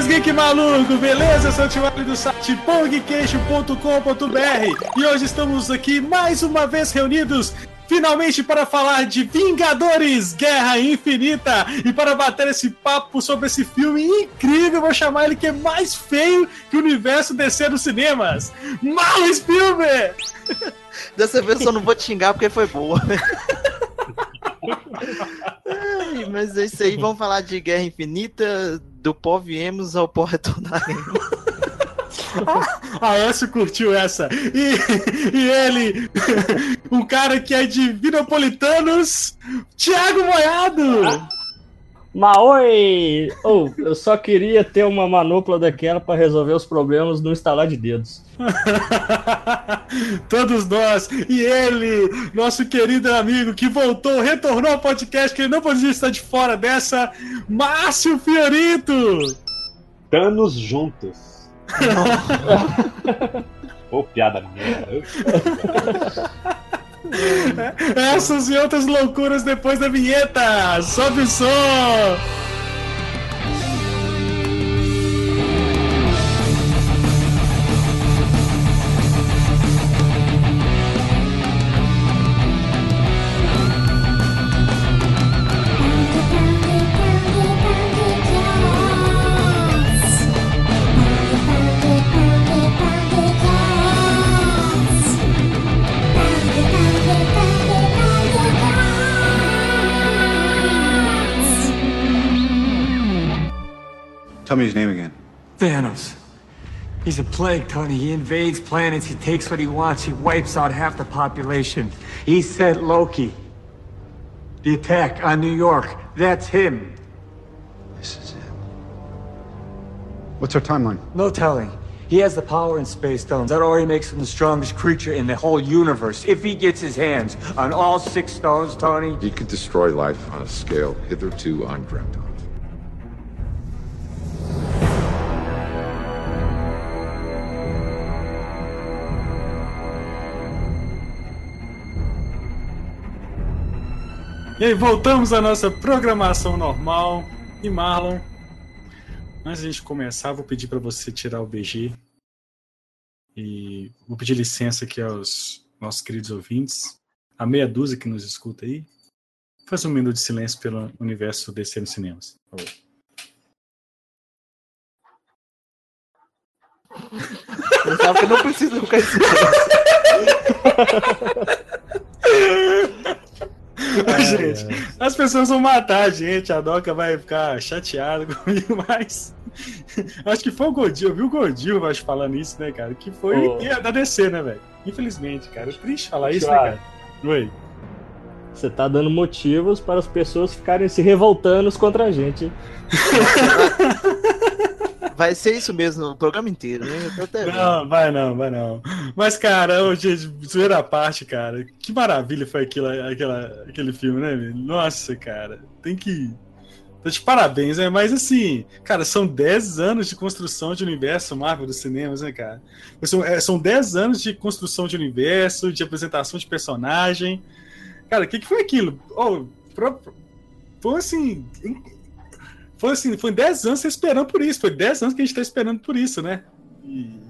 seus geek maluco, beleza? Eu sou o Timóteo do site pongqueixo.com.br e hoje estamos aqui mais uma vez reunidos finalmente para falar de Vingadores Guerra Infinita e para bater esse papo sobre esse filme incrível, vou chamar ele que é mais feio que o universo descer nos cinemas. Marlon Spielberg! Dessa vez eu não vou te xingar porque foi boa. Ai, mas é isso aí, vamos falar de Guerra Infinita, do pó viemos ao pó retornaremos. A Écio curtiu essa. E, e ele, um cara que é de Vinopolitanos, Thiago Moiado. Maoi! Oh, eu só queria ter uma manopla daquela para resolver os problemas no instalar de dedos. Todos nós. E ele, nosso querido amigo que voltou, retornou ao podcast, que ele não podia estar de fora dessa, Márcio Fiorito! Danos juntos. Ô, piada merda. Essas e outras loucuras depois da vinheta. Sobe o som! Tell me his name again. Thanos. He's a plague, Tony. He invades planets, he takes what he wants, he wipes out half the population. He sent Loki. The attack on New York, that's him. This is it. What's our timeline? No telling. He has the power in space stones. That already makes him the strongest creature in the whole universe. If he gets his hands on all six stones, Tony, He could destroy life on a scale hitherto undreamt of. E aí, voltamos à nossa programação normal. E Marlon, antes de a gente começar, vou pedir para você tirar o BG. E vou pedir licença aqui aos nossos queridos ouvintes, a meia dúzia que nos escuta aí. Faz um minuto de silêncio pelo universo DC cinemas. por favor. Você sabe que eu não preciso ficar assim. gente, as pessoas vão matar a gente, a Doca vai ficar chateada comigo, mas. Acho que foi o Godil, eu vi o Godil acho, falando isso, né, cara? Que foi é da DC, né, velho? Infelizmente, cara. É triste falar isso, Claro. né, cara? Oi. Você tá dando motivos para as pessoas ficarem se revoltando contra a gente. Vai ser isso mesmo o programa inteiro, né? Não, vai não, vai não. Mas, cara, hoje, zoeira à parte, cara, que maravilha foi aquilo, aquela, aquele filme, né, velho? Nossa, cara, tem que. Tô de parabéns, né? Mas assim, cara, são 10 anos de construção de universo Marvel dos cinemas, né, cara? São, é, são 10 anos de construção de universo, de apresentação de personagem. Cara, o que, que foi aquilo? Oh, pro- foi assim. Foi assim, foi 10 anos esperando por isso. Foi 10 anos que a gente tá esperando por isso, né? E,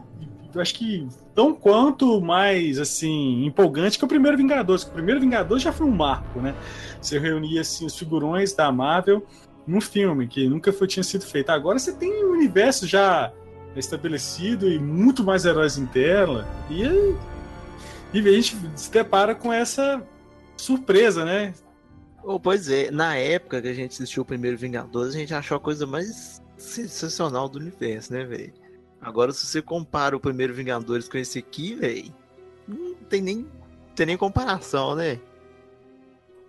eu acho que tão quanto mais assim empolgante que o primeiro Vingadores. O primeiro Vingadores já foi um marco, né? Você reunia assim os figurões da Marvel num filme que nunca foi tinha sido feito. Agora você tem um universo já estabelecido e muito mais heróis em tela e e a gente se depara com essa surpresa, né? Oh, pois é, na época que a gente assistiu o primeiro Vingadores, a gente achou a coisa mais sensacional do universo, né, velho? Agora, se você compara o primeiro Vingadores com esse aqui, velho, não tem nem, tem nem comparação, né?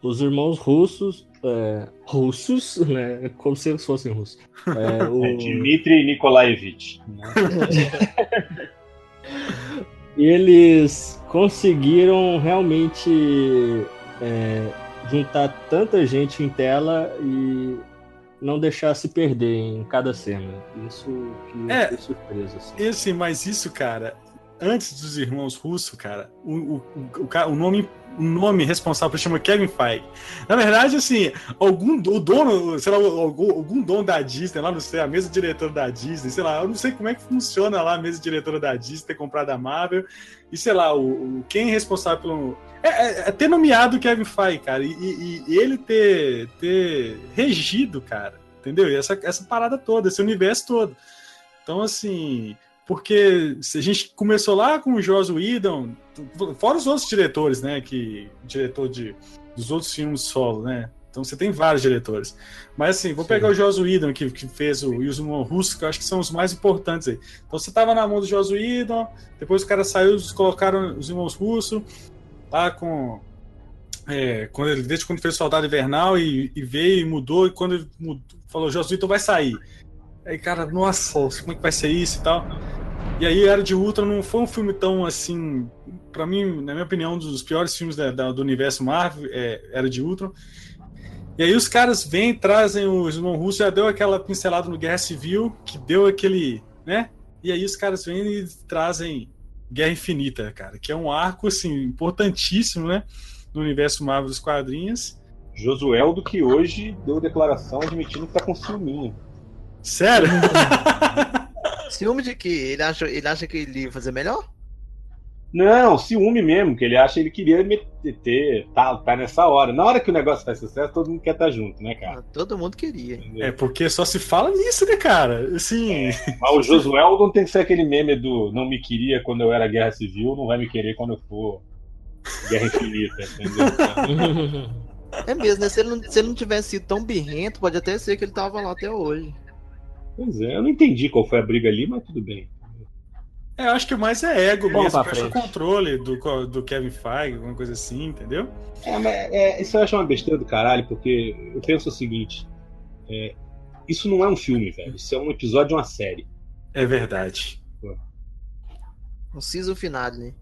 Os irmãos russos. é, russos, né? Como se eles fossem russos. É, o- É Dmitry Nikolaevich. né? eles conseguiram realmente é, juntar tanta gente em tela e não deixar se perder em cada cena. Isso que É. surpresa. Assim. E assim, mas isso, cara, antes dos irmãos Russo, cara, o, o, o, o nome, o nome responsável chama Kevin Feige. Na verdade, assim, algum o dono, sei lá, algum, algum dono da Disney, lá não sei, a mesa diretora da Disney, sei lá, eu não sei como é que funciona lá a mesa diretora da Disney ter comprado a Marvel, e sei lá, o, o- quem é responsável pelo. É, é- é ter nomeado Kevin Feige, cara, e, e- e ele ter, ter regido, cara, entendeu? E essa, essa parada toda, esse universo todo. Então, assim, porque a gente começou lá com o Joss Whedon, fora os outros diretores, né, que diretor de dos outros filmes solo, né? Então você tem vários diretores. Mas assim, vou pegar o Joss Whedon, que, que fez o Yusman Russo, que eu acho que são os mais importantes aí. Então você tava na mão do Joss Whedon, depois o cara saiu, eles colocaram os irmãos Russo, lá com. é, quando ele, desde quando fez Soldado Invernal e, e veio e mudou, e quando ele mudou, falou, Joss Whedon vai sair. Aí, cara, nossa, como é que vai ser isso e tal. E aí, Era de Ultron não foi um filme tão assim. Pra mim, na minha opinião, um dos piores filmes da- da- do universo Marvel, é Era de Ultron. E aí os caras vêm, trazem o irmão russo, já deu aquela pincelada no Guerra Civil, que deu aquele. né? E aí os caras vêm e trazem Guerra Infinita, cara, que é um arco assim, importantíssimo, né? No universo Marvel dos quadrinhos. Josueldo que hoje deu declaração admitindo que tá com ciúminho. Sério? Ciúme de que ele acha, ele acha que ele ia fazer melhor? Não, ciúme mesmo, que ele acha que ele queria meter, tá, tá nessa hora. Na hora que o negócio faz sucesso, todo mundo quer estar junto, né, cara? Ah, Todo mundo queria. Entendeu? É porque só se fala nisso, né, cara? Assim. Mas o Josueldo não tem que ser aquele meme do não me queria quando eu era guerra civil, não vai me querer quando eu for guerra infinita, entendeu? É mesmo, né? Se ele, não, se ele não tivesse sido tão birrento, pode até ser que ele tava lá até hoje. Pois é, eu não entendi qual foi a briga ali, mas tudo bem. É, eu acho que mais é ego Vamos mesmo, acho o frente. controle do, do Kevin Feige, alguma coisa assim, entendeu? É, mas é, isso eu acho uma besteira do caralho, porque eu penso o seguinte: é, isso não é um filme, velho. Isso é um episódio de uma série. É verdade. Um season finale, né?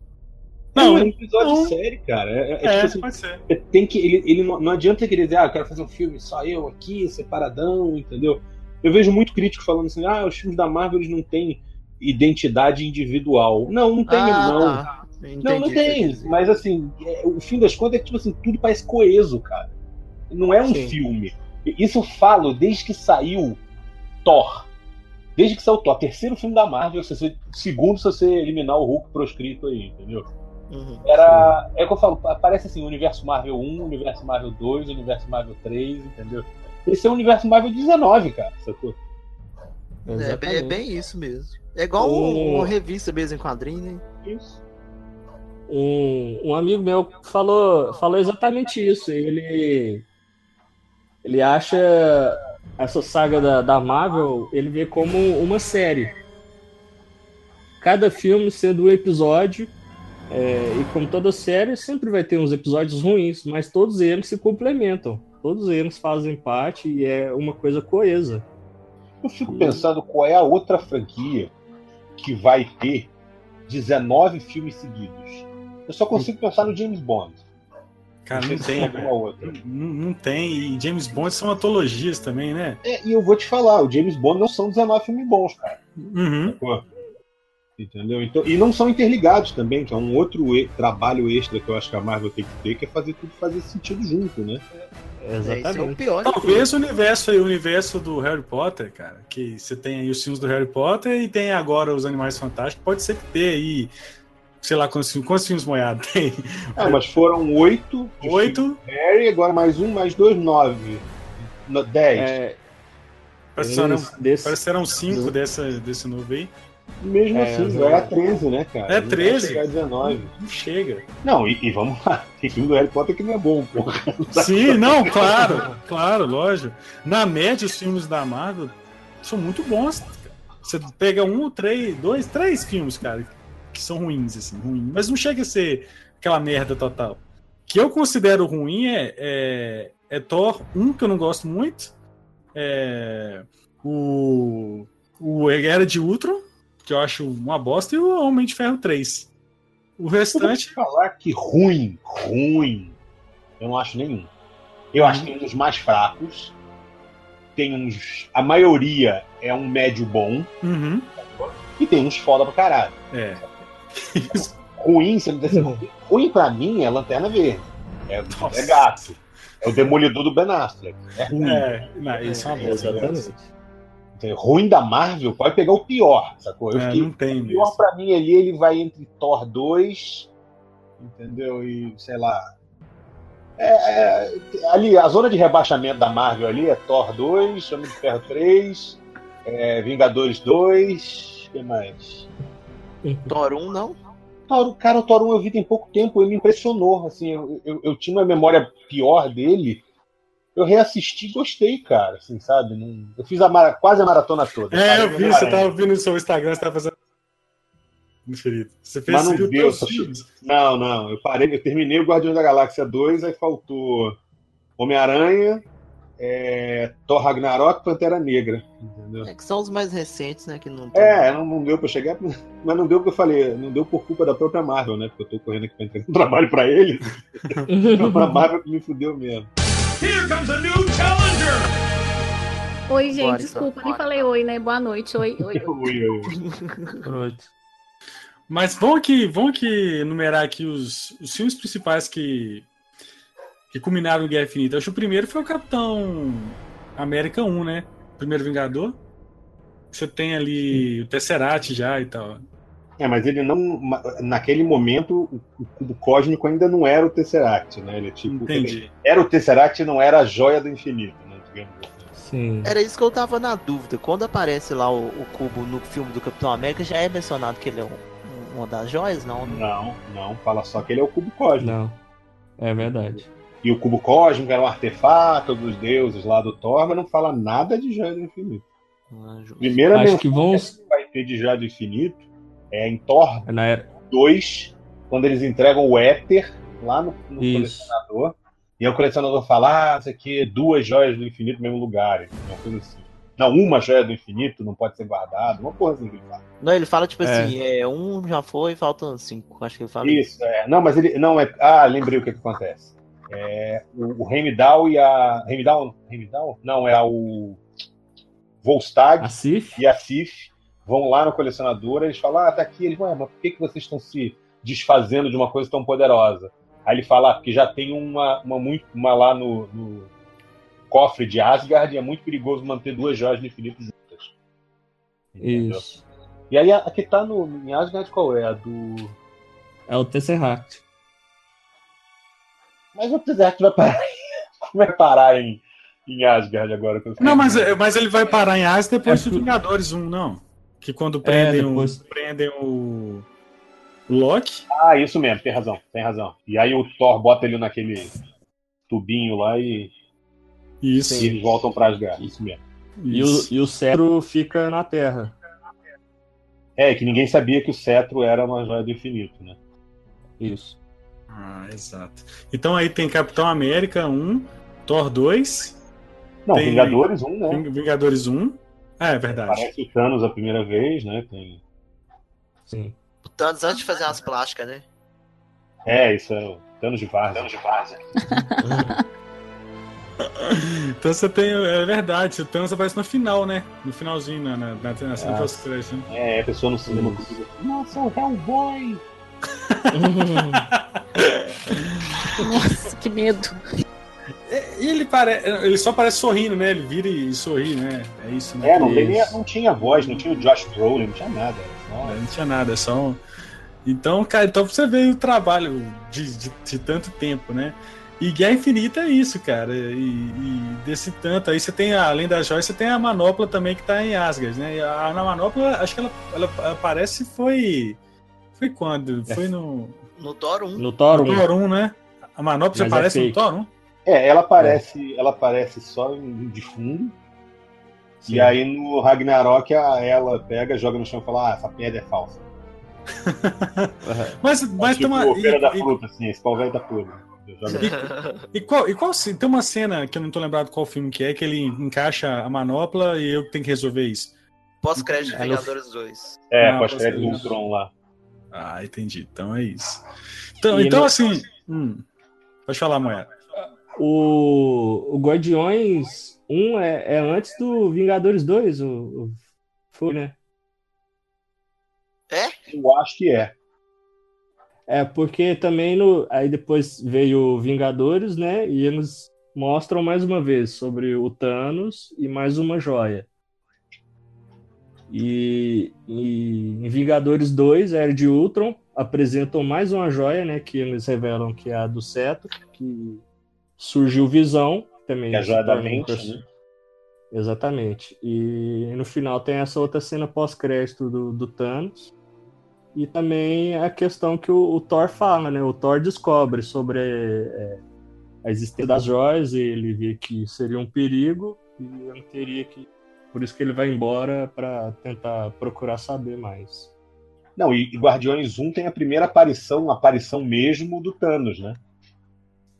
Não, é um episódio não. de série, cara. É, é, é É, tipo assim, pode ser. tem que ele, ele não, não adianta querer dizer, ah, eu quero fazer um filme só eu aqui, separadão, entendeu? Eu vejo muito crítico falando assim, ah, os filmes da Marvel eles não têm identidade individual. Não, não tem mesmo, não. tá. Entendi Não, não tem. Mas assim, é, o fim das contas é que tipo assim, tudo parece coeso, cara. Não é um Sim. filme. Isso eu falo desde que saiu Thor. Desde que saiu Thor, terceiro filme da Marvel, se você- segundo se você eliminar o Hulk proscrito aí, entendeu? Uhum. Era. É o que eu falo, parece assim, Universo Marvel 1, Universo Marvel 2, Universo Marvel 3, entendeu? Esse é o Universo Marvel 19, cara, sacou? É, bem, é Exatamente. bem isso mesmo. É igual um- uma revista mesmo em quadrinho, né? Isso. Um, um amigo meu falou, falou exatamente isso. Ele, ele acha essa saga da, da Marvel, ele vê como uma série. Cada filme sendo um episódio, é, e como toda série, sempre vai ter uns episódios ruins, mas todos eles se complementam. Todos eles fazem parte e é uma coisa coesa. Eu fico pensando qual é a outra franquia que vai ter 19 filmes seguidos. Eu só consigo pensar no James Bond. Cara, não se tem, alguma outra. Não, não tem. E James Bond são antologias também, né? É, e eu vou te falar, o James Bond não são 19 filmes bons, cara. Uhum. Entendeu? Então, e não são interligados também, que é um outro e- trabalho extra que eu acho que a Marvel tem que ter, que é fazer tudo fazer sentido junto, né? É, esse é o Exatamente. pior. Talvez o universo aí, o universo do Harry Potter, cara, que você tem aí os filmes do Harry Potter e tem agora os Animais Fantásticos, pode ser que tenha aí, sei lá quantos filmes, quantos filmes moiados tem? Ah, mas foram oito Oito? Harry, agora mais um, mais dois, nove. No, dez. É, Parece que serão, eles- desse- parece que serão cinco dessa, desse novo aí. Mesmo É, assim, é 13, né, cara? É Não vai 13? chegar a 19. Não chega. Não, e, e vamos lá. Tem filme do Harry Potter que não é bom, porra. Sim, não, claro, claro, lógico. Na média, os filmes da Marvel são muito bons. cara. Você pega um, três, dois, três filmes, cara, que são ruins, assim, ruim. Mas não chega a ser aquela merda total. O que eu considero ruim é, é, é Thor 1, que eu não gosto muito. É, o, o Era de Ultron, que eu acho uma bosta, e o Homem de Ferro 3. O Eu vou restante. te falar que ruim, ruim, eu não acho nenhum. Eu acho que tem uns mais fracos. Tem uns. A maioria é um médio bom. Uhum, E tem uns foda pra caralho. é. Ruim, não tem ruim, ruim pra mim é Lanterna Verde. É, Nossa. é gato. É o demolidor do Ben Affleck. É ruim. É, não, isso é uma boa. Exatamente. Ruim da Marvel pode pegar o pior, sacou? Eu É, fiquei- não tem o pior mesmo. pra mim ali, ele vai entre Thor 2, entendeu? E sei lá. É, é, ali, a zona de rebaixamento da Marvel ali é Thor 2, Homem de Ferro 3, é, Vingadores 2, o que mais? Thor 1 não? Thor, cara, o Thor 1 eu vi tem pouco tempo, ele me impressionou. Assim, eu, eu, eu tinha uma memória pior dele. Eu reassisti e gostei, cara. Assim, sabe? Não- eu fiz a mara- quase a maratona toda. É, eu vi, você tava vendo no seu Instagram, você tava fazendo. Inferido. Você fez Mas não viu deu, só? Não, não. Eu parei, eu terminei o Guardiões da Galáxia 2, aí faltou Homem-Aranha, é, Thor Ragnarok e Pantera Negra. Entendeu? É que são os mais recentes, né? Que não tem. É, não, não deu pra chegar, mas não deu porque eu falei, não deu por culpa da própria Marvel, né? Porque eu tô correndo aqui pra entregar um trabalho pra ele. a Marvel que me fudeu mesmo. Oi, gente, Bora, desculpa, então, nem bora. falei oi, né? Boa noite, oi, oi. Ui. Pronto. Mas vamos aqui, vamos aqui enumerar aqui os, os filmes principais que, que culminaram em Guerra Infinita. Acho que o primeiro foi o Capitão América 1, né? Primeiro Vingador. Você tem ali o Tesseract já e tal. É, mas ele não. Naquele momento, o- cubo cósmico ainda não era o Tesseract, né? Ele é tipo. ele Entendi. era o Tesseract e não era a joia do infinito, né? Digamos assim. Sim. Era isso que eu tava na dúvida. Quando aparece lá o, o cubo no filme do Capitão América, já é mencionado que ele é um, um- uma das joias, não? né? Não, não. Fala só que ele é o cubo cósmico. Não. É verdade. E o cubo cósmico era um artefato dos deuses lá do Thor, mas não fala nada de joia do infinito. Ah. Primeira Acho que vão. que vai ter de joia do infinito é em Thor Na era... 2, quando eles entregam o éter lá no, no colecionador. E aí o colecionador fala: Ah, isso aqui é duas joias do infinito no mesmo lugar. Uma coisa assim. Não, uma joia do infinito não pode ser guardada. Uma coisa assim que ele fala. Não, ele fala tipo É. assim, é um já foi, faltam cinco. Acho que ele fala Isso, é. Não, mas ele. Não, é. Ah, lembrei o que, que acontece. É, o, o Heimdall e a. Heimdall? Heimdall? Não, é o. Volstag A Sif? e a Sif vão lá no colecionador, eles falam, ah, tá aqui. Eles, ué, mas por que, que vocês estão se desfazendo de uma coisa tão poderosa? Aí ele fala, ah, porque já tem uma, uma, muito, uma lá no, no cofre de Asgard e é muito perigoso manter duas joias do infinito juntas. Entendeu? Isso. E aí a, a que tá no, em Asgard qual é? A do. É o Tesseract. Mas o Tesseract vai parar, vai parar em, em Asgard agora. Não, mas, fiquei- mas ele vai parar em Asgard depois É do Vingadores 1, não. Que quando prendem, depois- o, prendem o, o Loki. Ah, isso mesmo, tem razão, tem razão. E aí o Thor bota ele naquele tubinho lá e, Isso. e eles voltam pra Asgard. Isso mesmo. E o, isso. e o cetro fica na Terra. É, que ninguém sabia que o cetro era uma joia do infinito, né? Isso. Ah, exato. Então aí tem Capitão América 1, Thor 2, Não, Tem- Vingadores 1, né? Ving- Vingadores 1. Ah, é verdade. Aparece o Thanos a primeira vez, né? Tem... Sim. O Thanos antes de fazer as plásticas, né? É, isso é o Thanos de Várzea. Thanos de Várzea. Então você tem. É verdade, o Thanos aparece no final, né? No finalzinho, na, na, na, na cena Ah. pós-crédito, né? É, a pessoa no cinema Isso. Nossa, o Hellboy! Nossa, que medo. E ele, pare... ele só parece sorrindo, né? Ele vira e sorri, né? É isso, né? É, não, tem não tinha voz, não tinha o Josh Brolin, não tinha nada. era só- Não tinha nada, é só um... Então, cara, então você vê o trabalho de, de, de tanto tempo, né? E Guerra Infinita é isso, cara. E, e desse tanto. Aí você tem, além da joia, você tem a manopla também que tá em Asgard, né? E a, na manopla, acho que ela, ela aparece foi. Foi quando? É. Foi no. No Thor 1. No Thor 1. Thor 1, né? A manopla já é aparece no. Thor 1? É, ela aparece, ela aparece só em- de fundo. Sim. E aí no Ragnarok a- ela pega, joga no chão e fala: Ah, essa pedra é falsa. Mas, mas tem tipo uma. o Feira da e- e- Fruta, assim, esse pau velho tá podre. Joga- E qual, e qual tem uma cena que eu não tô lembrado qual filme que é, que ele encaixa a manopla e eu tenho que resolver isso. Pós-crédito de É Vingadores 2. É, Não, pós-crédito do Ultron lá. Ah, entendi. Então é isso. Então, E então no- assim. hum, pode falar, Moeda. O, o Guardiões 1 é, é antes do Vingadores 2. O, o- foi, né? É? Eu acho que é. É, porque também no. Aí depois veio Vingadores, né? E eles mostram mais uma vez sobre o Thanos e mais uma joia. E, e em Vingadores 2, Era de Ultron, apresentam mais uma joia, né? Que eles revelam que é a do Cetro, que surgiu Visão, também. Que é a um mente, né? Exatamente. E no final tem essa outra cena pós-crédito do, do Thanos. E também a questão que o, o Thor fala, né? O Thor descobre sobre é, a existência das joias e ele vê que seria um perigo e não teria que. Por isso que ele vai embora para tentar procurar saber mais. Não, e, Guardiões 1 tem a primeira aparição, a aparição mesmo do Thanos, né?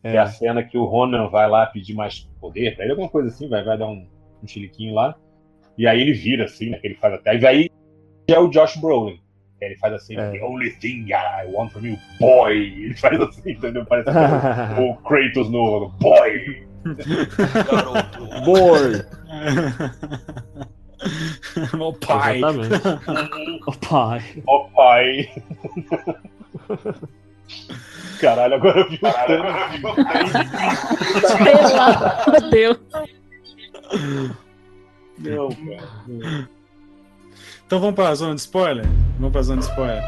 É, É a cena que o Ronan vai lá pedir mais poder pra ele, alguma coisa assim, vai, vai dar um, um chiliquinho lá. E aí ele vira assim, né? Que ele faz até. E aí é o Josh Brolin. Ele faz assim, É. the only thing I want from you, boy. Ele faz assim, entendeu? Parece até o, o Kratos no boy. Garoto. Boy! Meu pai. Exatamente. o pai. Ó pai. Caralho, agora eu vi o Thanos. Pelo amor de Deus. Não, cara. Então vamos pra zona de spoiler? Vamos pra zona de spoiler.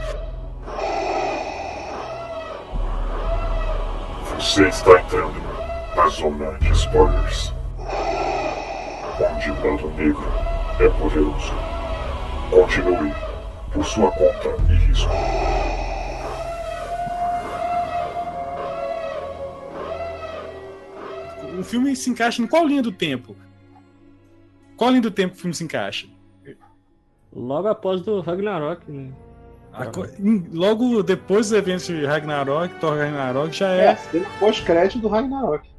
Você está entrando na zona de spoilers. Onde o lado negro é poderoso. Continue por sua conta e risco. O filme se encaixa em qual linha do tempo? Qual linha do tempo o filme se encaixa? Logo após do Ragnarok, né? Co- Logo depois dos eventos de Ragnarok, Thor Ragnarok já É, é. pós-crédito do Ragnarok.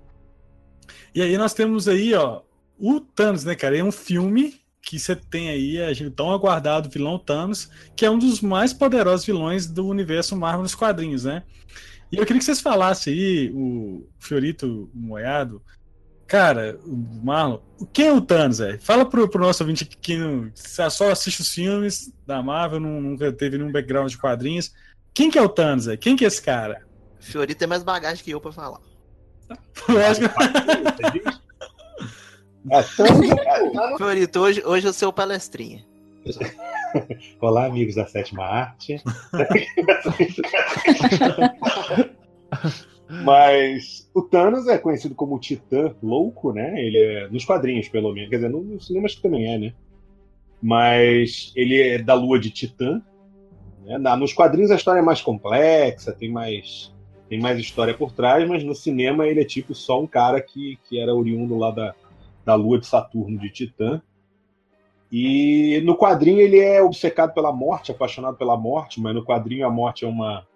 E aí nós temos aí, ó, o Thanos, né, cara? É um filme que você tem aí, a gente tão aguardado vilão Thanos, que é um dos mais poderosos vilões do universo Marvel nos quadrinhos, né? E eu queria que vocês falassem aí, o Fiorito o Moiado, cara, o Marlon, quem é o Thanos, velho? Fala pro, pro nosso ouvinte que, não- só assiste os filmes da Marvel, não- nunca teve nenhum background de quadrinhos. Quem que é o Thanos, velho? Quem que é esse cara? Fiorito tem mais bagagem que eu pra falar. Lógico. É, Thanos é- Fiorito, hoje, hoje eu sou o palestrinha. Olá, amigos da sétima arte. Mas o Thanos é conhecido como Titã Louco, né? Ele é nos quadrinhos, pelo menos. Quer dizer, no- nos cinemas que também é, né? Mas ele é da lua de Titã. né? Nos quadrinhos a história é mais complexa, tem mais, tem mais história por trás, mas no cinema ele é tipo só um cara que, que era oriundo lá da, da lua de Saturno de Titã. E no quadrinho ele é obcecado pela morte, apaixonado pela morte, mas no quadrinho a morte é uma,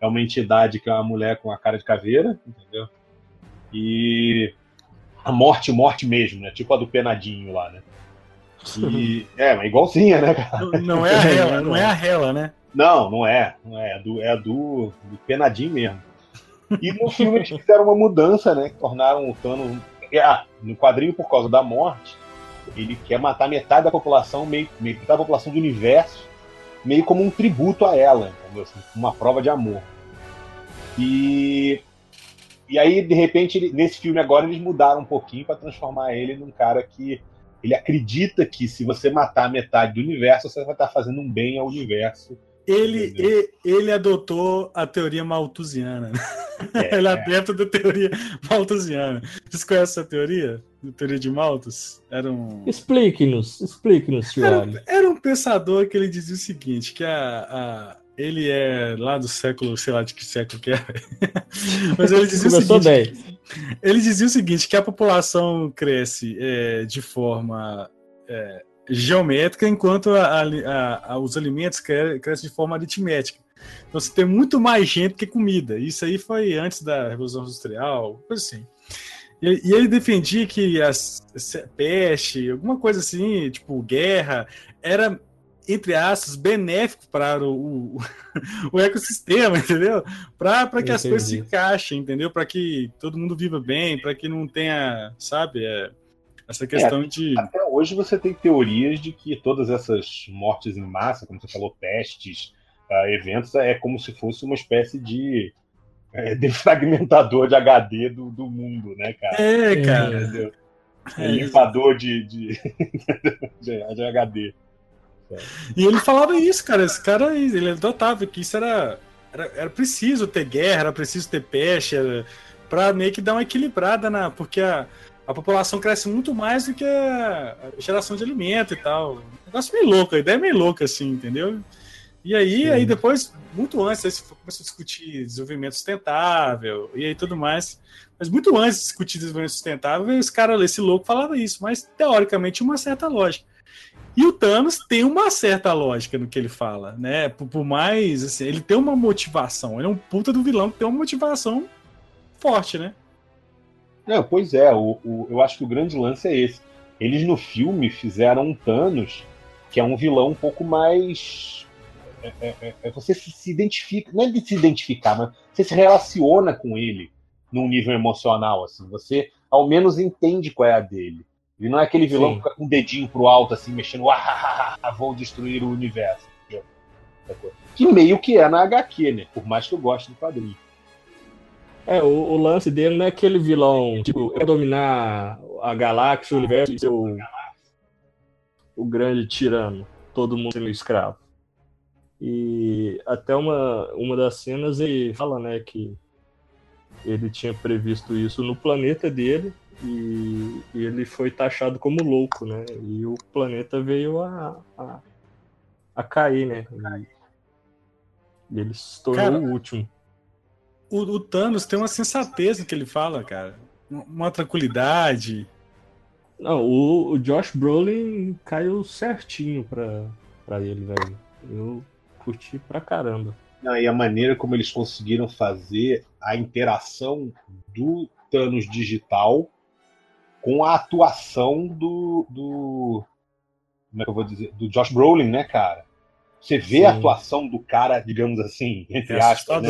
é uma entidade que é uma mulher com a cara de caveira, entendeu? E a morte, morte mesmo, né? Tipo a do penadinho lá, né? E, é, mas igualzinha, né, cara? Não, não é a Hela, não é a Hela, né? Não, não é. Não é. É do, é do, do penadinho mesmo. E no filme eles fizeram uma mudança, né? Que tornaram o Thanos. Ah, no quadrinho, por causa da morte, ele quer matar metade da população, meio, meio metade da população do universo, meio como um tributo a ela? Assim, uma prova de amor. E. E aí, de repente, ele- nesse filme agora, eles mudaram um pouquinho para transformar ele num cara que ele acredita que se você matar metade do universo, você vai estar fazendo um bem ao universo. Ele, Entendeu? e- ele adotou a teoria malthusiana. né? É, ele é é. adepto da teoria malthusiana. Vocês conhecem essa teoria? A teoria de Malthus? Era um, Explique-nos, explique-nos, Fiore. era um pensador que ele dizia o seguinte, que a, a- ele é lá do século, sei lá de que século que é. Mas ele dizia o seguinte, bem. ele dizia o seguinte, que a população cresce é, de forma é, geométrica, enquanto a- a- a- os alimentos cre- crescem de forma aritmética. Então você tem muito mais gente que comida. Isso aí foi antes da Revolução Industrial, coisa assim. E, e ele defendia que a peste, alguma coisa assim, tipo guerra, era, entre aspas, benéfico para o, o, o ecossistema, entendeu? Para que as coisas se Entendi. encaixem, entendeu? Para que todo mundo viva bem, para que não tenha, sabe, é, essa questão de. Até hoje você tem teorias de que todas essas mortes em massa, como você falou, pestes, a eventos é como se fosse uma espécie de é, defragmentador de HD do, do mundo, né, cara? É, cara. Entendeu? É, É, limpador de, de, de, de HD. E ele falava isso, cara. Esse cara, ele adotava que isso era, era, era preciso ter guerra, era preciso ter peste, era, pra meio que dar uma equilibrada na. Porque a, a população cresce muito mais do que a geração de alimento e tal. Um negócio meio louco, a ideia é meio louca, assim, entendeu? E aí, aí depois, muito antes, aí se começou a discutir desenvolvimento sustentável e aí tudo mais. Mas muito antes de discutir desenvolvimento sustentável, esse cara, esse louco, falava isso, mas teoricamente uma certa lógica. E o Thanos tem uma certa lógica no que ele fala, né? Por, por mais, assim, ele tem uma motivação. Ele é um puta do vilão que tem uma motivação forte, né? Não, pois é, o, o- eu acho que o grande lance é esse. Eles no filme fizeram um Thanos que é um vilão um pouco mais. É- é- é- é- você se, identifica, não é de se identificar, mas você se relaciona com ele num nível emocional, assim. Você ao menos entende qual é a dele. Ele não é aquele vilão Sim. que fica com o dedinho pro alto, assim, mexendo, ah, vou destruir o universo. Que meio que é na HQ, né? Por mais que eu goste do quadrinho. É, o, o lance dele não é aquele vilão, tipo, é dominar a galáxia, o universo e ser o, o grande tirano, todo mundo sendo escravo. E até uma, uma das cenas ele fala, né, que ele tinha previsto isso no planeta dele e, e ele foi taxado como louco, né? E o planeta veio a, a, a cair, né? E, ele se tornou Cara, o último. O, o Thanos tem uma sensatez no que ele fala, cara. Uma tranquilidade. Não, o, o Josh Brolin caiu certinho pra, pra ele, velho. Eu curti pra caramba. Não, e a maneira como eles conseguiram fazer a interação do Thanos digital com a atuação do, do. Como é que eu vou dizer? Do Josh Brolin, né, cara? Você vê Sim. a atuação do cara, digamos assim, entre É aspas, né?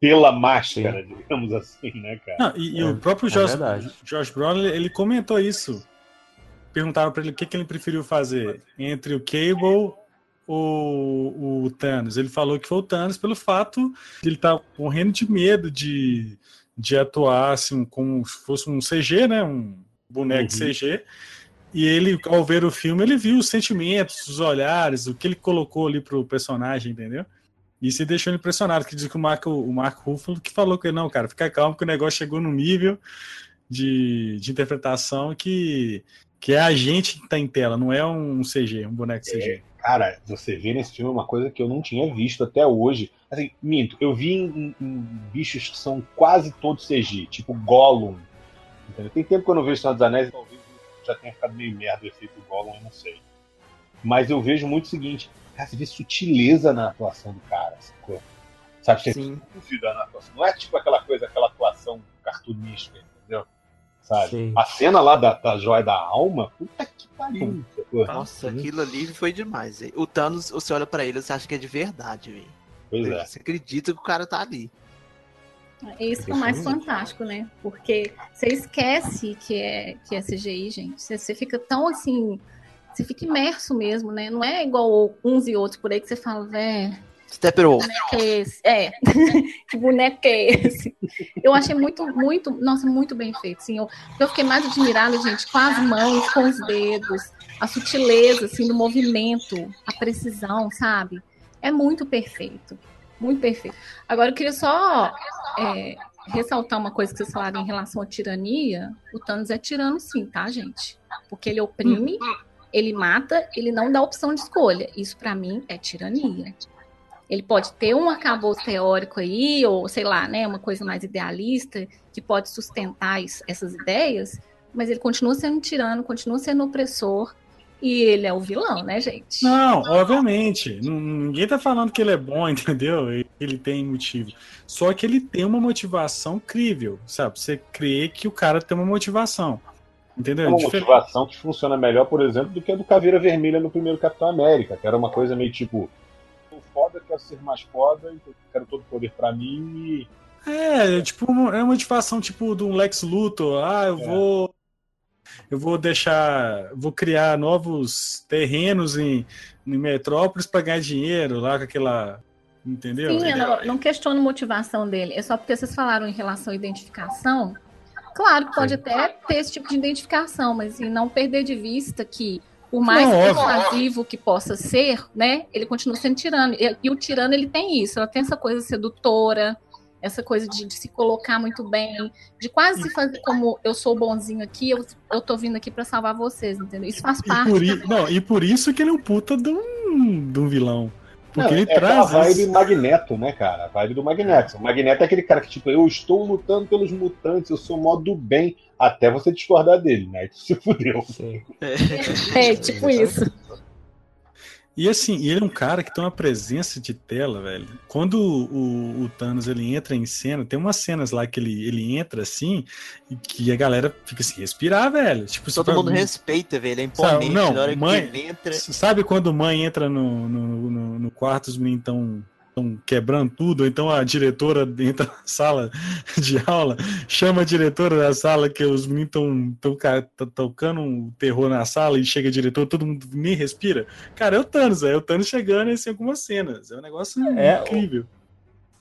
pela máscara, digamos assim, né, cara? Não, e, e É, o próprio é Josh. Josh Brolin, ele comentou isso. Perguntaram pra ele o que, que ele preferiu fazer entre o Cable ou o Thanos. Ele falou que foi o Thanos pelo fato de ele estar morrendo de medo de, de atuar assim, como se fosse um CG, né? Um boneco Uhum. CG. E ele, ao ver o filme, ele viu os sentimentos, os olhares, o que ele colocou ali pro personagem, entendeu? E se deixou impressionado, que diz que o Marco, o Marco Ruffalo que falou que não, cara, fica calmo que o negócio chegou num nível de, de interpretação que, que é a gente que tá em tela, não é um CG, um boneco CG. Cara, você vê nesse filme uma coisa que eu não tinha visto até hoje. Assim, minto, eu vi em, em bichos que são quase todos CG, tipo Gollum. Entendeu? Tem tempo que eu não vejo Senhor dos Anéis, talvez já tenha ficado meio merda o efeito Gollum, eu não sei. Mas eu vejo muito o seguinte, cara, você vê sutileza na atuação do cara, sacou? Sabe, você Sim. dúvida na atuação. Não é tipo aquela coisa, aquela atuação entendeu? Sabe? Sim. A cena lá da, da joia da alma, puta que pariu, sacou? Nossa, aquilo ali foi demais, velho. O Thanos, você olha pra ele, você acha que é de verdade, velho. Pois é. Você acredita que o cara tá ali. É isso que é o mais fantástico, né? Porque você esquece que é, que é CGI, gente. Você, você fica tão assim. Você fica imerso mesmo, né? Não é igual uns e outros por aí que você fala, velho. Steppenwolf. Que boneco é esse? É, que boneco é esse? Eu achei muito, muito, nossa, muito bem feito. Assim, eu, eu fiquei mais admirada, gente, com as mãos, com os dedos, a sutileza, assim, do movimento, a precisão, sabe? É muito perfeito. Muito perfeito. Agora, eu queria só é, ressaltar uma coisa que vocês falaram em relação à tirania. O Thanos é tirano, sim, tá, gente? Porque ele oprime, ele mata, ele não dá opção de escolha. Isso, pra mim, é tirania. Ele pode ter um arcabouço teórico aí, ou sei lá, né, uma coisa mais idealista, que pode sustentar isso- essas ideias, mas ele continua sendo um tirano, continua sendo opressor, e ele é o vilão, né, gente? Não, obviamente. Ninguém tá falando que ele é bom, entendeu? Ele tem motivo. Só que ele tem uma motivação crível, sabe? Você crê que o cara tem uma motivação. Entendeu? Uma Diferente- motivação que funciona melhor, por exemplo, do que a do Caveira Vermelha no primeiro Capitão América, que era uma coisa meio tipo: sou foda, quero ser mais foda, então quero todo o poder pra mim e. É, tipo, uma- é uma motivação tipo de um Lex Luthor. Ah, eu É. vou. Eu vou deixar. Vou criar novos terrenos em, em Metrópolis para ganhar dinheiro lá com aquela. Entendeu? Sim, eu não, não questiono motivação dele. É só porque vocês falaram em relação à identificação. Claro que pode Sim. até ter esse tipo de identificação, mas e não perder de vista que, por mais Não, persuasivo que possa ser, né, ele continua sendo tirano. E, e o tirano ele tem isso, ela tem essa coisa sedutora, essa coisa de, de se colocar muito bem, de quase se fazer como eu sou bonzinho aqui, eu, eu tô vindo aqui pra salvar vocês, entendeu? Isso faz E parte. por, i- não, e por isso que ele é um puta de um, de um vilão. Porque Não, ele é traz. vibe isso. Magneto, né, cara? A vibe do Magneto. O Magneto é aquele cara que, tipo, eu estou lutando pelos mutantes, eu sou mó do bem, até você discordar dele, né? Tu se fudeu. Sim. É, tipo isso. E assim, ele é um cara que tem uma presença de tela, velho. Quando o, o Thanos ele entra em cena, tem umas cenas lá que ele, ele entra assim, e que a galera fica assim, respirar, velho. Tipo, Todo mundo fala, respeita, velho. É Sabe, imponente. não, na hora mãe- que ele entra. Sabe quando mãe entra no, no, no, no quarto, os meninos estão estão quebrando tudo, ou então a diretora entra na sala de aula, chama a diretora da sala que os meninos estão tocando um terror na sala e chega a diretora, todo mundo nem respira. Cara, é o Thanos, é o Thanos chegando assim, em algumas cenas. É um negócio É, incrível.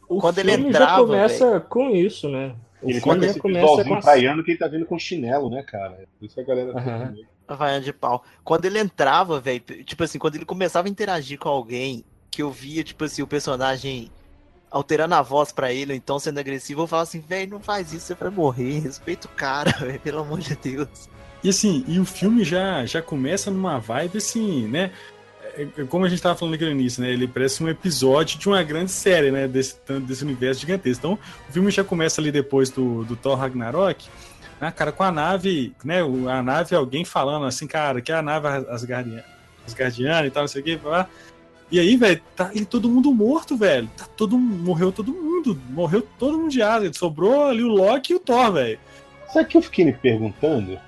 O Quando ele filme entrava, já começa com isso, né? O Ele filme esse começa com a... praiano que ele tá vindo com chinelo, né, cara? Por isso que a galera medo. Havaiana de pau. Quando ele entrava, velho, tipo assim, quando ele começava a interagir com alguém, que eu via, tipo assim, o personagem alterando a voz pra ele, ou então sendo agressivo, eu falava assim, velho, não faz isso, você vai morrer, respeita o cara, velho, pelo amor de Deus. E assim, e o filme já, já começa numa vibe assim, né? É, é Como a gente tava falando aqui no início, né? Ele parece um episódio de uma grande série, né? Desse, desse universo gigantesco. Então, o filme já começa ali depois do, do Thor Ragnarok, né, cara, com a nave, né? A nave, alguém falando assim, cara, que é a nave Asgardiana, Asgardiana e tal, não sei o que. E aí, velho, tá ali todo mundo morto, velho. Tá todo, morreu todo mundo. Morreu todo mundo de asa. Sobrou ali o Loki e o Thor, velho. Sabe o que eu fiquei me perguntando?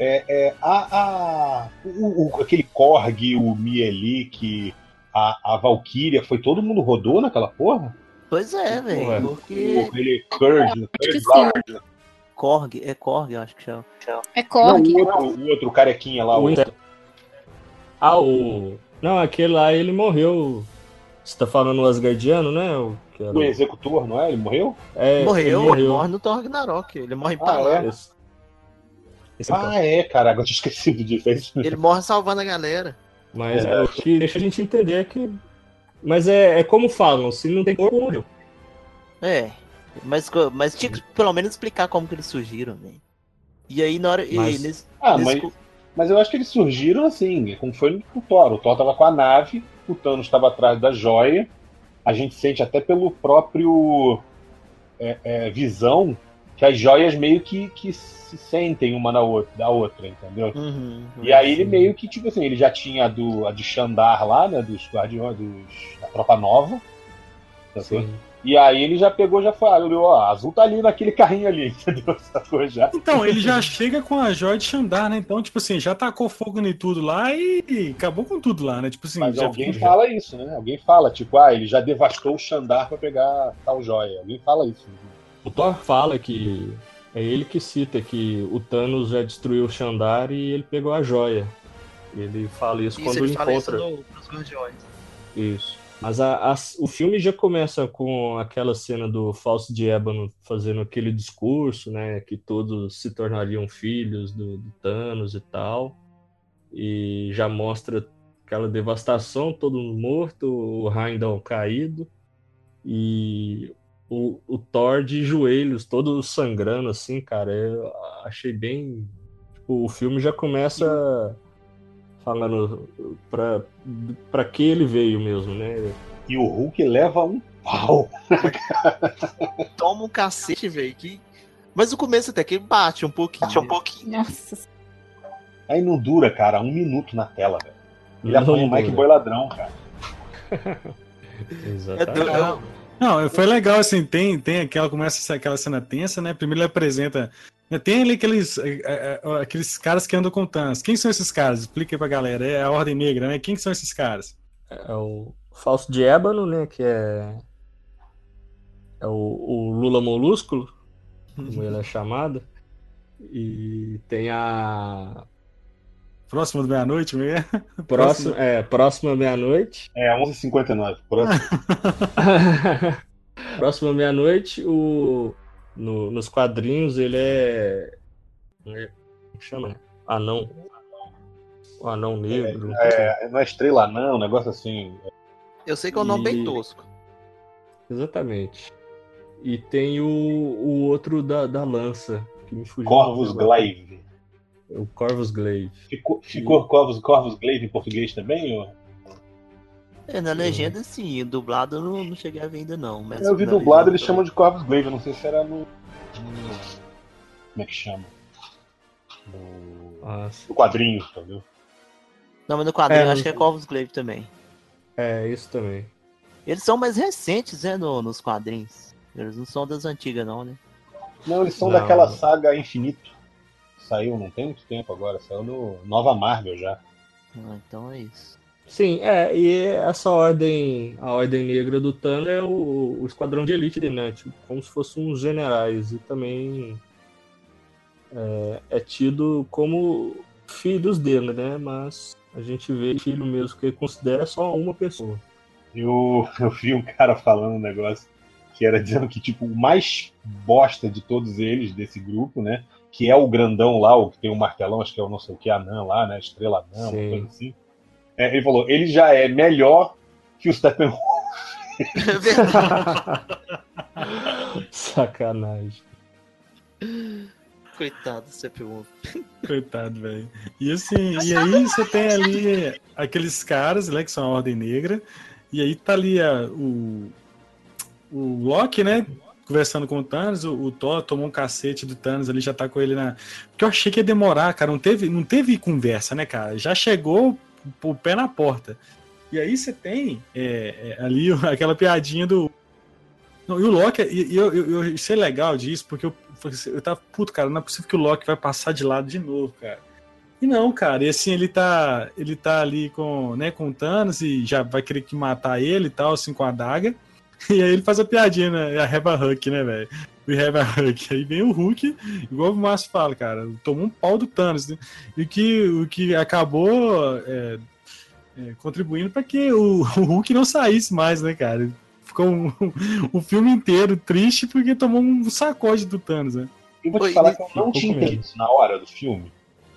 É, é, a, a- o, o- aquele Korg, o Mielik, a, a Valkyria, foi todo mundo rodou naquela porra? Pois é, Ué. velho, porque... Aquele Kurd, que Kurd sim. Lord. Korg, é Korg, eu acho que chama. É Não, Korg. o outro, o outro carequinha lá, O Ah, o... Não, aquele lá, ele morreu... Você tá falando o Asgardiano, né? O que era... o executor, não é? Ele morreu? É, morreu, ele morreu. morre no Thor Ragnarok, ele morre Ah, pra lá. é? Esse- esse é Ah, é, cara, agora eu tinha esquecido disso. É. Ele morre salvando a galera. Mas é, o que deixa a gente entender é que. Mas é, é como falam, se não tem corpo, morreu. É, mas, mas tinha que pelo menos explicar como que eles surgiram, velho. E aí na hora... e Mas- nesse- Ah, nesse mas, mas eu acho que eles surgiram assim, como foi o Thor. O Thor tava com a nave, o Thanos estava atrás da joia. A gente sente até pelo próprio é, é, visão que as joias meio que, que se sentem uma na outra, da outra, entendeu? Uhum, E aí ele meio que, tipo assim, ele já tinha a, do, a de Xandar lá, né? Dos guardiões, dos, da tropa nova. Sim. E aí ele já pegou, já falou, ó, a azul tá ali naquele carrinho ali, entendeu? Já? Então, ele já chega com a joia de Xandar, né? Então, tipo assim, já tacou fogo em tudo lá e acabou com tudo lá, né? Tipo assim, Mas já alguém fica- fala isso, né? Alguém fala, tipo, ah, ele já devastou o Xandar pra pegar tal joia. Alguém fala isso. O Thor fala que. É ele que cita que o Thanos já destruiu o Xandar e ele pegou a joia. Ele fala isso, Isso, quando ele fala isso encontra. no. Isso. Mas a- a- o filme já começa com aquela cena do Fausto de Ébano fazendo aquele discurso, né? Que todos se tornariam filhos do, do Thanos e tal. E já mostra aquela devastação, todo mundo morto, o Heimdall caído. E o, o Thor de joelhos, todo sangrando, assim, cara. Eu achei bem. Tipo, o filme já começa falando pra, pra que ele veio mesmo, né? E o Hulk leva um pau. Toma um cacete, velho. Que... Mas o começo até que bate um pouquinho. Um pouquinho. Nossa. Aí não dura, cara, um minuto na tela, velho. Ele Não apanha o Mike. Boi ladrão, cara. Exatamente. é- Não, foi legal, assim, tem, tem aquela, começa aquela cena tensa, né? Primeiro ele apresenta. Né, Tem ali aqueles, é, é, é, aqueles caras que andam com Thanos. Quem são esses caras? Explica aí pra galera. É a Ordem Negra, né? Quem são esses caras? É o Fausto de Ébano, né? Que é. É o, o Lula Molúsculo, como ele é chamado. E tem a. Próximo da meia-noite, como é? Próximo, é, próxima meia-noite. É, 11h59. Próximo. próxima meia-noite, o, no- nos quadrinhos ele é. é- Como chama? Anão. O anão negro. É, não é estrela, não, um negócio assim. Eu sei que é um nome bem E- tosco. Exatamente. E tem o, o outro da, da lança, que me fugiu. Corvus. Glaive. O Corvus Glaive. Ficou, ficou Corvus, Corvus Glaive em português também? Ou? É, na legenda sim, dublado eu não, não cheguei a ver ainda não. Mas Eu vi dublado, eles chamam de Corvus Glaive, eu não sei se era no. Como é que chama? No, Ah, sim. no quadrinho, entendeu? Não, mas no quadrinho É, eu acho que é Corvus Glaive também. É, isso também. Eles são mais recentes, né, no- nos quadrinhos. Eles não são das antigas não, né? Não, eles são Não. daquela saga Infinito. Saiu não tem muito tempo agora, saiu no Nova Marvel já. Ah, então é isso. Sim, é, e essa ordem, a ordem negra do Thanos é o, o esquadrão de elite dele, né? Tipo, como se fossem uns generais. E também é, é tido como filhos dele, né? Mas a gente vê filho mesmo que ele considera só uma pessoa. Eu, eu vi um cara falando um negócio que era dizendo que, tipo, o mais bosta de todos eles, desse grupo, né? Que é o grandão lá, o que tem o martelão, acho que é o não sei o que, anã lá, né? Estrela anã, uma coisa assim. É, ele falou, ele já é melhor que o Steppenwolf. É verdade. Sacanagem. Coitado, você pergunta. Coitado, velho. E assim, e aí você tem ali aqueles caras, né, que são a Ordem Negra, e aí tá ali a- o, o Loki, né, conversando com o Thanos, o, o Thor tomou um cacete do Thanos ali, já tá com ele na... Porque eu achei que ia demorar, cara, não teve, não teve conversa, né, cara? Já chegou o pé na porta. E aí você tem é, é, ali aquela piadinha do... Não, e o Loki, e, eu, eu, eu legal disso, porque eu, eu tava, puto, cara, não é possível que o Loki vai passar de lado de novo, cara. E não, cara, e assim, ele tá, ele tá ali com, né, com o Thanos e já vai querer que matar ele e tal, assim, com a adaga. E aí ele faz a piadinha, né, a Reba Hulk, né, velho? O Reba Hulk. Aí vem o Hulk, igual o Márcio fala, cara, tomou um pau do Thanos, né? E que, o que acabou é, é, contribuindo para que o, o Hulk não saísse mais, né, cara? Ficou um, o filme inteiro triste porque tomou um sacode do Thanos, né? Eu vou te falar que eu não tinha entendido isso na hora do filme,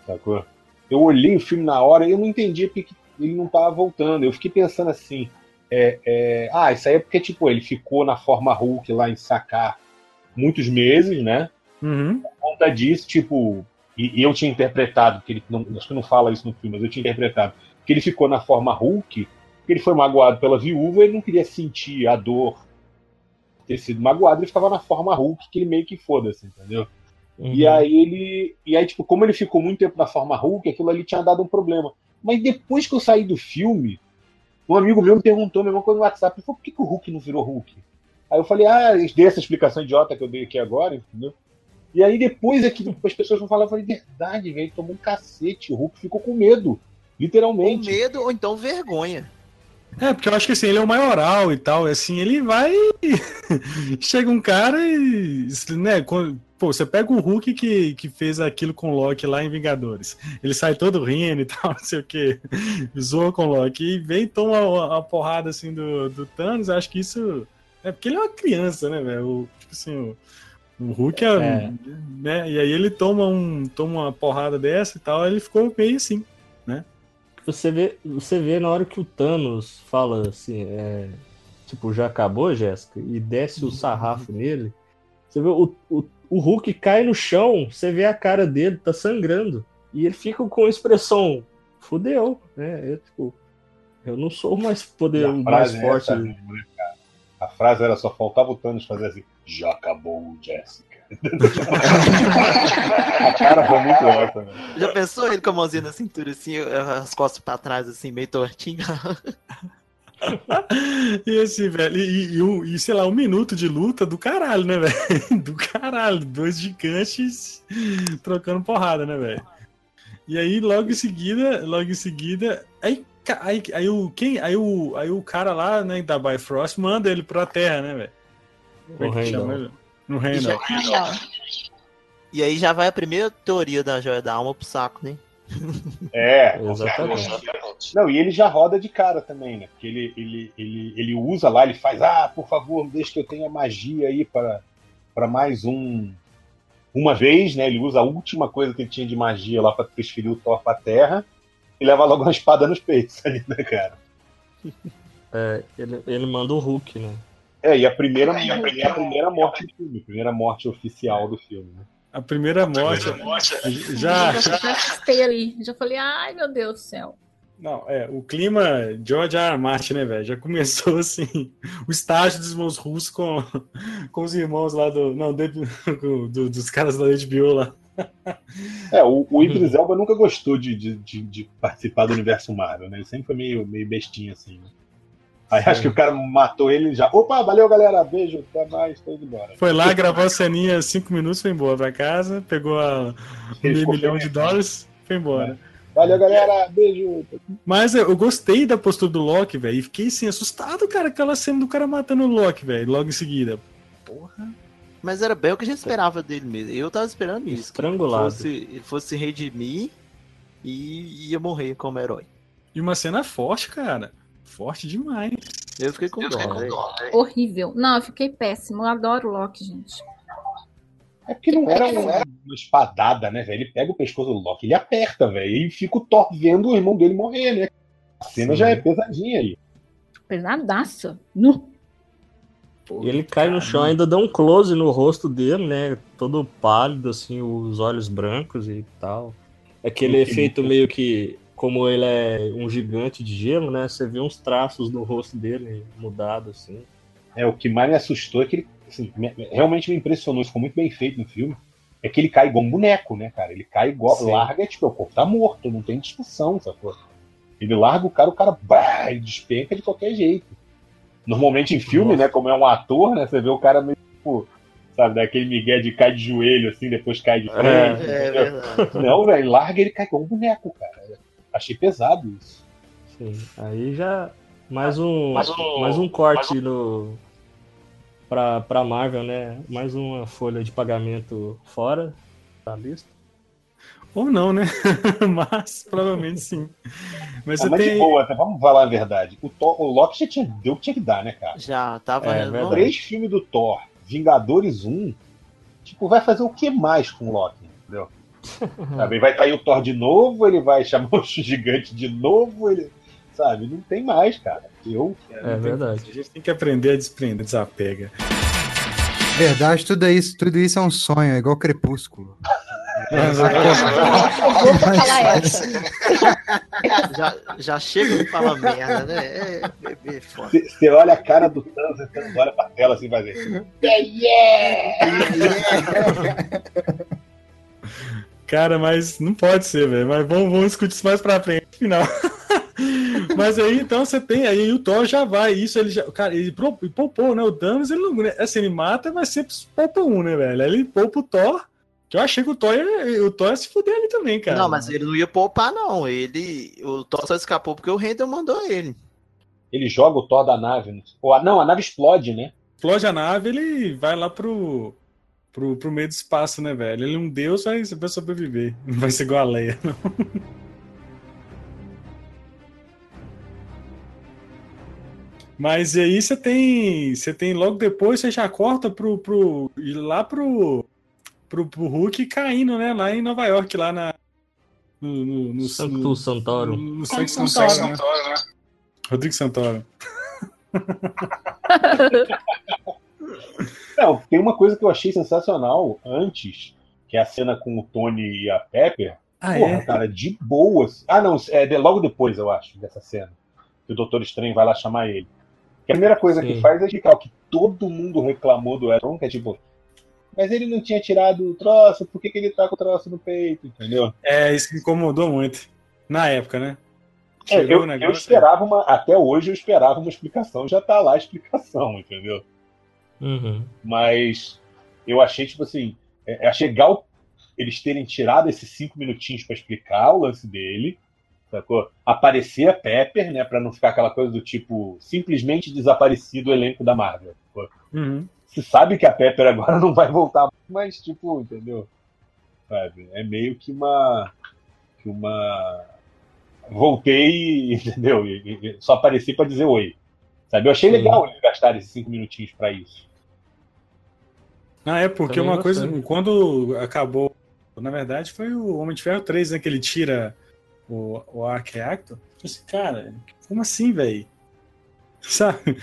sacou? Eu olhei o filme na hora e eu não entendia porque que ele não tava voltando. Eu fiquei pensando assim, é, é, ah, isso aí é porque, tipo, ele ficou na forma Hulk lá em sacar muitos meses, né? Uhum. Por conta disso, tipo, e, e eu tinha interpretado, que ele não, acho que não fala isso no filme, mas eu tinha interpretado, que ele ficou na forma Hulk, que ele foi magoado pela viúva, ele não queria sentir a dor ter sido magoado, ele ficava na forma Hulk, que ele meio que foda-se, entendeu? E Uhum. aí ele. E aí, tipo, como ele ficou muito tempo na forma Hulk, aquilo ali tinha dado um problema. Mas depois que eu saí do filme, um amigo meu me perguntou a mesma coisa no WhatsApp, por que, que o Hulk não virou Hulk? Aí eu falei, ah, dei essa explicação idiota que eu dei aqui agora, entendeu? E aí depois é que as pessoas vão falar, eu falei, verdade, velho, tomou um cacete, o Hulk ficou com medo. Com Literalmente. medo ou então vergonha. É, porque eu acho que assim, ele é o maioral e tal, e assim, ele vai. Chega um cara e. Né, quando- pô, você pega o Hulk que, que fez aquilo com o Loki lá em Vingadores. Ele sai todo rindo e tal, não sei o que. Zoa com o Loki e vem e toma uma, uma porrada assim do, do Thanos. Acho que isso. É porque ele é uma criança, né, velho? Tipo assim, o, o Hulk é. É. Né, e aí ele toma, um, toma uma porrada dessa e tal, ele ficou meio assim. Você vê, você vê na hora que o Thanos fala assim, é, tipo, já acabou, Jéssica, e desce o sarrafo nele. Você vê o, o, o Hulk cai no chão, você vê a cara dele, tá sangrando. E ele fica com a expressão, fudeu, né? É, tipo, eu não sou mais poder mais é forte. mesmo, né? A frase era só faltava o Thanos fazer assim, já acabou, Jessica. A cara foi muito essa, né? Já pensou ele com a mãozinha na cintura, assim, as costas pra trás, assim, meio tortinho? E assim, velho, e, e, e, sei lá, um minuto de luta do caralho, né, velho? Do caralho, dois gigantes trocando porrada, né, velho? E aí, logo em seguida, logo em seguida, aí, aí, aí, o, quem, aí, o, aí o cara lá, né, da Bifrost manda ele pra terra, né, velho? Como é que chama ele? No reino. E aí já vai a primeira teoria da joia da alma pro saco, né? É, Exatamente. Não, e ele já roda de cara também, né? Porque ele, ele, ele, ele usa lá, ele faz, ah, por favor, deixa que eu tenha magia aí para para mais um. Uma vez, né? Ele usa a última coisa que ele tinha de magia lá para transferir o Thor pra terra e leva logo uma espada nos peitos ali, né, cara? É, ele, ele manda o Hulk, né? É, e a primeira, e a primeira, a primeira morte do filme, a primeira morte oficial do filme, né? A primeira morte. Já, já, já assustei ali. Já falei, ai meu Deus do céu. Não, é, o clima George R. R. Martin, né, velho? Já começou assim, o estágio dos irmãos russos com, com os irmãos lá do. Não, do, do, dos caras da HBO lá. É, o, o Idris Elba nunca gostou de, de, de, de, participar do universo Marvel, né? Ele sempre foi meio, meio bestinho assim, né? Aí acho que o cara matou ele já. Opa, valeu, galera. Beijo, até mais, tô indo embora. Foi lá, gravou a ceninha cinco minutos, foi embora pra casa, pegou a meio milhão de dólares, foi embora. É. Valeu, galera. Beijo. Mas eu gostei da postura do Loki, velho. E fiquei assim, assustado, cara, aquela cena do cara matando o Loki, velho, logo em seguida. Porra. Mas era bem o que a gente esperava dele mesmo. Eu tava esperando isso. Estrangulado. Que fosse, ele fosse se redimir e ia morrer como herói. E uma cena forte, cara. Forte demais. Eu fiquei com, eu dó, fiquei com dó. Horrível. Não, eu fiquei péssimo. Eu adoro o Loki, gente. É porque não era, um, era uma espadada, né, velho? Ele pega o pescoço do Loki, ele aperta, velho, e fica o Thor vendo o irmão dele morrer, né? A cena Sim. já é pesadinha aí. Pesadaça. No. E ele cai no chão, ainda dá um close no rosto dele, né? Todo pálido, assim, os olhos brancos e tal. Aquele efeito meio que, como ele é um gigante de gelo, né? Você vê uns traços no rosto dele mudado, assim. É, o que mais me assustou é que ele assim, realmente me impressionou, ficou muito bem feito no filme, é que ele cai igual um boneco, né, cara? Ele cai igual, Sim. larga, tipo, o corpo tá morto, não tem discussão, sacou? Ele larga o cara, o cara, bah, ele despenca de qualquer jeito. Normalmente em filme, Nossa. né, como é um ator, né, você vê o cara meio, tipo, sabe, daquele migué de cai de joelho, assim, depois cai de é. frente. É, é verdade. Não, velho, larga ele cai igual um boneco, cara. Achei pesado isso. Sim, aí já mais um, mais um, mais um corte mais um... no para pra Marvel, né? Mais uma folha de pagamento fora da lista. Ou não, né? Mas provavelmente sim. Mas, ah, mas tem... de boa, tá? vamos falar a verdade. O, Thor, o Loki já tinha, deu o que tinha que dar, né, cara? Já, tava é, Três filmes do Thor, Vingadores 1, tipo, vai fazer o que mais com o Loki, entendeu? Sabe? Vai estar aí o Thor de novo, ele vai chamar o gigante de novo, ele sabe? Não tem mais, cara. Eu. É verdade. A gente tem que aprender a desprender, desapega. Verdade, tudo isso, tudo isso é um sonho, é igual crepúsculo. já, já chega de falar merda, né? É, bebê, Você olha a cara do Thanos, você olha pra tela assim, vai ver. Yeah, yeah! Cara, mas não pode ser, velho. Mas vamos, vamos discutir isso mais pra frente, no final. Mas aí então você tem aí o Thor já vai, isso ele já, cara, ele poupou, né? O Thanos, ele não, né, assim, ele mata, mas sempre poupa um, né, velho? Aí ele poupa o Thor, que eu achei que o Thor ia, o Thor ia se fuder ali também, cara. Não, mas ele não ia poupar, não. Ele, o Thor só escapou porque o Randall mandou ele. Ele joga o Thor da nave, né? Ou, não, a nave explode, né? Explode a nave, ele vai lá pro, pro, pro meio do espaço, né, velho? Ele é um deus, vai, vai sobreviver. Não vai ser igual a Leia, não. Mas aí você tem. Você tem logo depois, você já corta pro. pro lá pro, pro, pro Hulk caindo, né? Lá em Nova York, lá na. No, no, no Santo Santoro. No, no Santo Santoro, Santoro, né? Rodrigo Santoro. Não, tem uma coisa que eu achei sensacional antes, que é a cena com o Tony e a Pepper. Ah, Porra, é? cara, de boas. Ah, não, é de, logo depois, eu acho, dessa cena. Que o Doutor Estranho vai lá chamar ele. Que a primeira coisa Sim. que faz é explicar o que todo mundo reclamou do Elton, que é tipo, mas ele não tinha tirado o troço, por que, que ele tá com o troço no peito, entendeu? É, isso que incomodou muito. Na época, né? É, eu, eu, esperava uma. Até hoje eu esperava uma explicação, já tá lá a explicação, entendeu? Uhum. Mas eu achei, tipo assim, é, achei legal eles terem tirado esses cinco minutinhos para explicar o lance dele sacou? Aparecer a Pepper, né? Pra não ficar aquela coisa do tipo, simplesmente desaparecido o elenco da Marvel. Uhum. Você sabe que a Pepper agora não vai voltar, mas, tipo, entendeu? Sabe? É meio que uma. que uma. Voltei, entendeu? E, e- só apareci pra dizer oi. Sabe? Eu achei Sim. legal eles gastarem esses cinco minutinhos pra isso. Ah, é, porque Também uma coisa, quando acabou, na verdade, foi o Homem de Ferro 3, né, que ele tira o, o Arc Reactor. Eu Assim, cara, como assim, velho? Sabe?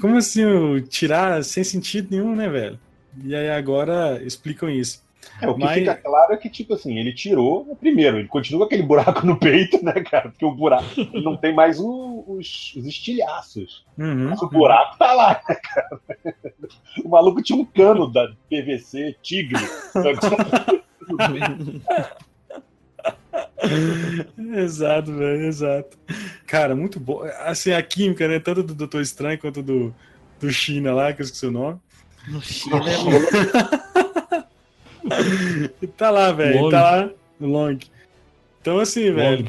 Como assim o tirar sem sentido nenhum, né, velho? E aí agora explicam isso. É, o que Mas- fica claro é que, tipo assim, ele tirou. Primeiro, ele continua com aquele buraco no peito, né, cara? Porque o buraco não tem mais o- os, os estilhaços. Uhum. Mas o buraco tá lá, né, cara? O maluco tinha um cano da PVC Tigre. exato, velho, exato. Cara, muito bom. Assim, a química, né? Tanto do Doutor Estranho quanto do, do China lá, que eu esqueci o nome. No China é tá lá, velho. Tá lá no Long. Então, assim, velho.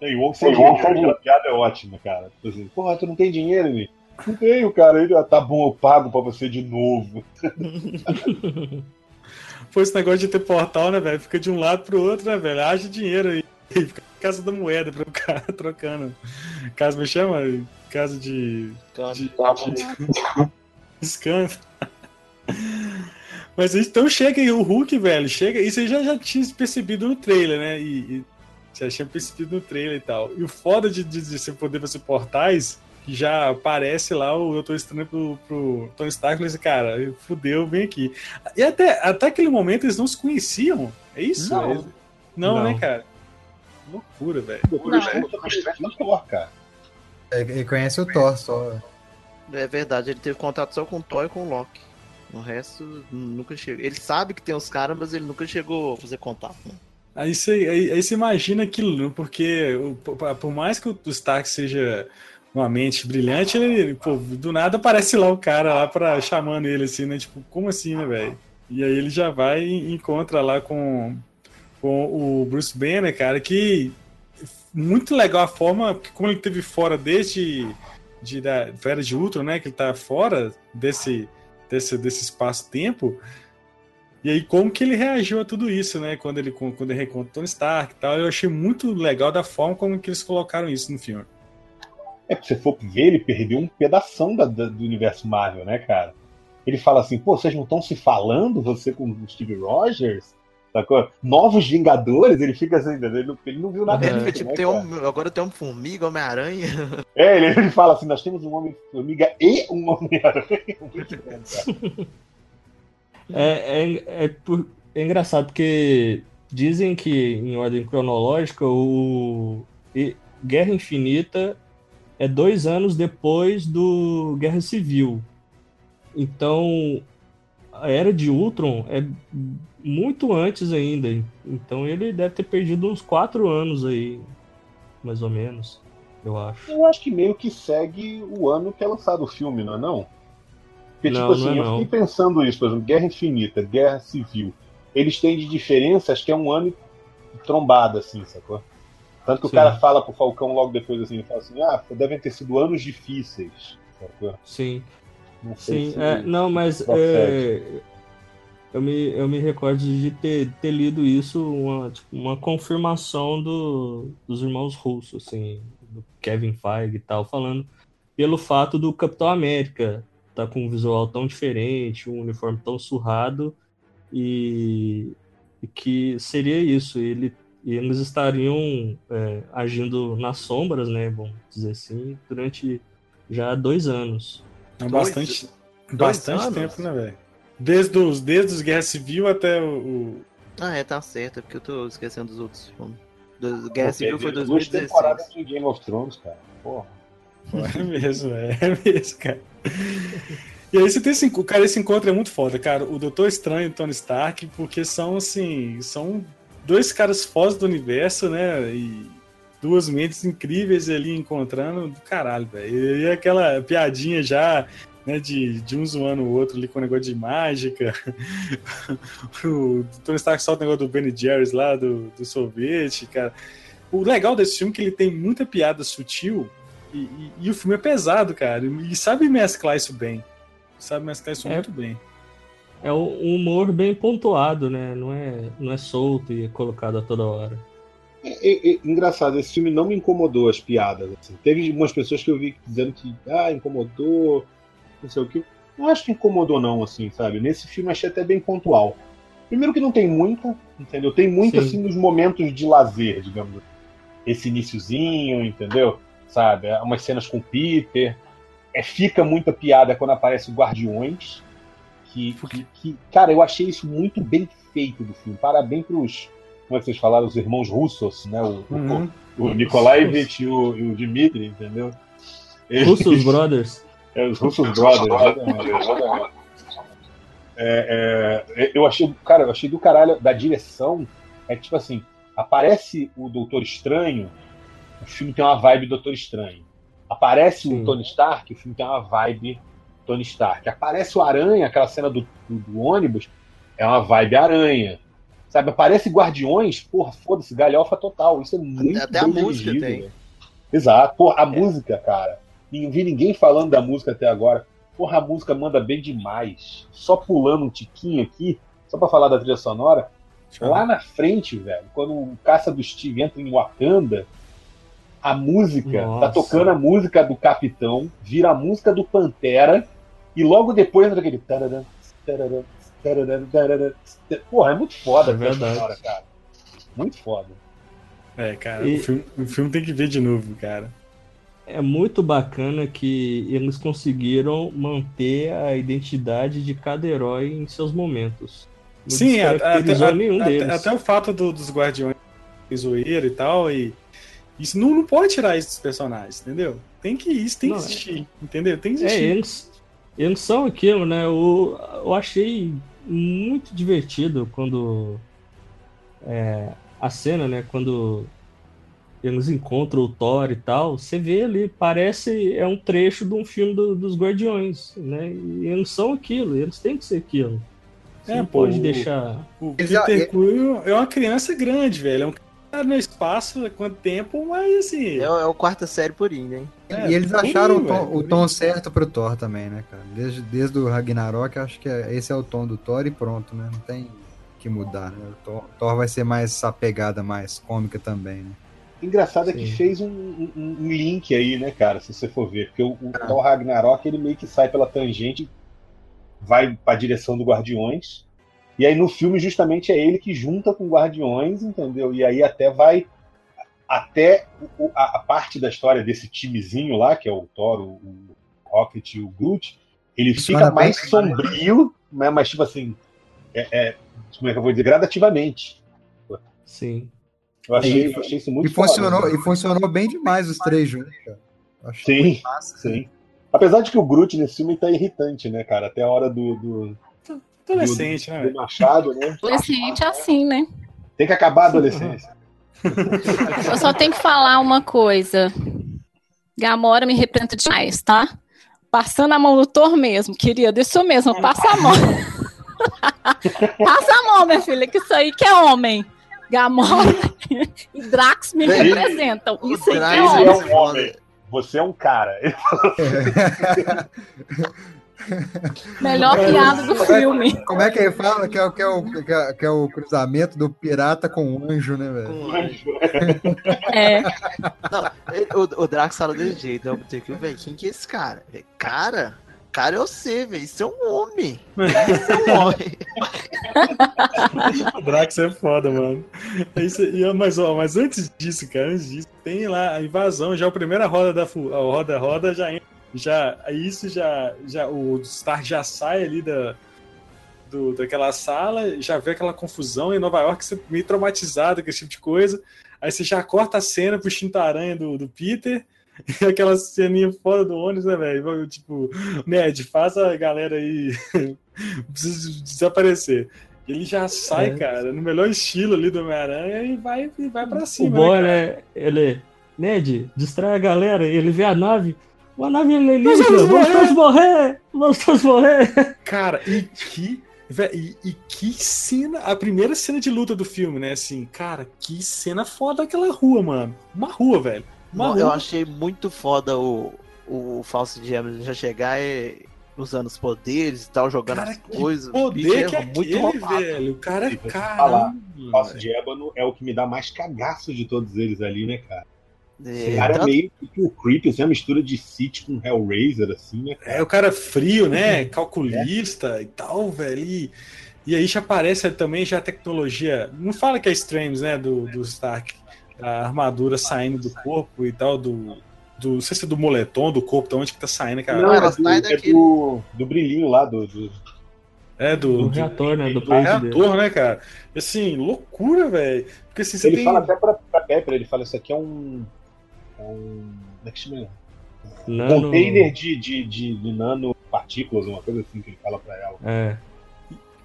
E o Seng, a piada é ótima, cara. Tipo assim, Porra, tu não tem dinheiro, ele? Não tenho, cara. Ele, ah, tá bom, eu pago pra você de novo. Pô, esse negócio de ter portal, né, velho? Fica de um lado pro outro, né, velho? Haja dinheiro aí. Fica na casa da moeda pra ficar trocando. Casa, me chama? Casa de. de, de... Escândalo. Mas então chega aí, o Hulk, velho, chega. Isso aí já, já tinha percebido no trailer, né? E, e já tinha percebido no trailer e tal. E o foda de, de, de você poder fazer portais, que já aparece lá o Doutor Estranho pro, pro Tony Stark e assim, cara, fudeu, vem aqui. E até, até aquele momento eles não se conheciam. É isso? Não. Eles- não, Não. né, cara? Loucura, velho. Doutor Não. Estranho Thor, cara. É, Ele conhece o Thor só. É verdade, ele teve contato só com o Thor e com o Loki. O resto nunca chegou. Ele sabe que tem os caras, mas ele nunca chegou a fazer contato. Né? Aí você, aí, aí você imagina aquilo, né? porque por- mais que o Stark seja uma mente brilhante, ele, pô, do nada aparece lá o cara lá para chamando ele assim, né? Tipo, como assim, né, velho? E aí ele já vai e encontra lá com, com o Bruce Banner, cara, que muito legal a forma que como ele teve fora desde de, da Era de Ultron, né? Que ele tá fora desse, desse, desse espaço-tempo. E aí, como que ele reagiu a tudo isso, né? Quando ele, quando ele reencontra o Tony Stark e tal. Eu achei muito legal da forma como que eles colocaram isso no filme. É, se você for ver, ele perdeu um pedação da- da- do universo Marvel, né, cara? Ele fala assim, pô, vocês não estão se falando, você com o Steve Rogers? Sacou? Novos Vingadores, ele fica assim, ele não, ele não viu nada Ele disso, fica tipo, né, tem um, agora tem um formiga, Homem-Aranha. É, ele, ele fala assim, nós temos um Homem-Formiga e um Homem-Aranha. Muito bom, cara. É, é, é, por- é engraçado porque dizem que, em ordem cronológica, o Guerra Infinita é dois anos depois do Guerra Civil. Então, a Era de Ultron é muito antes ainda. Então, ele deve ter perdido uns quatro anos aí, mais ou menos, eu acho. Eu acho que meio que segue o ano que é lançado o filme, não é não? Porque, Não, tipo assim, é eu fiquei pensando isso, por exemplo, Guerra Infinita, Guerra Civil. Eles têm de diferença, acho que é um ano trombada, assim, sacou? Tanto que Sim. o cara fala pro Falcão logo depois, assim, ele fala assim, ah, devem ter sido anos difíceis, sacou? Sim. Não sei Sim, se- é, não, mas é, eu, me, eu me recordo de ter, ter lido isso, uma, tipo, uma confirmação do, dos irmãos russos, assim, do Kevin Feige e tal, falando pelo fato do Capitão América tá com um visual tão diferente, um uniforme tão surrado, e, e que seria isso, ele, eles estariam é, agindo nas sombras, né, vamos dizer assim, durante já dois anos. É Dois- bastante, dois bastante anos? tempo, né, velho? Desde os, desde os Guerra Civil até o. o- Ah, é, tá certo, é porque eu tô esquecendo dos outros filmes. Do, Guerra Civil foi perdeu duas 2016. temporadas de Game of Thrones, cara. Porra. É mesmo, é, é mesmo, cara. E aí você tem esse, cara, esse encontro é muito foda, cara. O Doutor Estranho e o Tony Stark, porque são assim, são dois caras fora do universo, né? E duas mentes incríveis ali encontrando do caralho, velho. E aquela piadinha já, né, de, de um zoando o outro ali com o negócio de mágica. o Tony Stark solta o negócio do Ben Jerry's lá, do, do sorvete, cara. O legal desse filme é que ele tem muita piada sutil e, e- e o filme é pesado, cara. E sabe mesclar isso bem. Sabe mesclar isso É. muito bem. É um humor bem pontuado, né? Não é, não é solto e é colocado a toda hora. É, é, é engraçado, esse filme não me incomodou as piadas. assim. Teve umas pessoas que eu vi dizendo que ah, incomodou, não sei o que. Não acho que incomodou, não, assim, sabe? Nesse filme achei até bem pontual. Primeiro que não tem muita, entendeu? Tem muito, Sim. assim, nos momentos de lazer, digamos assim. Esse iniciozinho, entendeu? Sabe? É, Umas cenas com o Peter. É, fica muita piada quando aparece o Guardiões. Que, que, que- cara, eu achei isso muito bem feito do filme. Parabéns pros, como é que vocês falaram, os irmãos russos, né? O, o- Uhum. o Nikolaevich e o, e o Dmitry, entendeu? Eles- Russos Brothers. é, os Russos Brothers, exatamente. É, é, eu achei, cara, eu achei do caralho da direção. É que, tipo assim, aparece o Doutor Estranho, o filme tem uma vibe Doutor Estranho. Aparece Sim. o Tony Stark, o filme tem uma vibe Tony Stark. Aparece o Aranha, aquela cena do, do, do ônibus, é uma vibe Aranha. Sabe, aparece Guardiões, porra, foda-se, galhofa total. Isso é muito Até a bem música dirigido, tem. velho. Exato. Porra, a música, cara. Não vi ninguém falando da música até agora. Porra, a música manda bem demais. Só pulando um tiquinho aqui, só pra falar da trilha sonora. Lá na frente, velho, quando o caça do Steve entra em Wakanda, a música, Nossa. tá tocando a música do Capitão, vira a música do Pantera, e logo depois entra aquele. tararam, tararam, tararam, tararam. Porra, é muito foda É verdade. sonora, cara. Muito foda. É, cara, E- o, filme, o filme tem que ver de novo, cara. É muito bacana que eles conseguiram manter a identidade de cada herói em seus momentos. Não Sim, até, nenhum até- deles. até o fato do- dos guardiões de zoeira e tal, e isso não, não pode tirar isso dos personagens, entendeu? Tem que isso tem Não, que é- existir, entendeu? Tem que É, existir. eles, eles são aquilo, né? Eu, eu achei muito divertido quando é, a cena, né? Quando eles encontram o Thor e tal, você vê ali, parece é um trecho de um filme do- dos Guardiões, né? E eles são aquilo, eles têm que ser aquilo. Você É, não pô, pode o- deixar. O Peter Quill é uma criança grande, velho. É um no espaço há quanto tempo, mas assim. É, o- é o quarta série purinho, hein? é, e eles acharam o tom, velho, o tom certo pro Thor também, né, cara? Desde, desde o Ragnarok, acho que é- esse é o tom do Thor e pronto, né? Não tem que mudar, né? O Thor, Thor vai ser mais essa pegada mais cômica também, né? Engraçado é que Sim. fez um, um- um link aí, né, cara, se você for ver. Porque o, o Thor Ragnarok, ele meio que sai pela tangente, vai pra direção do Guardiões. E aí no filme, justamente, é ele que junta com Guardiões, entendeu? E aí até vai. Até a, a parte da história desse timezinho lá, que é o Thor, o, o Rocket e o Groot, ele Funciona fica mais bem, sombrio, né, mas tipo assim. É, é- como é que eu vou dizer? Gradativamente. Sim. Eu achei, eu achei isso muito E funcionou, foda, né? e funcionou bem demais os três juntos, cara. Achei Sim, sim. Apesar de que o Groot nesse filme tá irritante, né, cara? Até a hora do, do, Adolescente, né, do machado, né? Adolescente é assim, né? Tem que acabar a adolescência. Eu só tenho que falar uma coisa. Gamora me representa demais, tá? Passando a mão no Thor mesmo, querida. Isso mesmo, passa a mão. passa a mão, minha filha, que isso aí que é homem. Gamora e Drax me Ele- representam. Isso aí que é homem. é um homem. Você é um cara. Melhor piada do filme. Como é que ele fala que é, o- que, é o, que, é, que é o cruzamento do pirata com o anjo, né, velho? Com- É. Não, o, o Drax fala desse jeito, né? O Peter Quill, velho, quem que é esse cara? Velho, Cara? Cara é você, velho. Isso é um homem. Isso é um homem. O Drax é foda, mano. É Isso, e, mas, ó, mas antes disso, cara, antes disso, tem lá a invasão, já a primeira roda da fu- a roda roda já entra- já isso já já o Stark já sai ali da do, daquela sala, já vê aquela confusão em Nova York, você meio traumatizado com esse tipo de coisa. Aí você já corta a cena pro Shintaranha do, do Peter. E aquela ceninha fora do ônibus, né, velho? Tipo, Ned, faz a galera aí precisa desaparecer. Ele já sai, É. cara, no melhor estilo ali do Homem-Aranha e vai, e vai pra O cima. boy, né, cara? né? Ele. Ned, distrai a galera, ele vê a nave. Uma nave alienígena, Nós vamos todos morrer! Vamos todos morrer! Cara, e que. E, e que cena. A primeira cena de luta do filme, né? Assim, cara, que cena foda aquela rua, mano. Uma rua, velho. Uma Eu rua. achei muito foda o, o Falso de Gêmeos já chegar e. usando os poderes e tal, jogando Cara, as que coisas. o poder bicho que é muito aquele, roubado. velho? O cara é caramba. falar, O Falso Ébano é o que me dá mais cagaço de todos eles ali, né, cara? É, o cara tanto- é meio que o creepy, assim, uma mistura de City com Hellraiser, assim, né, cara? É, o cara frio, né? Calculista e tal, velho. E, e aí já aparece também já a tecnologia. Não fala que é Strange, né? Do, do Stark. A armadura saindo do corpo e tal, do. do não sei se é do moletom, do corpo, de onde que tá saindo, cara. Não, ela é, do, sai é daquele- do, do brilhinho lá, do, do- É do, Do reator, né? Do do reator, né, cara? Assim, loucura, velho. Porque assim, você Ele tem. fala até pra, pra Pepper, ele fala, isso aqui é um... é um como é que chama? Nano- Container de, de, de, de nanopartículas, uma coisa assim que ele fala pra ela. É.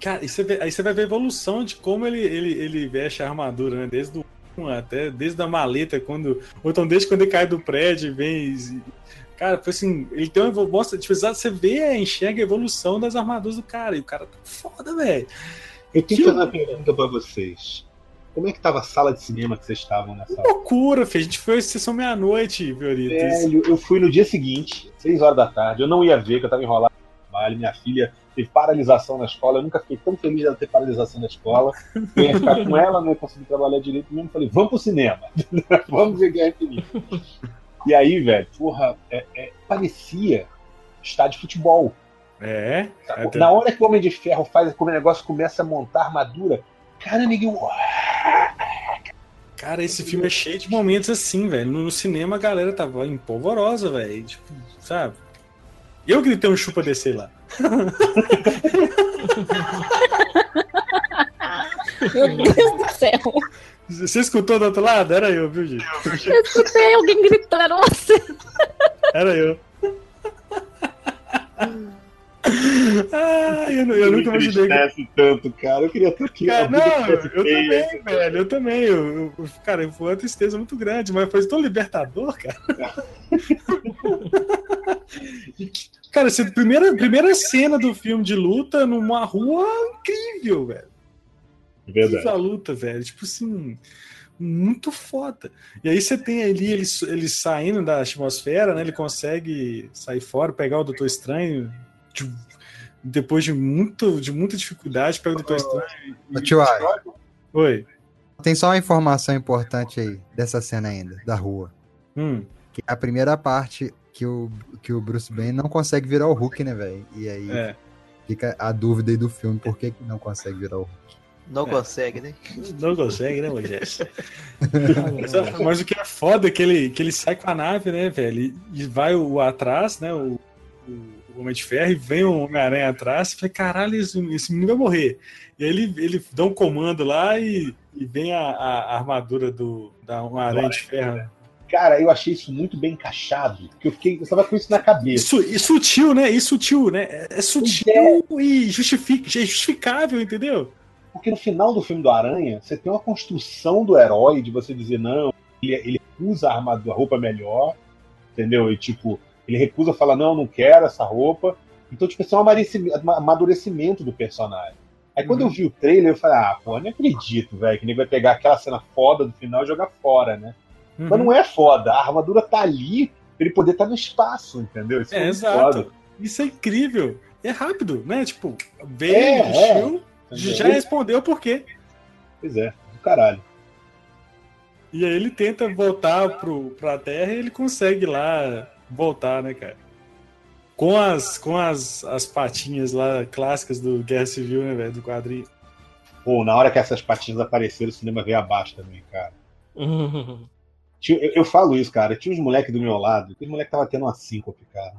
Cara, e você vê- aí você vai ver a evolução de como ele, ele, ele veste a armadura, né? Desde o até desde a maleta, quando. Ou então desde quando ele cai do prédio e vem. e- Cara, foi assim, ele tem uma mostra, tipo, você vê, enxerga a evolução das armaduras do cara. E o cara tá foda, velho. Eu tenho que fazer uma pergunta pra vocês. Como é que tava a sala de cinema que vocês estavam nessa hora? Loucura, filho. A gente foi sessão meia-noite, Vioritas. Velho, eu fui no dia seguinte, 6 horas da tarde. Eu não ia ver, que eu tava enrolado no trabalho. Minha filha teve paralisação na escola. Eu nunca fiquei tão feliz dela ter paralisação na escola. Eu ia ficar com ela, não ia conseguir trabalhar direito mesmo. Falei, vamos pro cinema. vamos ver Guerra Infinita. E aí, velho, porra, é- é- parecia estádio de futebol. É. é Na hora que o Homem de Ferro faz como o negócio começa a montar armadura, cara, ninguém. Cara, esse filme é cheio de momentos assim, velho. No, cinema a galera tava empolvorosa, velho. Tipo, sabe? Eu gritei um chupa descer lá. Meu Deus do céu. Você escutou do outro lado? Era eu, viu, gente? Eu escutei alguém gritando, era você. Era eu. Ah, eu, eu nunca que. entristece tanto, cara. Eu queria tanto que. Cara, não, eu também, velho. Eu também. Eu, eu- cara, foi uma tristeza muito grande, mas foi tão libertador, cara. cara, essa primeira, primeira cena do filme de luta numa rua incrível, velho. Verdade. Incrível a luta, velho. Tipo assim, muito foda. E aí você tem ali ele, ele saindo da atmosfera, né? Ele consegue sair fora, pegar o Doutor Estranho. De- depois de, muito, de muita dificuldade, pega o Doutor Estranho. e- tio Ai, Oi. tem só uma informação importante aí dessa cena ainda, da rua. Hum. Que é a primeira parte que o, que o Bruce Banner não consegue virar o Hulk, né, velho? E aí É. fica a dúvida aí do filme, por que, que não consegue virar o Hulk? Não É. consegue, né? Não consegue, né, Moisés? mas, mas o que é foda é que ele, que ele sai com a nave, né, velho? E, vai o atrás, né? O, o Homem de Ferro, e vem o Homem-Aranha atrás. E fala, caralho, esse, esse menino vai morrer. E aí ele, ele dá um comando lá e, e vem a, a- armadura do, da Homem-Aranha de Ferro. Cara, eu achei isso muito bem encaixado. Porque eu fiquei. Eu tava com isso na cabeça. Isso, e sutil, né? E sutil, né? É, é sutil e justific, é justificável, entendeu? Porque no final do filme do Aranha, você tem uma construção do herói de você dizer, não, ele, ele usa a armadura, a roupa melhor, entendeu? E tipo, ele recusa falar, não, não quero essa roupa. Então, tipo, isso é um amadurecimento, do personagem. Aí quando Uhum. eu vi o trailer, eu falei, ah, pô, não acredito, velho, que ele vai pegar aquela cena foda do final e jogar fora, né? Uhum. Mas não é foda, a armadura tá ali pra ele poder estar no espaço, entendeu? Isso É, muito exato. foda. Isso é incrível. É rápido, né? Tipo, veio, É, vestiu, é. já respondeu por quê. Pois é, do caralho. E aí ele tenta voltar pro, pra Terra e ele consegue lá voltar, né, cara? Com as, com as, as patinhas lá clássicas do Guerra Civil, né, velho? Do quadrinho. Pô, na hora que essas patinhas apareceram, o cinema veio abaixo também, cara. Tinha- Eu, eu falo isso, cara. Tinha uns moleques do meu lado, aquele moleque tava tendo uma síncope, cara.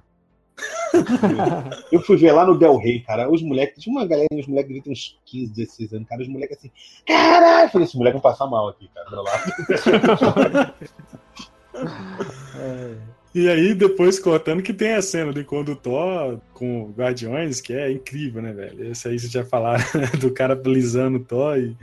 Eu fui ver lá no Del Rey, cara. Os moleques, tinha uma galera, os moleques devem ter uns 15, 16 anos, cara. Os moleques assim, caralho! Eu falei, esse moleque vai passar mal aqui, cara, do meu lado. E aí, depois cortando que tem a cena do condutor com o Guardiões, que é incrível, né, velho? Esse aí você já falaram, né, do cara lisando o Thor e.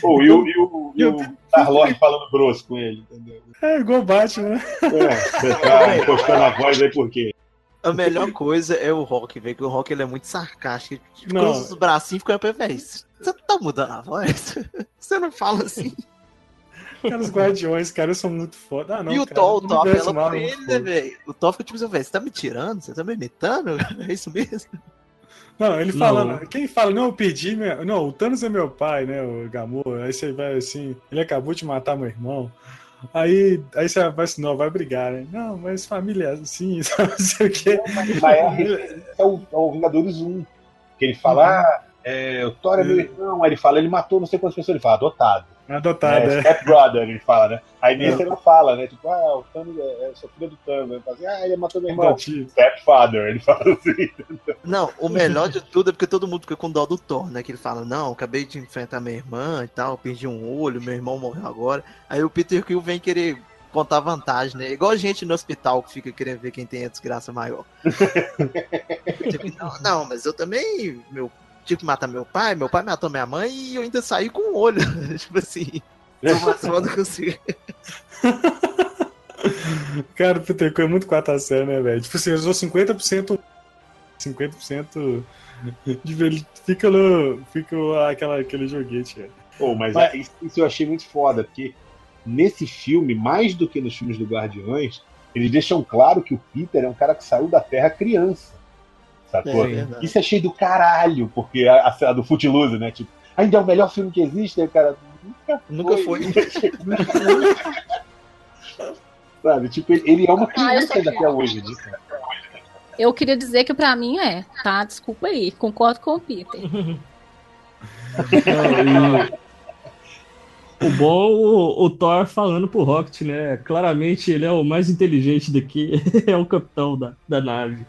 Pô, e o, e o, e o Star-Lord falando grosso com ele, entendeu? É igual o Batman, né? É, você tá encostando a voz aí por quê? A melhor coisa é o Rock, velho, que o Rock ele é muito sarcástico. Ele cruza os bracinhos e fica pra velho. Você tá mudando a voz? Você não fala assim. Cara, os guardiões, cara, são muito foda. Ah, não, e o cara, Thor, o Thor universo apela por é ele, né, velho? O Thor fica tipo assim, velho, você tá me tirando? Você tá me imitando? É isso mesmo? Não, ele Não. fala, quem fala, não, eu perdi, meu... não, o Thanos é meu pai, né, o Gamor, aí você vai assim, ele acabou de matar meu irmão, aí, aí você vai assim, não, vai brigar, né, não, mas família é assim, sabe, não sei o quê. Mas é, a referência ao, ao Vingadores 1. Que ele fala, ah, é, o Thor é meu irmão. Aí ele fala, ele matou não sei quantas pessoas. Ele fala, adotado. Adotado, É, é. Step brother, ele fala, né? Aí nesse É. ele não fala, né? Tipo, ah, o Thanos é, é sou filho do Thanos. Ele fala assim, ah, ele matou meu irmão. Adotivo. Stepfather, ele fala assim. Não, o melhor de tudo é porque todo mundo fica com dó do Thor, né? Que ele fala, não, acabei de enfrentar minha irmã e tal, perdi um olho, meu irmão morreu agora. Aí o Peter Quill vem querer contar vantagem, né? Igual a gente no hospital que fica querendo ver quem tem a desgraça maior. tipo, não, não, mas eu também, meu, tive que matar meu pai, meu pai matou minha mãe e eu ainda saí com um olho. tipo assim, foda que você. Cara, o Peter é muito quarta série, né, velho? Tipo assim, eu usou 50%. 50% de ele fica no. Fica aquela, aquele joguete, cara. Pô, mas, Mas- isso, isso eu achei muito foda, porque nesse filme, mais do que nos filmes do Guardiões, eles deixam claro que o Peter é um cara que saiu da Terra criança. Sacou? É. Isso achei do caralho, porque a, a do Footloose, né? Tipo, ainda é o melhor filme que existe, né, cara? Nunca foi. Sabe? Tipo, ele- é uma Ah, criança quero. até hoje, né? cara? Eu queria dizer que pra mim é, tá? Desculpa aí, concordo com o Peter. O bom o, o Thor falando pro Rocket, né? Claramente ele é o mais inteligente daqui, é o capitão da, da nave.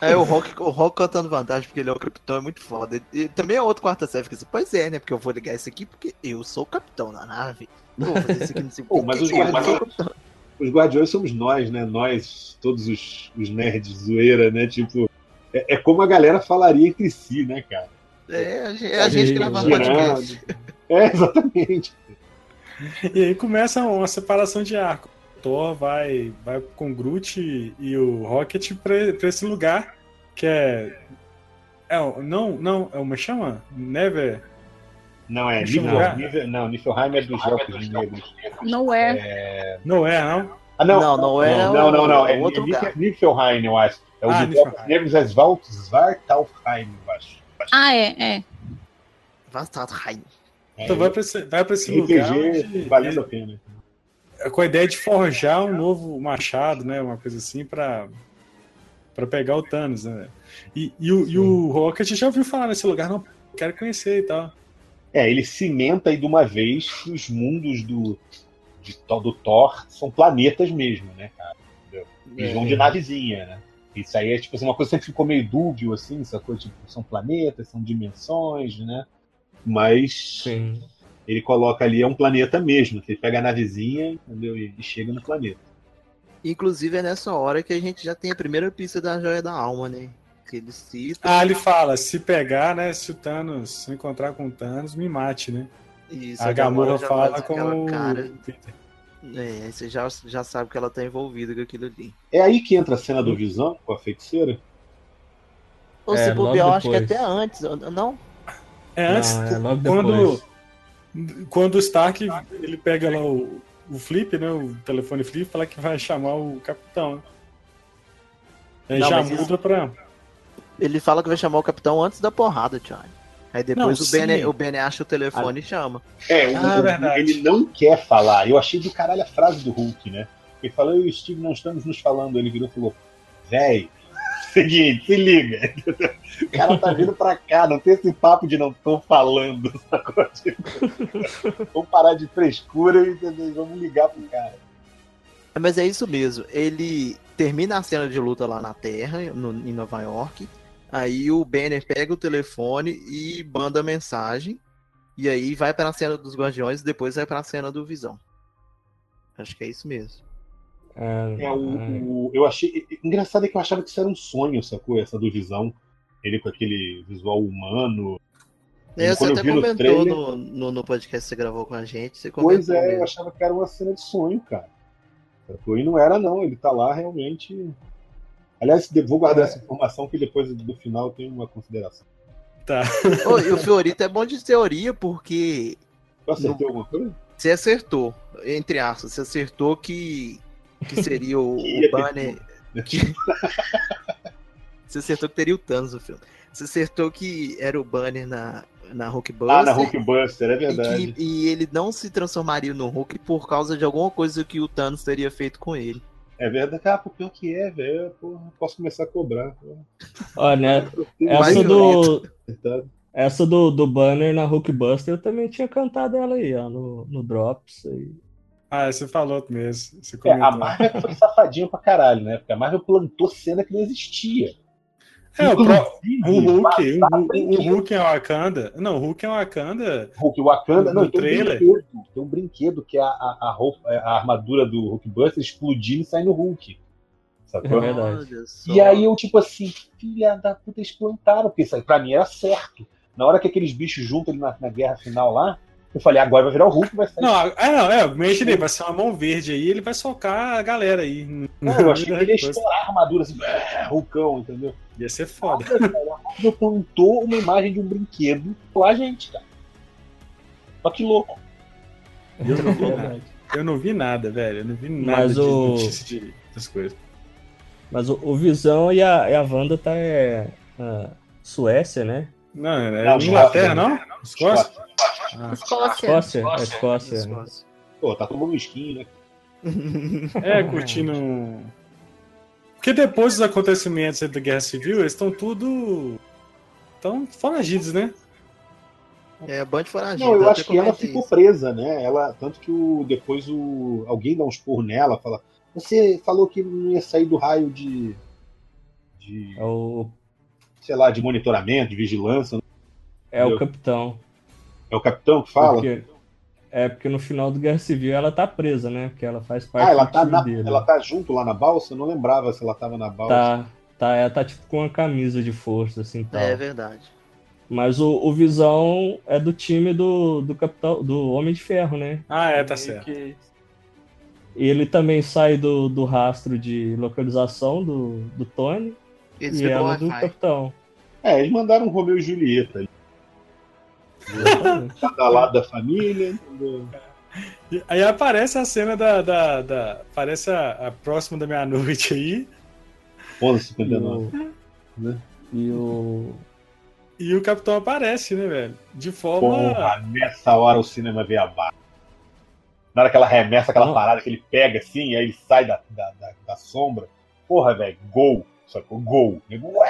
Aí o Rock, o Rock cantando vantagem porque ele é o capitão é muito foda. E também é outro quarta série, fica assim, pois é, né? Porque eu vou ligar isso aqui porque eu sou o capitão da nave. Vou fazer isso aqui Pô, mas os guardiões- capitão. Os Guardiões somos nós, né? Nós, todos os, os nerds zoeira, né? Tipo, é, é como a galera falaria entre si, né, cara? É, a gente, é a gente gravando podcast. É, exatamente. E aí começa uma separação de arco. O Thor vai, vai com o Groot e o Rocket pra, pra esse lugar que é. É, o- não, não, é uma chama? Never. Não, é. Deixa eu Nifl- ver. Nifl- não, Niflheim é dos Elfos Negros. Não é. Não é, não? Ah, não. Não, não é Não, o- não, não. não. é É outro Nif- lugar. Niflheim, eu acho. É o Ah, dos Niflheim. Negros, é Svartalfheim, eu acho. Ah, é, é. Vastalheim. Então vai pra esse, vai pra esse lugar. RPG onde- valendo a pena. É com a ideia de forjar um novo machado, né? Uma coisa assim, pra, pra pegar o Thanos, né? E, e, o, e o Rocket já ouviu falar nesse lugar, não, quero conhecer e tal. É, ele cimenta aí de uma vez que os mundos do, de, Thor- do Thor são planetas mesmo, né, cara? Eles vão de navezinha, né? Isso aí é tipo assim, uma coisa que sempre ficou meio dúbio, assim, essa coisa, tipo, são planetas, são dimensões, né? Mas Sim. Ele coloca ali, é um planeta mesmo. Ele pega a navezinha, entendeu? E, chega no planeta. Inclusive é nessa hora que a gente já tem a primeira pista da joia da alma, né? Que ele cita. Ah, ele fala, se pegar, né? Se o Thanos, se encontrar com o Thanos, me mate, né? Isso, a Gamora já fala com aquela o cara. Peter. É, aí você já, já sabe que ela tá envolvida com aquilo ali. É aí que entra a cena do Visão com a feiticeira? Ou É, se bobear, eu acho que até antes. Não? É antes, Não, é logo quando, depois. Quando o Stark ele pega lá o, o flip, né? O telefone flip, fala que vai chamar o capitão. né? Aí Não, já mas isso- muda pra. Ele fala que vai chamar o capitão antes da porrada, Charlie. Aí depois Não, o, sim. o Benny acha o telefone e chama. É, o, Ah, o- verdade. ele não quer falar. Eu achei do caralho a frase do Hulk, né? Ele falou, eu e o Steve não estamos nos falando. Ele virou e falou, véi, seguinte, se liga. O cara tá vindo pra cá, não tem esse papo de não tô falando. Tipo, Vamos parar de frescura e vamos ligar pro cara. Mas é isso mesmo. Ele termina a cena de luta lá na Terra, no- em Nova York. Aí o Banner pega o telefone e manda mensagem. E aí vai pra cena dos Guardiões e depois vai pra cena do Visão. Acho que é isso mesmo. É, o, o- eu achei. Engraçado é que eu achava que isso era um sonho, sacou? Essa do Visão. Ele com aquele visual humano. É, você eu até vi no comentou trailer- no, no, no podcast que você gravou com a gente. Você Pois comentou é, eu mesmo. achava que era uma cena de sonho, cara. Sacou? E não era, não. Ele tá lá realmente. Aliás, vou guardar essa informação que depois do final eu tenho uma consideração. Tá. Ô, e o Fiorito é bom de teoria porque Eu acertei alguma coisa? Você acertou, entre aspas, você acertou que, que seria o, o banner. Que... você acertou que teria o Thanos no filme. Você acertou que era o banner na, na Hulkbuster. Ah, na Hulkbuster, é E, verdade. que- e ele não se transformaria no Hulk por causa de alguma coisa que o Thanos teria feito com ele. É verdade. Ah, pô, pior que é, velho. Posso começar a cobrar. porra. Olha, né? Essa do, essa do, do banner na Hulkbuster eu também tinha cantado ela aí, ó, no, no Drops. Aí. Ah, você falou mesmo. Você É, comentou. a Marvel foi safadinha pra caralho, né? Porque a Marvel plantou cena que não existia. É, o, pro, o Hulk, o, o. Hulk é Wakanda. Não, o Hulk é Wakanda. Hulk Wakanda. No Não, tem um, trailer. brinquedo, tem um brinquedo que é a, a, a roupa, a armadura do Hulkbuster explodindo e sai no Hulk. É Sacou? verdade. Olha só. E aí eu, tipo assim, filha da puta, eles plantaram, porque isso aí pra mim era certo. Na hora que aqueles bichos juntam ali na, na guerra final lá, eu falei, agora vai virar o Hulk, vai sair. Não, é, não, é, imaginei, vai ser uma mão verde aí, ele vai socar a galera aí. Não, eu achei que ele ia estourar a armadura assim, Hulkão, entendeu? Ia ser foda. A Marvel plantou uma imagem de um brinquedo lá, gente, cara. Olha que louco. Eu não vi nada. Verdade. Eu não vi nada, velho. Eu não vi nada Mas de o- notícia de, das coisas. Mas o, o Visão e a, e a Wanda tá é, a Suécia, né? Não, é Não, Inglaterra, não? Escócia? Ah, Escócia. Escócia? É Escócia. né? Pô, tá tomando um skin, né? é, curtindo. Porque depois dos acontecimentos da Guerra Civil, eles estão tudo. Estão foragidos, né? É, Band foragido. Não, eu acho que ela ficou isso. presa, né? Ela, tanto que o, depois o, alguém dá um esporro nela, fala: Você falou que não ia sair do raio de. de É o, sei lá, de monitoramento, de vigilância. é o capitão. É o capitão que fala? Porque, é porque no final do Guerra Civil ela tá presa, né? Porque ela faz parte Ah, ela do tá, time na- dele. ela tá junto lá na balsa? Eu não lembrava se ela tava na balsa. Tá, tá, ela tá tipo com uma camisa de força, assim, tal. É verdade. Mas o, o Visão é do time do, do Capitão, do Homem de Ferro, né? Ah, é, tá Meio certo. que- E ele também sai do, do rastro de localização do, do Tony Eles e ela o do. Capitão. É, eles mandaram um Romeu e Julieta. Cada lado da família. entendeu? Aí aparece a cena da. da, da- aparece a, a próxima da meia-noite aí. 11h59. O- E o. E o Capitão aparece, né, velho? De forma. Porra, nessa hora o cinema veio abaixo. Na hora que ela remessa aquela Não. parada que ele pega assim, aí ele sai da, da, da, da sombra. Porra, velho, gol. Sacou? Gol. Nego, ué,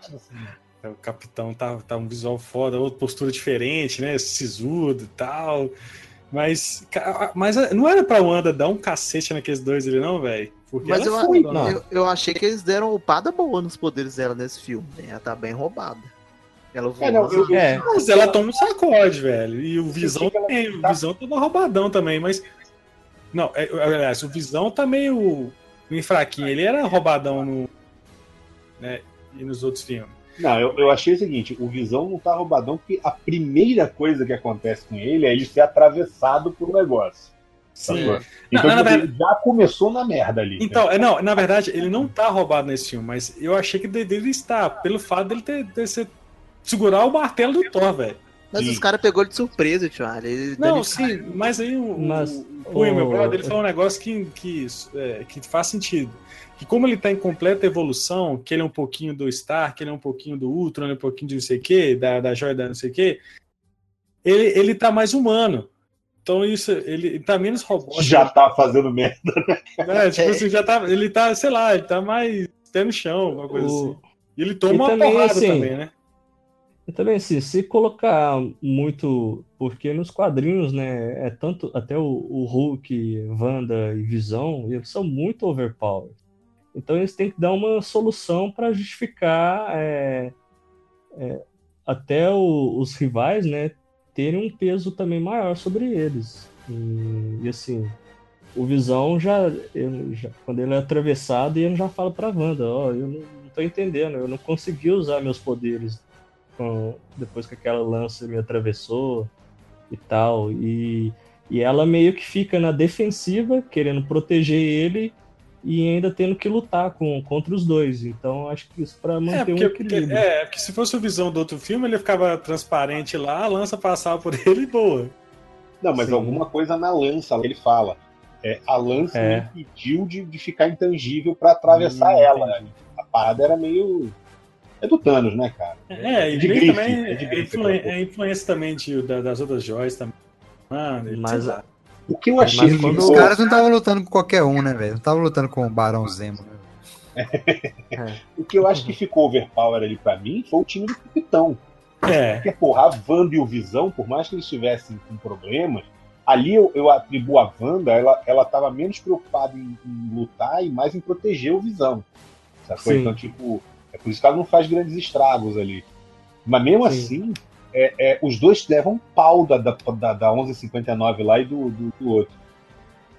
assim, O Capitão tá, tá um visual foda, outra postura diferente, né? Sisudo e tal. Mas, mas não era pra Wanda dar um cacete naqueles dois ali, não, velho? Porque Mas eu, é não. eu, eu achei que eles deram upada boa nos poderes dela nesse filme. né? Ela tá bem roubada. Ela É, não, eu- É, Mas ela toma um sacode, velho. E o Visão também. O Visão tava roubadão também, mas. Não, é, aliás, o Visão tá meio, meio fraquinho. Ele era roubadão no. Né, e nos outros filmes. Não, eu, eu achei o seguinte: o Visão não tá roubadão, porque a primeira coisa que acontece com ele é ele ser atravessado por um negócio. Sim. Não, Então, na tipo, verdade- ele já começou na merda ali. né? Então, é, não, na verdade, ele não tá roubado nesse filme, mas eu achei que deveria estar, pelo fato dele ter, ter ser- segurar o martelo do Thor, velho. Mas Sim. os caras pegou ele de surpresa. Ele Não, sim, mas aí o, Mas o, o Cunha, meu o- brother, ele falou um negócio que, que, é, que faz sentido. Que como ele tá em completa evolução, que ele é um pouquinho do Stark, que ele é um pouquinho do Ultron, ele é um pouquinho de não sei o quê, da, da joia da não sei o quê, ele, ele tá mais humano. Então isso, ele tá menos robótico. Já tá fazendo merda. né? Tipo assim, já tá, ele tá, sei lá, ele tá mais pé no chão, uma coisa O- assim. E ele toma E uma também, porrada assim, também, né? E também, assim, se colocar muito. Porque nos quadrinhos, né? É tanto. Até o, o Hulk, Wanda e Visão, eles são muito overpowered. Então eles têm que dar uma solução para justificar é, é, até o- os rivais, né? Terem um peso também maior sobre eles. E, e, assim. O Visão já, ele já- Quando ele é atravessado, ele já fala pra Wanda: Ó, eu não, não tô entendendo, eu não consegui usar meus poderes com- depois que aquela lança me atravessou e tal. E, e ela meio que fica na defensiva, querendo proteger ele e ainda tendo que lutar com, contra os dois. Então acho que isso para É manter porque, um equilíbrio. porque- é, porque se fosse a visão do outro filme, ele ficava transparente lá, a lança passava por ele e boa. Não, mas Sim. alguma coisa na lança, ele fala. É, a lança É. me impediu de, de ficar intangível pra atravessar Hum, ela. entendi. A parada era meio. É do Thanos, né, cara? É, e de bem grife, também é de é, grife, aquela é influência também de, da- das outras joias também. Mano, Mas- sei lá. O que eu achei Mas quando- Os caras não estavam lutando com qualquer um, né, velho? Não estavam lutando com o Barão Zemo, né? O que eu acho que ficou overpower ali pra mim foi o time do capitão. É, Porque, porra, a Wanda e o Visão, por mais que eles estivessem com problemas, ali eu, eu atribuo a Wanda, ela, ela tava menos preocupada em, em lutar e mais em proteger o Visão. Sacou? Sim. Então, tipo, é por isso que ela não faz grandes estragos ali. Mas mesmo Sim. assim, é, é, os dois levam um pau da, da, da, da 1159 lá e do, do, do outro.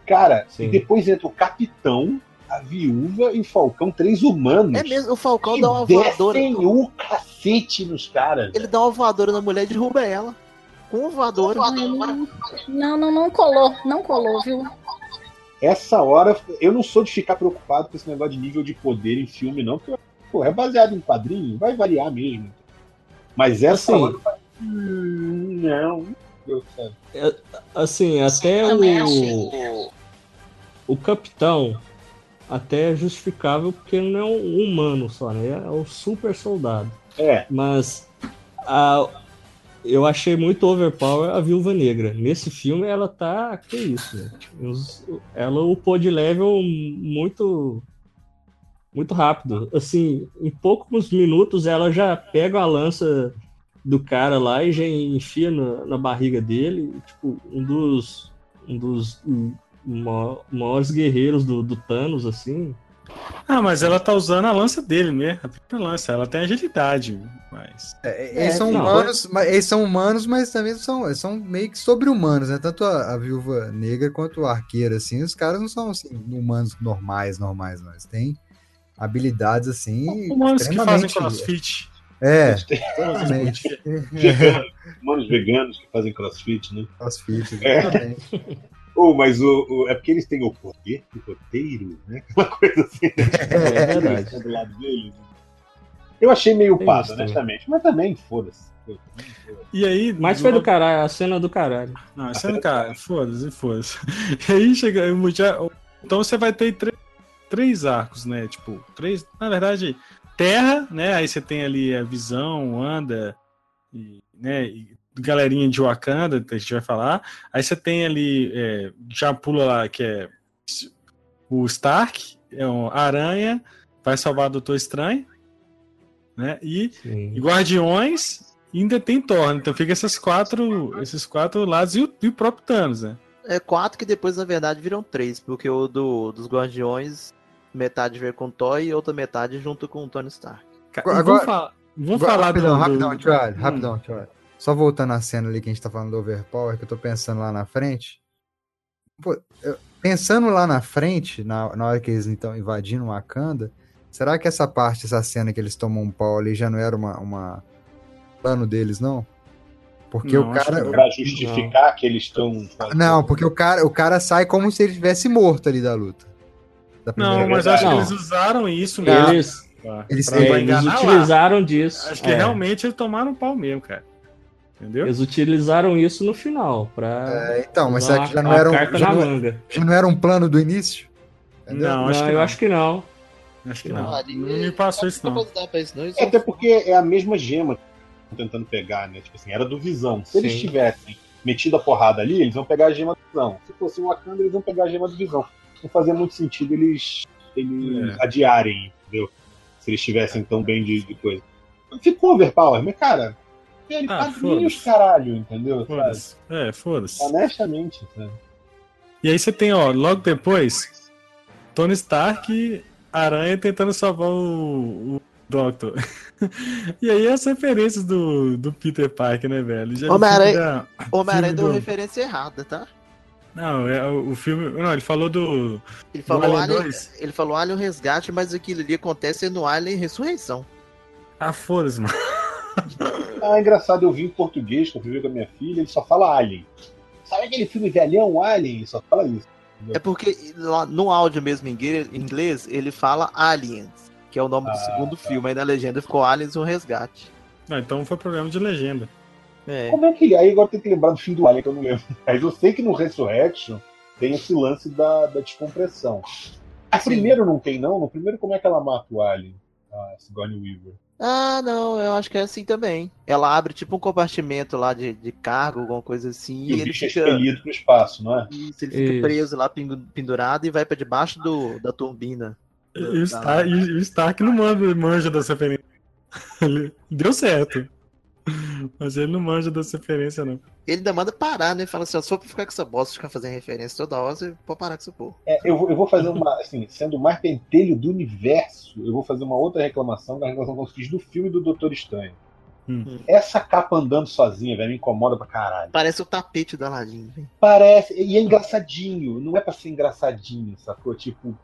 Cara, Sim. e depois entra o Capitão, a Viúva e o Falcão, três humanos. É mesmo, o Falcão dá uma voadora. descem o cacete nos caras. Ele dá uma voadora na mulher e derruba ela. Com uma voadora. Não, não, não colou, não colou, viu? essa hora, eu não sou de ficar preocupado com esse negócio de nível de poder em filme, não, porque pô, é baseado em quadrinho, vai variar mesmo. Mas essa Assim, hora. Hum, não. Céu. Assim, até o, o capitão até é justificável porque não é um humano só, né? É o super soldado. É, Mas a, eu achei muito overpower a Viúva Negra. Nesse filme ela tá. Que isso? Os- Ela upou de level muito. Muito rápido. Assim, em poucos minutos ela já pega a lança do cara lá e já enfia na, na barriga dele. Tipo, um dos. Um dos ma- maiores guerreiros do, do Thanos, assim. Ah, mas ela tá usando a lança dele mesmo, a própria lança. Ela tem agilidade, mas. É, eles são não. humanos, mas eles são humanos, mas também são, eles são meio que sobre-humanos, né? Tanto a, a viúva negra quanto o arqueiro, assim, os caras não são assim, humanos normais, normais, não. Eles têm habilidades assim. Humanos que fazem crossfit. É, exatamente. veganos, humanos veganos que fazem crossfit, né? Crossfit, É. exatamente. Oh, mas o, o- é porque eles têm o poder do roteiro, né? Aquela coisa assim, É verdade. né, do lado deles. Eu achei meio também. honestamente, mas também foda-se. E aí. Mas foi do caralho, a cena do caralho. Não, isso é do cara, foda-se, foda-se. E aí chega. já- Então você vai ter três, três arcos, né? Tipo, três. Na verdade, Terra, né? Aí você tem ali a visão, Wanda, e, né? E galerinha de Wakanda, que a gente vai falar. Aí você tem ali. é, já pula lá, que é o Stark, é o Aranha, vai salvar o Doutor Estranho, né? E e Guardiões e ainda tem Thor, então fica esses quatro, esses quatro lados e o, e o próprio Thanos, né? É quatro que depois, na verdade, viram três. Porque o do, dos Guardiões, metade veio com o Thor e outra metade junto com o Tony Stark. Agora- vamos falar, vamos falar rapidão, do, rapidão, Charlie, Hum. rapidão, Charlie. Só voltando à cena ali que a gente tá falando do Overpower, que eu tô pensando lá na frente. Pô, eu- pensando lá na frente, na, na hora que eles estão invadindo Wakanda, será que essa parte, essa cena que eles tomam um pau ali já não era uma, uma plano deles, não? Porque Não, o cara. Pra justificar que eles estão. Não, porque o cara, o cara sai como se ele tivesse morto ali da luta. Da Não, primeira mas vez. acho que Não. eles usaram isso mesmo. Eles, pra- Eles- pra é, eles enganar lá. utilizaram disso. Acho que é. realmente eles tomaram um pau mesmo, cara. Entendeu? Eles utilizaram isso no final, pra É, então, mas será que já não era um, já não, manga. já não era um plano do início? Entendeu? Não, Não, acho que eu não. acho que não. Acho que não. Não me passou isso, não. Não não. É, até porque é a mesma gema que estão tentando pegar, né? Tipo assim, era do Visão. Se eles Sim. tivessem metido a porrada ali, eles vão pegar a gema do Visão. Se fosse o Wakanda, eles vão pegar a gema do Visão. Não fazia muito sentido eles, eles É. adiarem, entendeu? Se eles estivessem tão bem de, de coisa. Ficou overpower, mas, cara, ele Ah, quadrinhos, foda-se. caralho, entendeu? Foda-se. É, foda-se. Honestamente, sabe? E aí você tem, ó, logo depois, Tony Stark e Aranha tentando salvar o, o Doctor. e aí as referências do, do Peter Parker, né, velho? Homem-Aranha- já- Homem-Aranha filme deu referência errada, tá? Não, é o, filme. Não, ele falou do. Ele do falou, Alien Alien, 2. ele falou Alien Resgate, mas aquilo ali acontece no Alien Ressurreição. Ah, foda-se, mano. Ah, é engraçado, eu vi em português, que eu vi com a minha filha, ele só fala Alien. Sabe aquele filme velhão, Alien? Só fala isso. É porque lá no áudio mesmo em inglês, ele fala Aliens, que é o nome do Ah, segundo tá. filme. Aí na legenda ficou Aliens o Resgate. Não, então foi problema de legenda. É. Como é que ele. Aí agora tem que lembrar do fim do Alien, que eu não lembro. Mas eu sei que no Resurrection tem esse lance da, da descompressão. A primeiro não tem, não? No primeiro, como é que ela mata o Alien? A Sigourney Weaver. Ah, não, eu acho que é assim também. Ela abre tipo um compartimento lá de, de cargo, alguma coisa assim, E e o ele bicho é fica, expelido pro espaço, não é? isso, ele fica Isso. preso lá, pendurado, e vai pra debaixo do, da turbina. E o Stark, e o Stark não manda, manja dessa referência. Deu certo. Mas ele não manja dessa referência, não. Ele ainda manda parar, né? Fala assim, ó, se for pra ficar com essa bosta, ficar fazendo referência toda hora, você pode parar com essa porra. É, eu, vou- eu vou fazer uma, assim, sendo o mais pentelho do universo, eu vou fazer uma outra reclamação, que é a reclamação que eu fiz do filme do Doutor Estranho. Hum. Essa capa andando sozinha, velho, me incomoda pra caralho. Parece o tapete do Aladdin, velho. Parece, e é engraçadinho, não é pra ser engraçadinho, sacou? Tipo,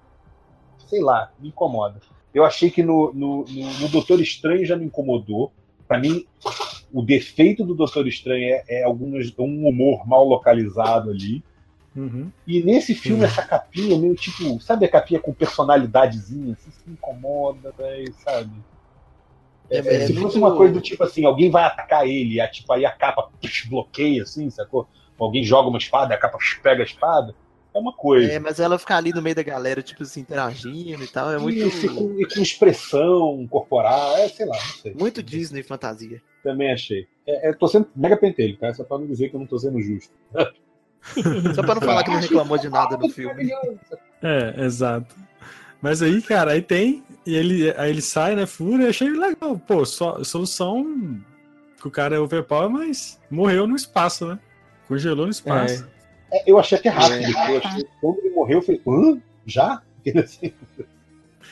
sei lá, me incomoda. Eu achei que no, no, no, no Doutor Estranho já me incomodou. Pra mim, o defeito do Doutor Estranho é, é alguns, um humor mal localizado ali. Uhum. E nesse filme, essa capinha meio tipo, sabe a capinha com personalidadezinha? Assim, isso me incomoda, velho, sabe? É, É, é se muito- fosse uma coisa do tipo assim, alguém vai atacar ele, a, tipo, aí a capa psh, bloqueia, assim, sacou? Alguém joga uma espada, a capa psh, pega a espada. É uma coisa. É, mas ela ficar ali no meio da galera, tipo assim, interagindo e tal, é muito, Isso, com, e com expressão corporal, é, sei lá, não sei. muito Disney fantasia. Também achei. É, é, tô sendo mega pentelho, tá? Só pra não dizer que eu não tô sendo justo. Só pra não falar que não reclamou de nada no filme. É, exato. Mas aí, cara, aí tem. E ele, aí ele sai, né? Fura, eu achei legal. Pô, só, solução que o cara é overpower, mas morreu no espaço, né? Congelou no espaço. É, eu achei até rápido. É. Eu achei, quando ele morreu, eu falei, hã? Já? Assim,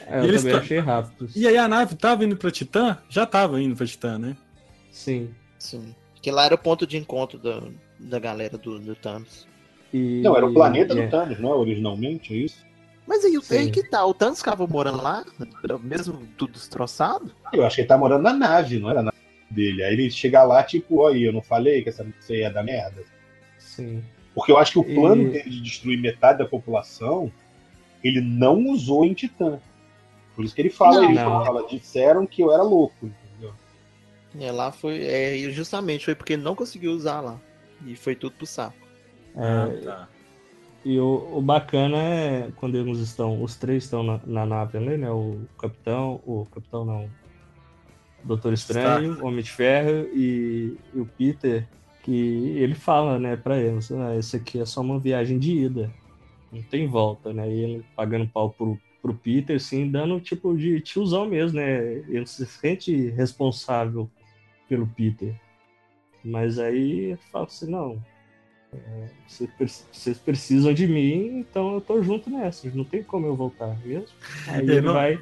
É, eu E eles também tá- achei rápido. E aí a nave tava indo pra Titã? Já tava indo pra Titã, né? Sim. Sim. Que lá era o ponto de encontro da, da galera do, do Thanos. E- Não, era o planeta é. do Thanos, não é? Originalmente, é isso? Mas aí, Sim. aí que tá, o Thanos ficava morando lá, mesmo tudo destroçado. Eu acho que ele tá morando na nave, não era na nave dele. Aí ele chega lá, tipo, ó, aí, eu não falei que essa você ia dar merda? Sim. Porque eu acho que o E- plano dele de destruir metade da população, ele não usou em Titã. Por isso que ele fala Não. isso, Não. ele fala, disseram que eu era louco, entendeu? É, lá foi. É, e justamente foi porque ele não conseguiu usar lá. E foi tudo pro saco. É, tá. E o, o bacana é quando eles estão, os três estão na, na nave ali, né? O capitão, o capitão não, Doutor Estranho, o Homem de Ferro e, e o Peter, que ele fala, né, pra eles, ah, isso aqui é só uma viagem de ida, não tem volta, né? E ele pagando pau pro, pro Peter, assim, dando tipo de tiozão mesmo, né? Ele se sente responsável pelo Peter. Mas aí fala assim, não, é, vocês pre- vocês precisam de mim, então eu tô junto nessa. Não tem como eu voltar mesmo. Aí Ele ele não- vai,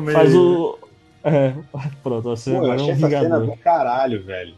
meio. faz o. É, pronto, você Pô, eu é achei um essa cena do caralho, velho.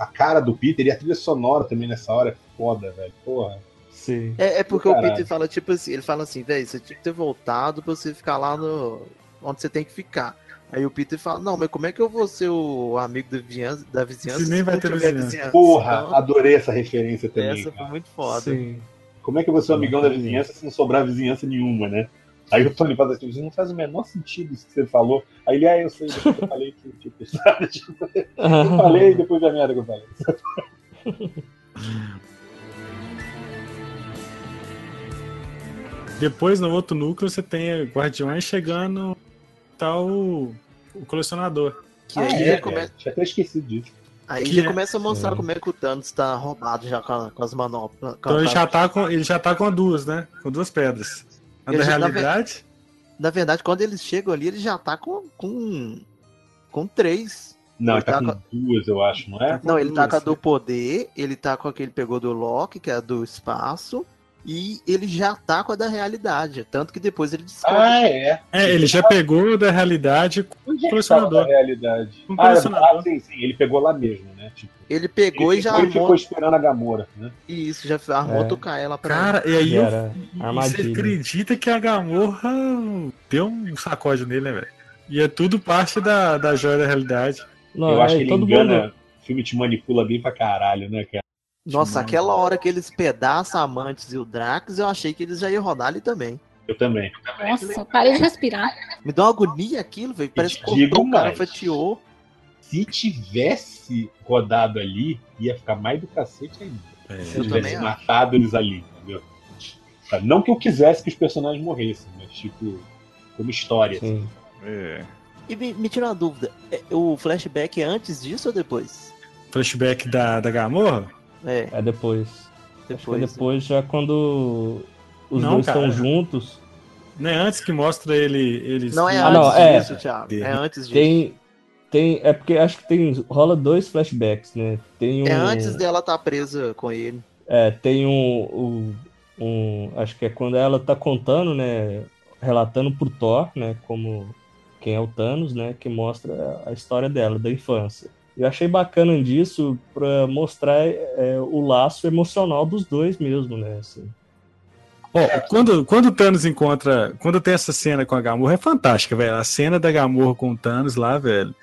A cara do Peter e a trilha sonora também nessa hora é foda, velho. Porra. Sim. É, é porque o. Peter fala, tipo assim, ele fala assim, velho, você tinha que ter voltado pra você ficar lá no. onde você tem que ficar. Aí o Peter fala, não, mas como é que eu vou ser o amigo da vizinhança, da vizinhança Se nem vai ter tiver vizinhança? Porra, Então, adorei essa referência também. essa foi cara. muito foda. Sim. Como é que eu vou ser o amigão da vizinhança se não sobrar vizinhança nenhuma, né? Aí o Tony faz assim, isso não faz o menor sentido isso que você falou. Aí ele, ah, eu sei, depois eu falei que, tipo, sabe? Tipo, eu falei depois da merda que eu falei. Depois, no outro núcleo, você tem Guardiões chegando. Tá o, o colecionador. Que Ah, aí é, já começa. Tinha até esquecido disso. Aí Que já é- começa a mostrar É. como é que o Thanos tá roubado já com, a- com as manoplas. com Então ele já tá com, ele já tá com duas, né? Com duas pedras. Da na realidade. Na verdade, quando eles chegam ali, ele já tá com. com, com três. Não, Ele ele tá tá com duas, eu acho, não é? Não, ele tá duas, com a do poder, ele tá com a que ele pegou do Loki, que é a do espaço, e ele já tá com a da realidade. Tanto que depois ele descobre. Ah, é. É, ele já pegou da realidade com Onde é colecionador. tava a realidade? Um Ah, colecionador. ah, sim, sim. Ele pegou lá mesmo, né? Tipo, ele pegou ele e já ficou, ele ficou armou. esperando a Gamora, né? Isso, já armou É. tocar ela pra. Cara, e aí eu, você acredita que a Gamorra deu um sacode nele, né, velho? E é tudo parte da, da joia da realidade. Não, eu acho é, que ele todo engana. mundo. O filme te manipula bem pra caralho, né, cara? Nossa, aquela hora que eles pedaçam a Mantis e o Drax, eu achei que eles já iam rodar ali também. Eu também. Nossa, parei de respirar. Me dá uma agonia aquilo, velho. Parece que cortou o cara, fatiou. se tivesse rodado ali, ia ficar mais do cacete ainda. É, Se Eu tivesse também acho. matado eles ali, entendeu? Tá, Não que eu quisesse que os personagens morressem, mas tipo, como história. assim. Sim. é. E me, me tira uma dúvida: é- o flashback é antes disso ou depois? Flashback da, da Gamorra? É, É depois. Acho que é depois. depois já quando os Não, dois cara. estão juntos. Não é antes que mostra ele. Eles Não é Ah, antes não, é. disso, Thiago. É antes disso. Tem. Tem. É porque acho que tem. Rola dois flashbacks, né? Tem um. É antes dela estar presa com ele. É, tem um, um, um- Acho que é quando ela tá contando, né? Relatando pro Thor, né? Como quem é o Thanos, né? Que mostra a história dela, da infância. Eu achei bacana disso pra mostrar é, o laço emocional dos dois mesmo, né? Assim. Ó, quando, quando o Thanos encontra. Quando tem essa cena com a Gamorra, é fantástica, velho. A cena da Gamorra com o Thanos lá, velho.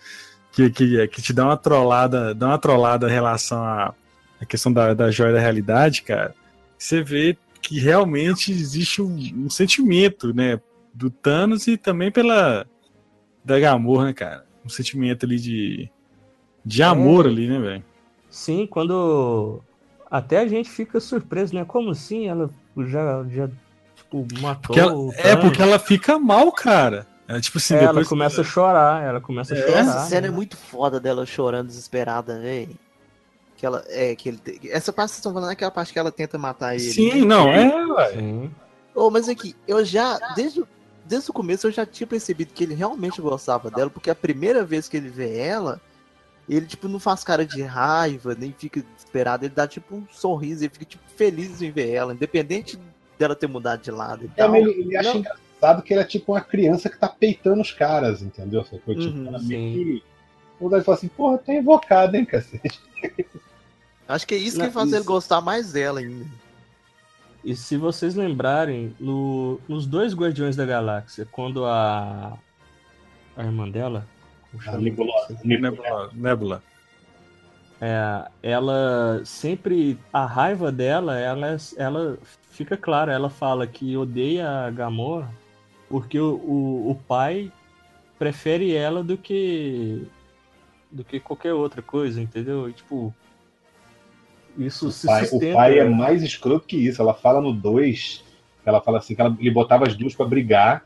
Que, que, que te dá uma trollada, dá uma trollada em relação à, à questão da, da joia da realidade, cara. Você vê que realmente existe um, um sentimento, né? Do Thanos e também pela. Da Gamorra, né, cara? Um sentimento ali de. De amor É. ali, né, velho? Sim, quando. Até a gente fica surpreso, né? Como assim? Ela já, já tipo, matou Porque ela- o é porque ela fica mal, cara. É, tipo assim, É, ela depois. começa a chorar, ela começa a É. chorar. Essa cena né? é muito foda dela chorando desesperada, velho. Que ela. É, que ele. Essa parte que vocês estão falando é aquela parte que ela tenta matar ele. Sim, né? não, é, ué. Sim. Ô, mas aqui, eu já. Desde, desde o começo eu já tinha percebido que ele realmente gostava dela, porque a primeira vez que ele vê ela, ele, tipo, não faz cara de raiva, nem fica desesperado, ele dá, tipo, um sorriso, ele fica, tipo, feliz em ver ela, independente dela ter mudado de lado e É, tal. ele, ele acha Não. engraçado que ele é tipo uma criança que tá peitando os caras, entendeu? Sacou? Tipo, Uhum, ela meio que. Falar assim, porra, tá invocado, hein, cacete. Acho que é isso Não, que faz isso- ele gostar mais dela ainda. E se vocês lembrarem, no- nos dois Guardiões da Galáxia, quando a. A irmã dela. Nebulosa. Nebula. Nebula. É, ela sempre. A raiva dela, ela, ela fica clara. Ela fala que odeia a Gamora porque o, o, o pai prefere ela do que. do que qualquer outra coisa, entendeu? E, tipo. Isso O se pai, o sustenta. pai é mais escroto que isso. Ela fala no 2, ela fala assim, que ela, ele botava as duas pra brigar.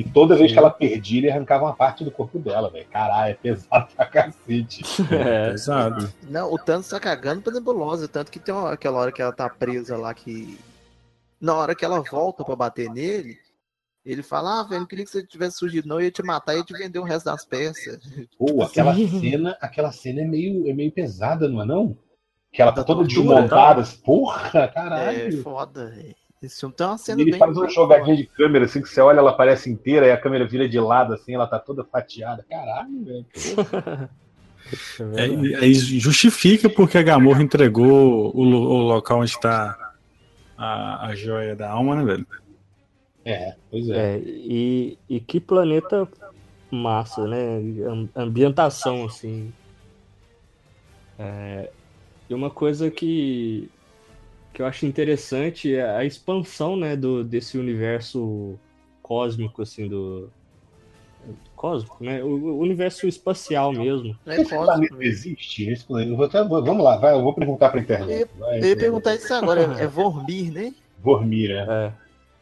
E toda vez Sim. que ela perdia, ele arrancava uma parte do corpo dela, velho. Caralho, é pesado pra cacete. É, Pesado. Não, o Thanos tá cagando pra nebulosa, tanto que tem uma- aquela hora que ela tá presa lá que. Na hora que ela volta pra bater nele, ele fala, ah, velho, não queria que você tivesse surgido, não, eu ia te matar e ia te vender o resto das peças. Pô, aquela cena, aquela cena é meio, é meio pesada, não é não? Que ela tá Da toda tortura, desmontada. Porra, É caralho. foda, velho. Esse filme tem uma cena ele bem. faz uma jogadinha de câmera assim que você olha, ela aparece inteira e a câmera vira de lado assim, ela tá toda fatiada. Caralho, velho. É, e- aí justifica porque a Gamorra entregou o, o local onde tá a, a joia da alma, né, velho? É, pois é. É, e, e que planeta massa, né? Am- Ambientação, assim. É, e uma coisa que, que eu acho interessante é a expansão, né, do, desse universo cósmico, assim, do... Cósmico, né? O, o universo espacial mesmo. É Esse cósmico, planeta velho. existe? Esse planeta... eu vou até- vamos lá, vai, eu vou perguntar pra internet. Vai, Eu ia perguntar isso agora, é, é Vormir, né? Vormir, né? É.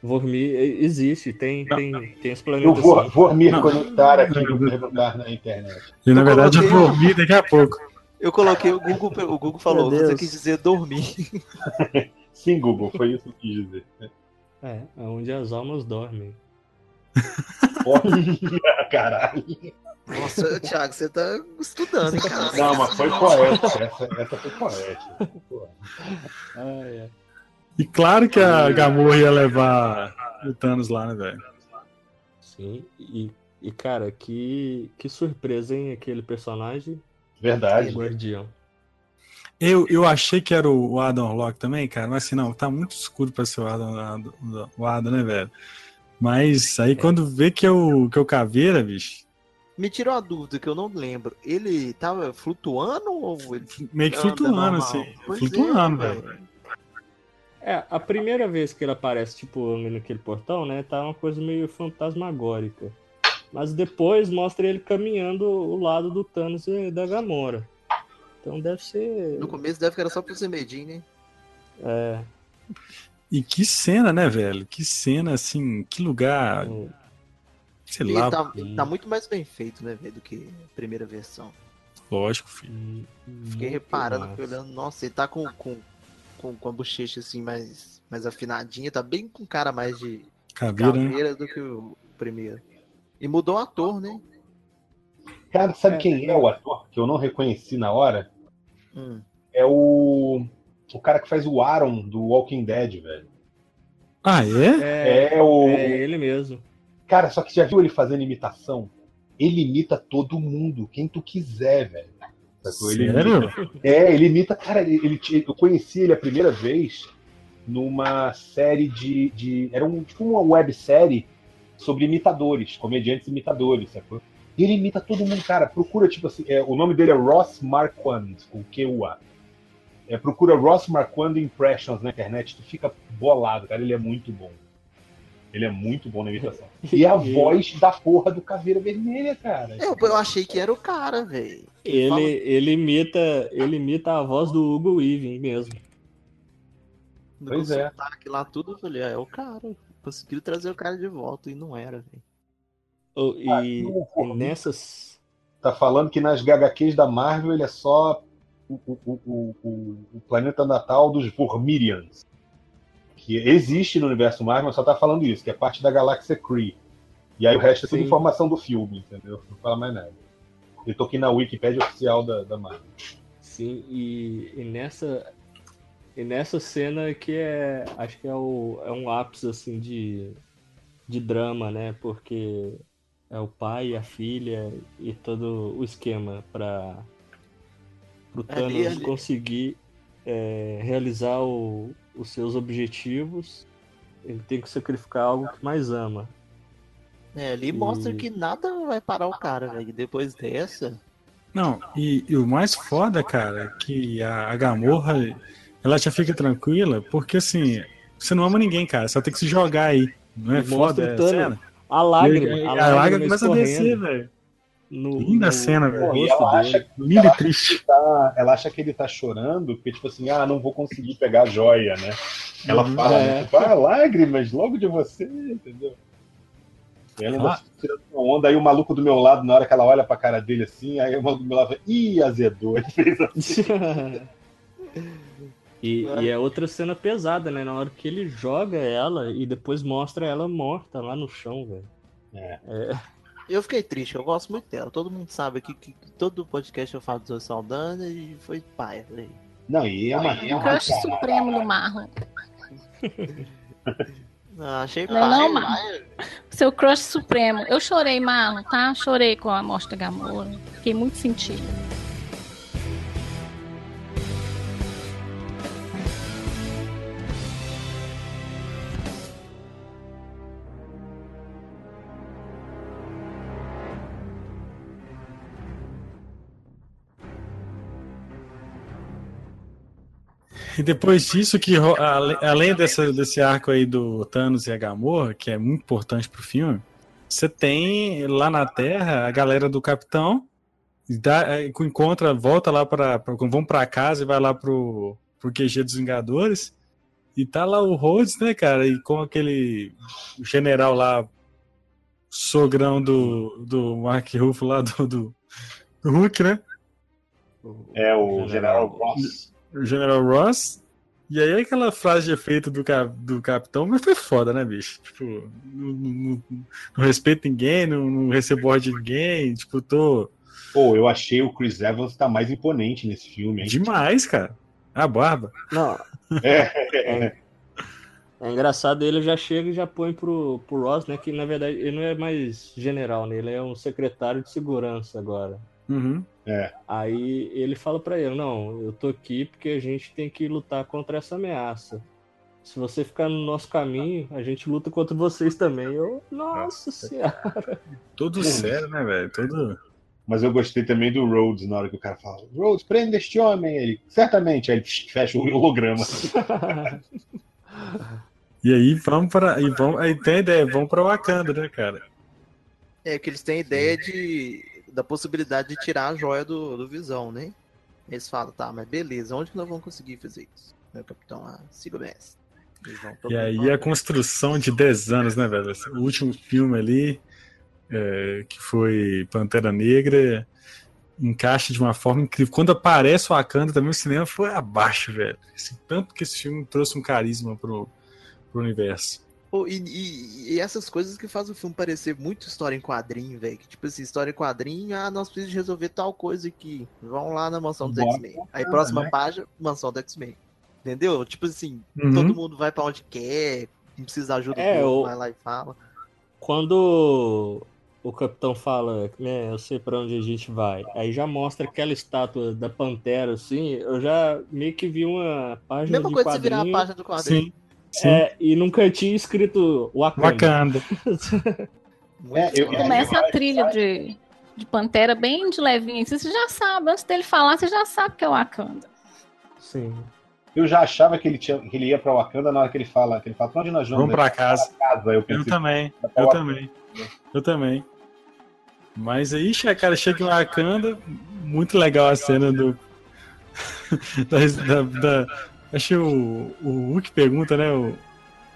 Vormir e- existe, tem, tem, tem os Eu planetas vou, assim. vou me Não. conectar aqui vou perguntar na internet. E na Eu verdade eu ouvir daqui a pouco. Eu coloquei o Google, o Google falou, você quis dizer dormir. Sim, Google, foi isso que eu quis dizer. É, é onde as almas dormem. Olha, Caralho. Nossa, Thiago, você tá estudando, hein, cara? Não, mas foi poética. Essa, essa foi poética. Ah, é. E claro que a Gamorra ia levar o Thanos lá, né, velho? Sim, e, e cara, que, que surpresa, hein, aquele personagem Verdade. guardião. Eu, eu achei que era o Adam Locke também, cara, mas assim, não, tá muito escuro pra ser o Adam, Adam- o Adam né, velho? Mas aí quando vê que é o, que é o Caveira, bicho, Me tirou uma dúvida que eu não lembro. Ele tava flutuando ou ele meio que flutuando, normal? assim. Pois flutuando, é, velho. É, a primeira vez que ele aparece, tipo, naquele portão, né, tá uma coisa meio fantasmagórica. Mas depois mostra ele caminhando o lado do Thanos e da Gamora. Então deve ser. No começo deve que era só pro Zemedin, né? É. E que cena, né, velho? Que cena, assim, que lugar. Sei E lá. tá, tá muito mais bem feito, né, velho, do que a primeira versão. Lógico, filho. Fiquei Muito reparando, massa. fiquei olhando, nossa, ele tá com, com, com, com a bochecha assim mais, mais afinadinha, tá bem com cara mais de Caveira, né? caveira do que o primeiro. E mudou o ator, né? Cara, sabe quem é o ator que eu não reconheci na hora? Hum. É o. O cara que faz o Aaron do Walking Dead, velho. Ah, é? É, o. É ele mesmo. Cara, só que já viu ele fazendo imitação? Ele imita todo mundo, quem tu quiser, velho. Sacou? Ele Sério? imita- É, ele imita. Cara, ele, ele- eu conheci ele a primeira vez numa série de. de era um, tipo uma websérie sobre imitadores, comediantes imitadores, sacou? E ele imita todo mundo, cara. Procura, tipo assim, é, o nome dele é Ross Marquand, com Q-U-A. É, procura Ross Marquand Impressions na internet, tu fica bolado, cara. Ele é muito bom. Ele é muito bom na imitação. E a voz da porra do Caveira Vermelha, cara. Eu, eu achei que era o cara, velho. Ele, ele imita, ele imita a voz do Hugo Weaving mesmo. Pois é. Sotaque lá tudo, eu falei, ah, é o cara. Conseguiram trazer o cara de volta e não era, velho. Oh, Ah, E, não, e nessas. Tá falando que nas HQs da Marvel ele é só o, o, o, o, o planeta natal dos Vormirians. Que existe no universo Marvel, mas só tá falando isso, que é parte da galáxia Kree. E aí o resto é tudo Sim. informação do filme, entendeu? Não fala mais nada. Eu tô aqui na Wikipédia oficial da, da Marvel. Sim, e, e nessa. E nessa cena que é. Acho que é, o, é um ápice assim de, de drama, né? Porque é o pai, a filha e todo o esquema para o Ali, Thanos ali. conseguir é, realizar o- os seus objetivos. Ele tem que sacrificar algo que mais ama. É, ali mostra E- que nada vai parar o cara, velho. Depois dessa. Não, e, e o mais foda, cara, é que a, a Gamorra, ela já fica tranquila, porque assim, você não ama ninguém, cara, só tem que se jogar aí. Não é foda o a cena? A lágrima, E- a a lágrima lágrima começa a descer, velho. no- Linda no- cena, velho. E ela acha, ela e acha triste. ele tá- ela acha que ele tá chorando, porque, tipo assim, ah, não vou conseguir pegar a joia, né? Ela Uhum. fala, É. tipo, ah, lágrimas logo de você, entendeu? E ela ainda Ah. tirando uma onda, aí o maluco do meu lado, na hora que ela olha pra cara dele assim, aí o maluco do meu lado fala, ih, azedou. Ele fez assim. e, e é outra cena pesada, né? Na hora que ele joga ela e depois mostra ela morta lá no chão, velho. É. É, Eu fiquei triste, eu gosto muito dela. Todo mundo sabe aqui que, que todo podcast eu falo do Zoe Saldana e foi paia, velho. Não, e é uma. É crush supremo do Marlon. Ah, achei Não é paia. não, Marlon? Seu crush supremo. Eu chorei, Marlon, tá? Chorei com a morte da Gamora. Fiquei muito sentida. E depois disso, que além dessa, desse arco aí do Thanos e a Gamorra, que é muito importante pro filme, você tem lá na Terra a galera do Capitão, dá, é, encontra, volta lá para vão pra casa e vai lá pro, pro QG dos Vingadores, e tá lá o Rhodes, né, cara, e com aquele general lá, sogrão do, do Mark Ruffalo lá, do, do, do Hulk, né? É o General Ross. O General Ross. E aí aquela frase de efeito do, cap, do capitão, mas foi foda, né, bicho? Tipo, não, não, não- não respeito ninguém, não, não recebo ordem de ninguém, tipo, tô Pô, eu achei o Chris Evans tá mais imponente nesse filme, hein? demais, cara. A barba. Não, É, é, é engraçado, ele já chega e já põe pro, pro Ross, né? Que na verdade ele não é mais general, né? Ele é um secretário de segurança agora. Uhum. Aí ele fala pra ele, não, eu tô aqui porque a gente tem que lutar contra essa ameaça. Se você ficar no nosso caminho, a gente luta contra vocês também. Eu, nossa senhora. Todo sério, né, velho? Todo. Mas eu gostei também do Rhodes na hora que o cara fala: Rhodes, prenda este homem. Ele, certamente. Aí ele fecha o holograma. E aí vamos para. E vamos, aí tem a ideia, vamos pra Wakanda, né, cara? É que eles têm a ideia de, da possibilidade de tirar a joia do, do Visão, né? Eles falam, tá, mas beleza, onde que nós vamos conseguir fazer isso? Meu capitão, ah, siga o mestre. E aí a construção de 10 anos, né, velho? O último filme ali, é, que foi Pantera Negra, encaixa de uma forma incrível. Quando aparece o Wakanda, também o cinema foi abaixo, velho. Assim, tanto que esse filme trouxe um carisma pro, pro universo. Pô, e, e- e essas coisas que fazem o filme parecer muito história em quadrinho, velho. Tipo assim, história em quadrinho, ah, nós precisamos resolver tal coisa aqui. Vão lá na mansão dos X-Men. Aí próxima né? página, mansão do X-Men. Entendeu? Tipo assim, Uhum. todo mundo vai pra onde quer, não precisa de ajuda É, o- vai lá e fala. Quando o capitão fala, né, eu sei pra onde a gente vai, aí já mostra aquela estátua da Pantera, assim, eu já meio que vi uma página Mesma de coisa se virar a quadrinho, página do quadrinho. Sim. É, e nunca tinha escrito Wakanda. Wakanda. É, eu-. Começa a trilha de, de Pantera bem de levinho. assim, Você já sabe, antes dele falar, você já sabe que é o Wakanda. Sim. Eu já achava que ele, tinha, que ele ia pra Wakanda na hora que ele fala, que ele fala, pra onde nós vamos? Vamos pra casa. Pra casa. Eu Eu pensei, também, eu Wakanda. também. Eu também. Mas aí, cara, chega em Wakanda, muito legal a cena do. da, da, da- acho que o, o Hulk pergunta, né? O,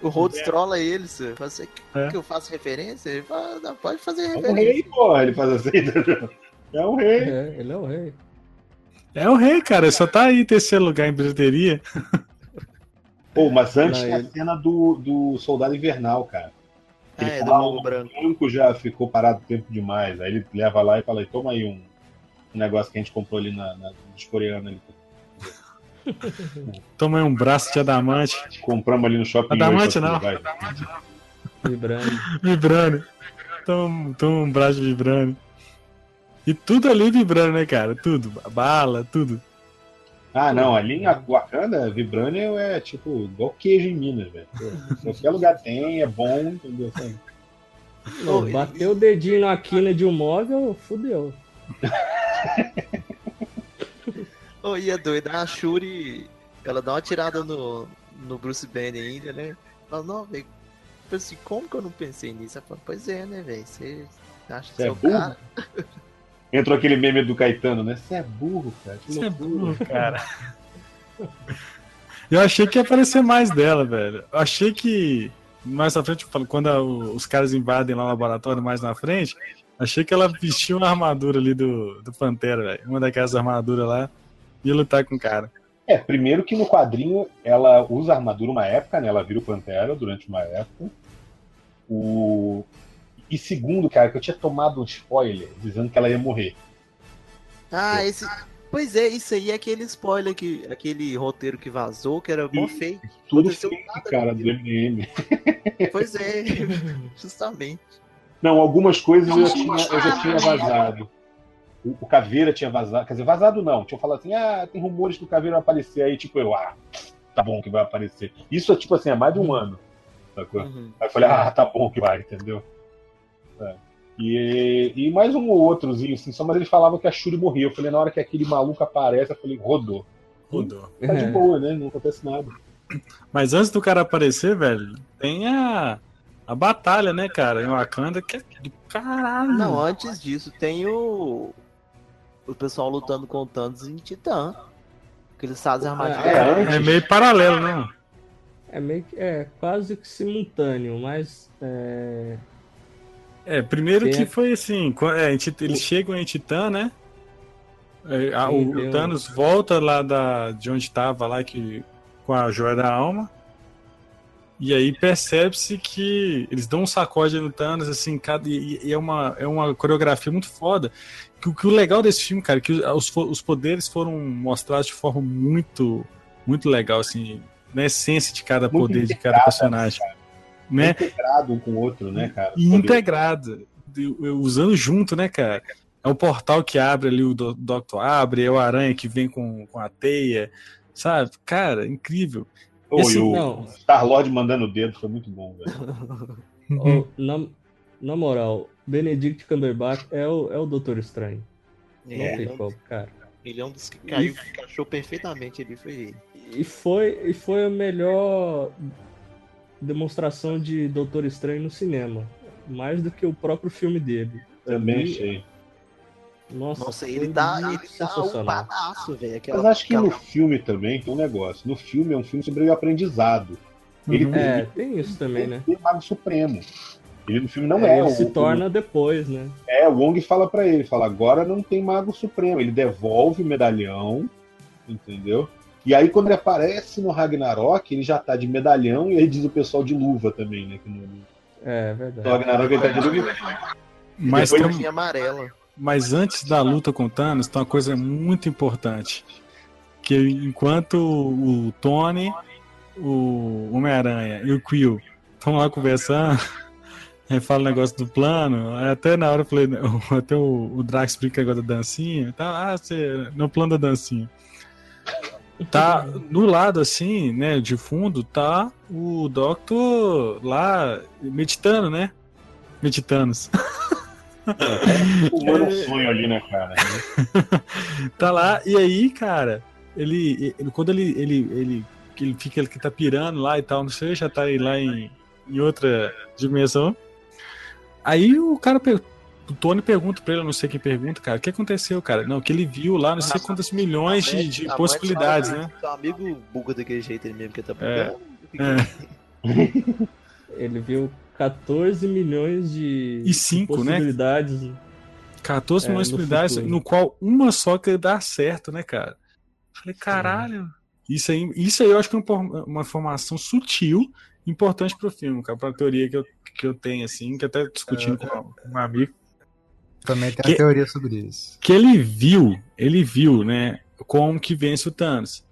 O Rhodes trola ele, você fala assim, É. que eu faço referência? Ele fala, não, pode fazer É um referência. rei, porra, ele faz assim, entendeu? É um rei. É, ele é o rei. é o rei, cara, só tá aí em terceiro lugar em bilheteria. Pô, mas antes Não, a ele- cena do, do Soldado Invernal, cara. Ah, é, Ele do fala, lobo o branco. banco já ficou parado tempo demais. Aí ele leva lá e fala, toma aí um, um negócio que a gente comprou ali na, na dos coreanos ali. Toma aí um braço de adamante, Compramos ali no shopping. Adamante hoje, não. vai. Vibrando. vibrando. Toma, toma um braço de vibrando. E tudo ali vibrando, né, cara? Tudo. Bala, tudo. Ah, não, ali em Wakanda, Vibranium é tipo igual queijo em Minas, velho. Qualquer lugar tem, é bom, entendeu? Pô, bateu o dedinho na quina de um móvel, fudeu. Ô, e é doido, a Shuri, ela dá uma tirada no, no Bruce Banner ainda, né? Fala, não, velho, tipo assim, como que eu não pensei nisso? Ela fala, pois é, né, velho, você acha que é é o burro? cara? Entrou aquele meme do Caetano, né? Você é burro, cara. Você é burro, cara. Eu achei que ia aparecer mais dela, velho. Eu achei que mais à frente, quando a- os caras invadem lá o laboratório mais na frente, achei que ela vestiu uma armadura ali do, do Pantera, velho. Uma daquelas armaduras lá. Ia lutar com o cara. É, primeiro que no quadrinho ela usa armadura uma época, né? Ela vira o Pantera durante uma época. O... E segundo, cara, que eu tinha tomado um spoiler dizendo que ela ia morrer. Ah, esse. Pois é, isso aí é aquele spoiler, que, aquele roteiro que vazou, que era mó fake. Tudo Aconteceu fake, cara, do MM. Pois é, justamente. Não, algumas coisas eu, tinha, eu já tinha vazado. O, o Caveira tinha vazado. Quer dizer, vazado não. Tinha falado assim, ah, tem rumores que o Caveira vai aparecer. Aí, tipo, eu, ah, tá bom que vai aparecer. Isso é, tipo assim, há mais de um ano. Sacou? Uhum. Aí eu falei, ah, tá bom que vai, entendeu? É. E, e mais um ou outrozinho, assim, só mas eles falavam que a Shuri morria. Eu falei, na hora que aquele maluco aparece, eu falei, rodou. Rodou. Tá de É. boa, né? Não acontece nada. Mas antes do cara aparecer, velho, tem a, a batalha, né, cara, em Wakanda, que é do caralho. Não, antes disso tem o. O pessoal lutando com o Thanos em Titã. Que eles fazem armadilha. É, antes. É meio paralelo, né? É meio que. É quase que simultâneo, mas. É, É, primeiro Tem que foi assim, é, eles chegam em Titã, né? É, a- o, o Thanos volta lá da, de onde estava lá que, com a joia da alma. E aí percebe-se que eles dão um sacode no Thanos, assim, cada, e, e é, uma, é uma coreografia muito foda. Que, o- que o legal desse filme, cara, que os, os poderes foram mostrados de forma muito, muito legal, assim, na essência de cada Muito poder de cada integrada, personagem. Né? Integrado um com o outro, né, cara? E integrado, de- usando junto, né, cara? É o portal que abre ali, o do- Doctor abre, é o aranha que vem com, com a teia, sabe? Cara, incrível. Pô, Esse- e o não. Star-Lord mandando o dedo foi muito bom, velho. Ó, na, na moral, Benedict Cumberbatch é o, é o Doutor Estranho. Não É, tem ele, é um, como, cara. ele é um dos que caiu, que encaixou perfeitamente ali, foi ele. E foi, e foi a melhor demonstração de Doutor Estranho no cinema. mais do que o próprio filme dele. Também Ali, achei. Nossa, Nossa, ele tá, muito ele tá sensacional. upadaço, velho. Aquela- Mas acho que no filme também tem um negócio. No filme é um filme sobre o aprendizado. Ele, Uhum. É, ele tem isso também, né? é Mago Supremo. Ele no filme não É, é, ele o, se o- torna depois, né? É, o Wong fala pra ele, fala, agora não tem Mago Supremo. Ele devolve o medalhão, entendeu? E aí quando ele aparece no Ragnarok, ele já tá de medalhão e aí diz o pessoal de luva também, né? Que no, no É, verdade. Ragnarok ele tá de luva. Mas, tem- amarela. mas antes da luta com o Thanos, tem uma coisa muito importante. Que enquanto o Tony, o Homem-Aranha e o Quill estão lá conversando, aí fala o negócio do plano, aí até na hora eu falei, até o, o Drax explica agora da dancinha, tá, ah, você, no plano da dancinha. Tá no lado assim, né, de fundo, tá o Doctor lá meditando, né? Meditando. Fumando um sonho ali, né, cara? tá lá, e aí, cara, ele, ele- quando ele, ele, ele, ele fica, ele que tá pirando lá e tal, não sei, já tá aí lá em, em outra dimensão. Aí o cara, o Tony pergunta pra ele, eu não sei quem pergunta, cara, o que aconteceu, cara? Não, que ele viu lá não sei quantas milhões de, de A mãe possibilidades, fala né? Seu amigo buga daquele jeito ele mesmo que tá É. bugando. Ele viu 14 milhões de E cinco, de né? possibilidades. 14 É, milhões de possibilidades, futuro. no qual uma só que dá certo, né, cara? Falei, caralho. Isso aí, isso aí eu acho que é uma, uma informação sutil, importante pro filme, cara, pra teoria que eu, que eu tenho, assim, que até discutindo com um amigo. Também tem Que- uma teoria sobre isso. que ele viu, ele viu, né, como que vence o Thanos.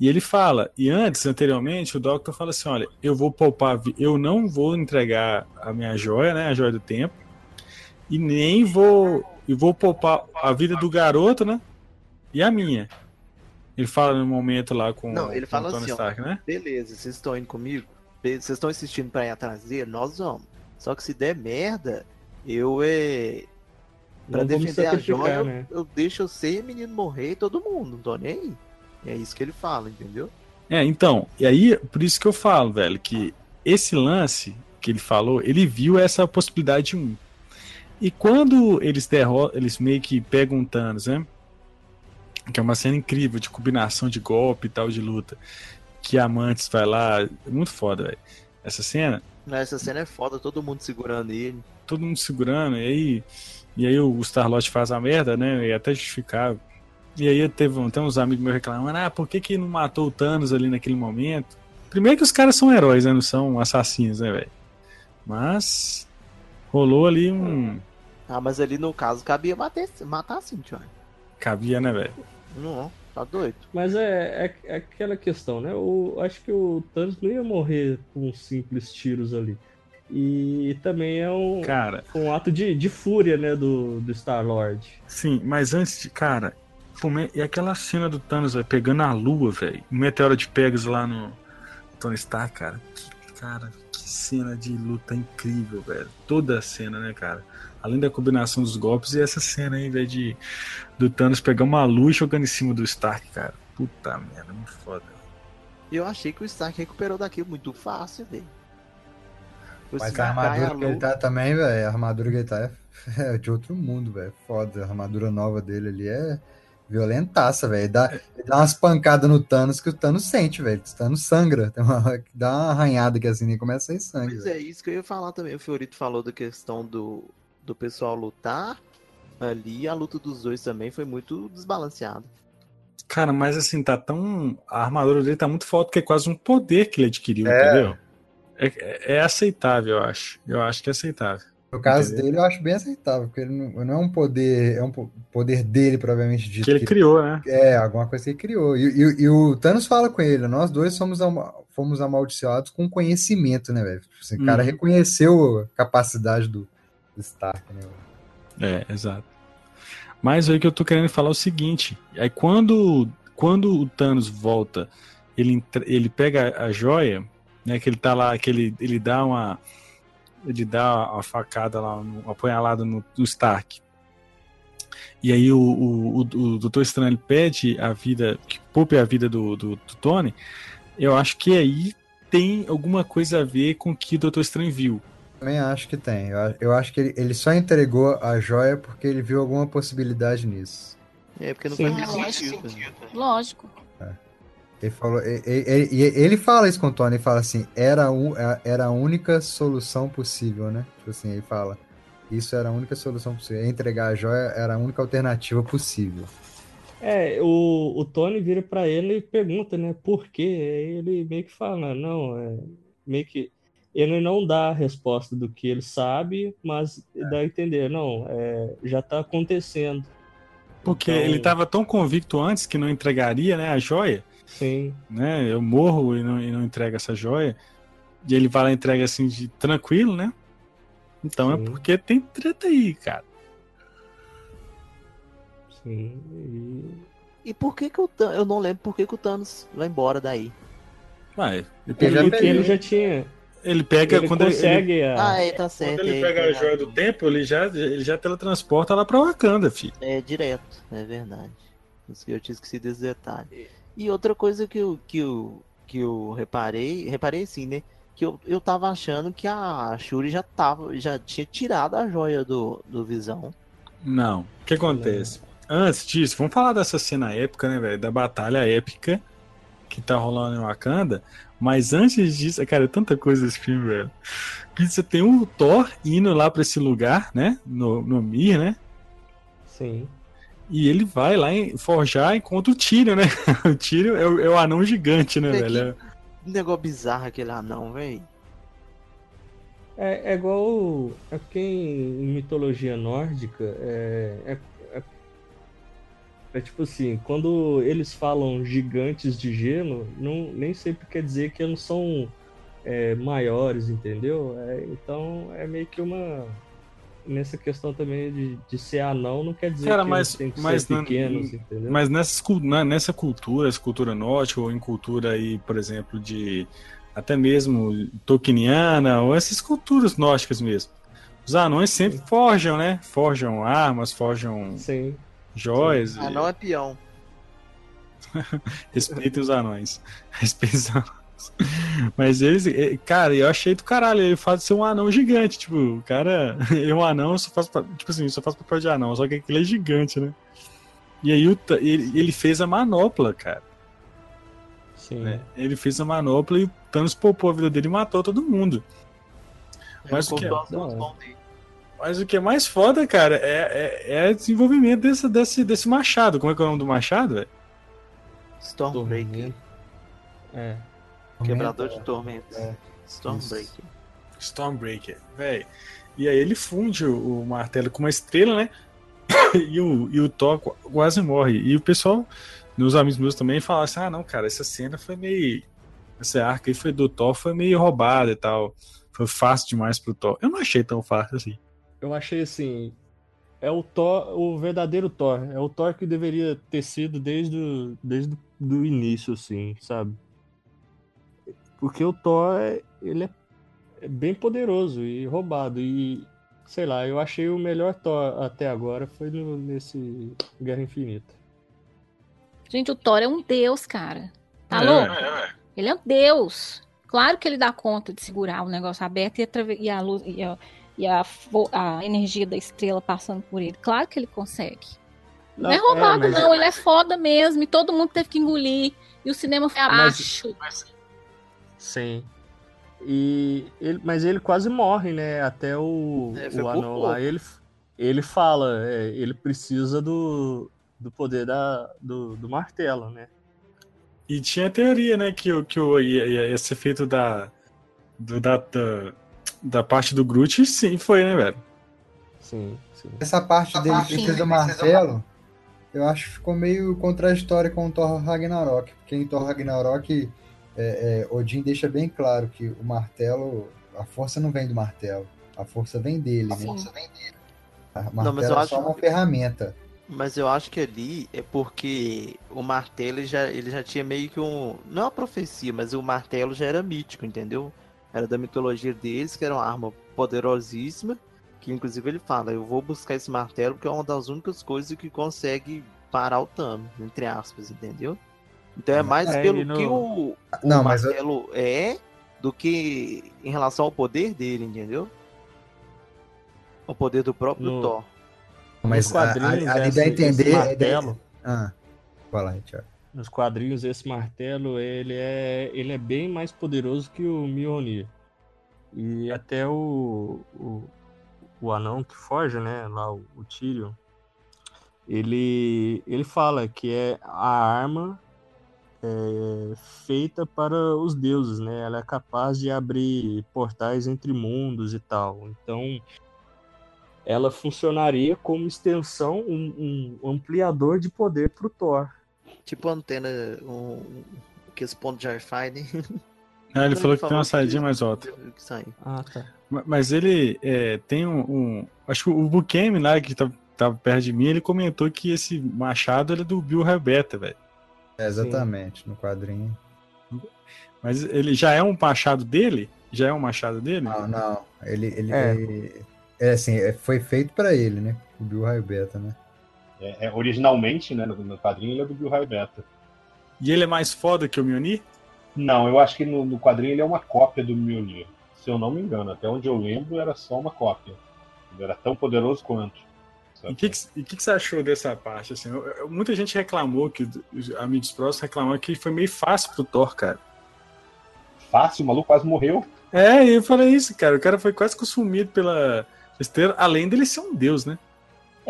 E ele fala, e antes, anteriormente, o Doctor fala assim, olha, eu vou poupar, eu não vou entregar a minha joia, né, a joia do tempo, e nem vou, e vou poupar a vida do garoto, né, e a minha. Ele fala no momento lá com, Não, ele com fala o Tony assim, ó, Stark, né? beleza, vocês estão indo comigo? Vocês estão insistindo pra ir atrás dele? Nós vamos. Só que se der merda, eu é. Pra defender a joia, eu- né? eu, deixo você e o menino morrer e todo mundo, não tô nem aí. É isso que ele fala, entendeu? É, então, e aí, por isso que eu falo, velho, que esse lance que ele falou, ele viu essa possibilidade de um. E quando eles derrotam, eles meio que pegam o Thanos, né? Que é uma cena incrível de combinação de golpe e tal, de luta. Que a Mantis vai lá, é muito foda, velho. Essa cena, Essa cena é foda, todo mundo segurando ele. todo mundo segurando, e aí, e aí o Starlord faz a merda, né? E é até justificável. E aí teve um- tem uns amigos meus reclamando, ah, por que, que não matou o Thanos ali naquele momento? Primeiro que os caras são heróis, né? Não são assassinos, né, velho? Mas rolou ali um. Ah, mas ali no caso cabia matar, matar assim, tio. Cabia, né, velho? Não, tá doido. Mas é, é, é aquela questão, né? O, acho que o Thanos não ia morrer com simples tiros ali. E também é um, Cara, um ato de, de fúria, né, do, do Star-Lord. sim, mas antes de. Cara, e aquela cena do Thanos, velho, pegando a lua, velho? O meteoro de Pegasus lá no Tony Stark, cara. Que, cara, que cena de luta incrível, velho. Toda a cena, né, cara? Além da combinação dos golpes e essa cena aí, velho, de do Thanos pegar uma lua e jogando em cima do Stark, cara. Puta merda, muito foda. Eu achei que o Stark recuperou daquilo muito fácil, velho. Mas a armadura que ele tá também, velho, a armadura que ele tá é, é de outro mundo, velho. Foda. A armadura nova dele ali é violentaça, velho. Dá, ele dá umas pancadas no Thanos que o Thanos sente, velho. O Thanos sangra. Tem uma dá uma arranhada que assim nem começa a sair sangue. Mas velho. é isso que eu ia falar também. O Fiorito falou da questão do, do pessoal lutar. Ali a luta dos dois também foi muito desbalanceada. Cara, mas assim, tá tão. A armadura dele tá muito forte que é quase um poder que ele adquiriu, É. entendeu? É, é- é aceitável, eu acho. Eu acho que é aceitável. No caso Entendeu? dele, eu acho bem aceitável, porque ele não, não é um poder, é um po- poder dele, provavelmente dito. Que ele criou, né? É, alguma coisa que ele criou. E, e- e o Thanos fala com ele, nós dois somos fomos amaldiçoados com conhecimento, né, velho? Tipo assim, O cara Uhum. reconheceu a capacidade do, Stark, né? É, exato. Mas aí que eu tô querendo falar é o seguinte: aí quando, quando o Thanos volta, ele, ele pega a joia, né? Que ele tá lá, que ele, ele dá uma. Ele dá uma facada lá, um apunhalada no, no Stark. E aí o, o, o, o Doutor Estranho pede a vida, que poupe a vida do, do, do Tony. Eu acho que aí tem alguma coisa a ver com o que o Doutor Estranho viu. Também acho que tem. Eu, eu acho que ele, ele só entregou a joia porque ele viu alguma possibilidade nisso. É, porque não Sim. faz Ah, muito lógico. sentido. Lógico. Ele falou, ele, e ele fala isso com o Tony, ele fala assim, era, um, era a única solução possível, né? Tipo assim, ele fala, isso era a única solução possível. Entregar a joia era a única alternativa possível. É, o, o Tony vira pra ele e pergunta, né, por quê? Aí ele meio que fala, não, é meio que ele não dá a resposta do que ele sabe, mas dá a entender, não, é, já tá acontecendo. Porque Então- ele tava tão convicto antes que não entregaria, né, a joia, Sim, né? Eu morro e não, e não entrego essa joia. E ele vai lá e entrega assim de tranquilo, né? Então Sim. é porque tem treta aí, cara. sim. e- E por que que o Thanos... Eu não lembro por que que o Thanos vai embora daí. Vai. Ele, ele já tinha, ele pega ele quando ele, consegue a... Ah, é, tá certo. quando ele é, pega a é, joia do tempo, ele já, ele já teletransporta lá pra Wakanda, filho. É direto, é verdade. Isso que Eu tinha esquecido desse detalhe. E outra coisa que eu, que eu, que eu reparei, reparei assim, né? Que eu, eu tava achando que a Shuri já tava, já tinha tirado a joia do, do Visão. Não. O que acontece? Antes disso, vamos falar dessa cena épica, né, velho? Da batalha épica que tá rolando em Wakanda. Mas antes disso, cara, é tanta coisa esse filme, velho. Que você tem o Thor indo lá pra esse lugar, né? No, no Mir, né? Sim. E ele vai lá em forjar e encontra o Tyrion, né? O Tyrion é o, é o anão gigante, né, É que- velho? Um negócio bizarro aquele anão, velho. É, é igual. É porque em mitologia nórdica é, é, é, tipo assim, quando eles falam gigantes de gelo, não, nem sempre quer dizer que eles são é, maiores, entendeu? É, então é meio que uma. Nessa questão também de, de ser anão, não quer dizer Cara, que mas- eles têm que mas ser pequenos, entendeu? Mas nessa, na- nessa cultura, essa cultura nórdica, ou em cultura aí, por exemplo, de até mesmo tolkieniana, ou essas culturas nórdicas mesmo. Os anões sempre forjam, né? Forjam armas, forjam Sim. Joias. e- Anão é peão. Respeitem os anões. Respeitem os anões. Mas eles, cara, eu achei do caralho. Ele faz ser um anão gigante. Tipo, o cara, é um anão, eu só faço, tipo assim, eu só faço papel de anão. Só que aquele é gigante, né? E aí ele, ele fez a manopla, cara. Sim. né? Ele fez a manopla e o Thanos poupou a vida dele e matou todo mundo. Mas o que é? Mas o que é mais foda, cara, é, é, é o desenvolvimento desse, desse, desse machado. Como é que é o nome do machado, velho? Stormbreaker. É. Quebrador de tormentos. É. Stormbreaker. Stormbreaker, velho. E aí ele funde o, o martelo com uma estrela, né? e, o, e o Thor qu- quase morre. E o pessoal, meus amigos meus também, falaram assim: ah, não, cara, essa cena foi meio. Essa arca aí foi do Thor, foi meio roubada e tal. Foi fácil demais pro Thor. Eu não achei tão fácil assim. Eu achei assim. É o Thor, o verdadeiro Thor. É o Thor que deveria ter sido desde o, desde o início, assim, sabe? Porque o Thor, é- ele é, é bem poderoso e roubado. E, sei lá, eu achei o melhor Thor até agora foi no- nesse Guerra Infinita. Gente, o Thor é um deus, cara. Tá É, louco? é, é. Ele é um deus. Claro que ele dá conta de segurar o negócio aberto e, e a luz e, a, e a a energia da estrela passando por ele. Claro que ele consegue. Não, é Não, roubado, é, mas- não. Ele é foda mesmo. E todo mundo teve que engolir. E o cinema foi abaixo. Sim. E ele, mas ele quase morre, né? Até o, É, o anão lá. Ele, ele fala, é, ele precisa do, do poder da, do, do martelo, né? E tinha a teoria, né, que, o- que o, ia, ia ia ser feito da, do- da, da, da parte do Groot, sim, foi, né, velho? Sim, sim. Essa parte dele parte do martelo, eu acho que ficou meio contraditório com o Thor Ragnarok. Porque em Thor Ragnarok, é, é, Odin deixa bem claro que o martelo, a força não vem do martelo, a força vem dele, né? A martelo mas eu é acho só uma que- ferramenta. Mas eu acho que ali é porque o martelo já, ele já tinha meio que um. Não é uma profecia, mas o martelo já era mítico, entendeu? Era da mitologia deles, que era uma arma poderosíssima. Que inclusive ele fala: Eu vou buscar esse martelo porque é uma das únicas coisas que consegue parar o Thanos, entre aspas, entendeu? Então é mais É, pelo no- que o, o Não, mas eu- martelo é do que em relação ao poder dele, entendeu? O poder do próprio No- Thor. Mas a- a- quadrinhos, ali esse- dá a entender. esse martelo, Ah, fala aí, Thiago. Nos quadrinhos, esse martelo, ele é, ele é bem mais poderoso que o Mjolnir. E até o, o, o anão que foge, né, lá, o, o Tyrion, ele, ele fala que é a arma é, feita para os deuses, né? Ela é capaz de abrir portais entre mundos e tal. Então, ela funcionaria como extensão, um, um ampliador de poder para o Thor. Tipo antena, um, um, aqueles pontos de Wi-Fi, né? Ah, ele falou que tem uma saidinha que- mais alta. que sai. Ah, tá. Ma- Mas ele é, tem um, um- Acho que o Bukemi lá, que tá- tava perto de mim, ele comentou que esse machado ele é do Bill Rebeta, velho. É, exatamente, no quadrinho. Mas ele já é um machado dele? Já é um machado dele? Não, não. Ele, ele, É. ele- é assim, é- foi feito pra ele, né? O Bill Raio Beta, né? É, é, originalmente, né, no, no quadrinho, ele é do Bill Raio Beta. E ele é mais foda que o Mjolnir? Não, eu acho que no, no quadrinho ele é uma cópia do Mjolnir. Se eu não me engano, até onde eu lembro era só uma cópia. Ele era tão poderoso quanto. E o que, que, que você achou dessa parte? Assim, Eu- eu- muita gente reclamou, que os amigos próximos reclamaram que foi meio fácil pro Thor, cara. Fácil, o maluco quase morreu. É, eu falei isso, cara. O cara foi quase consumido pela esteira, além dele ser um deus, né?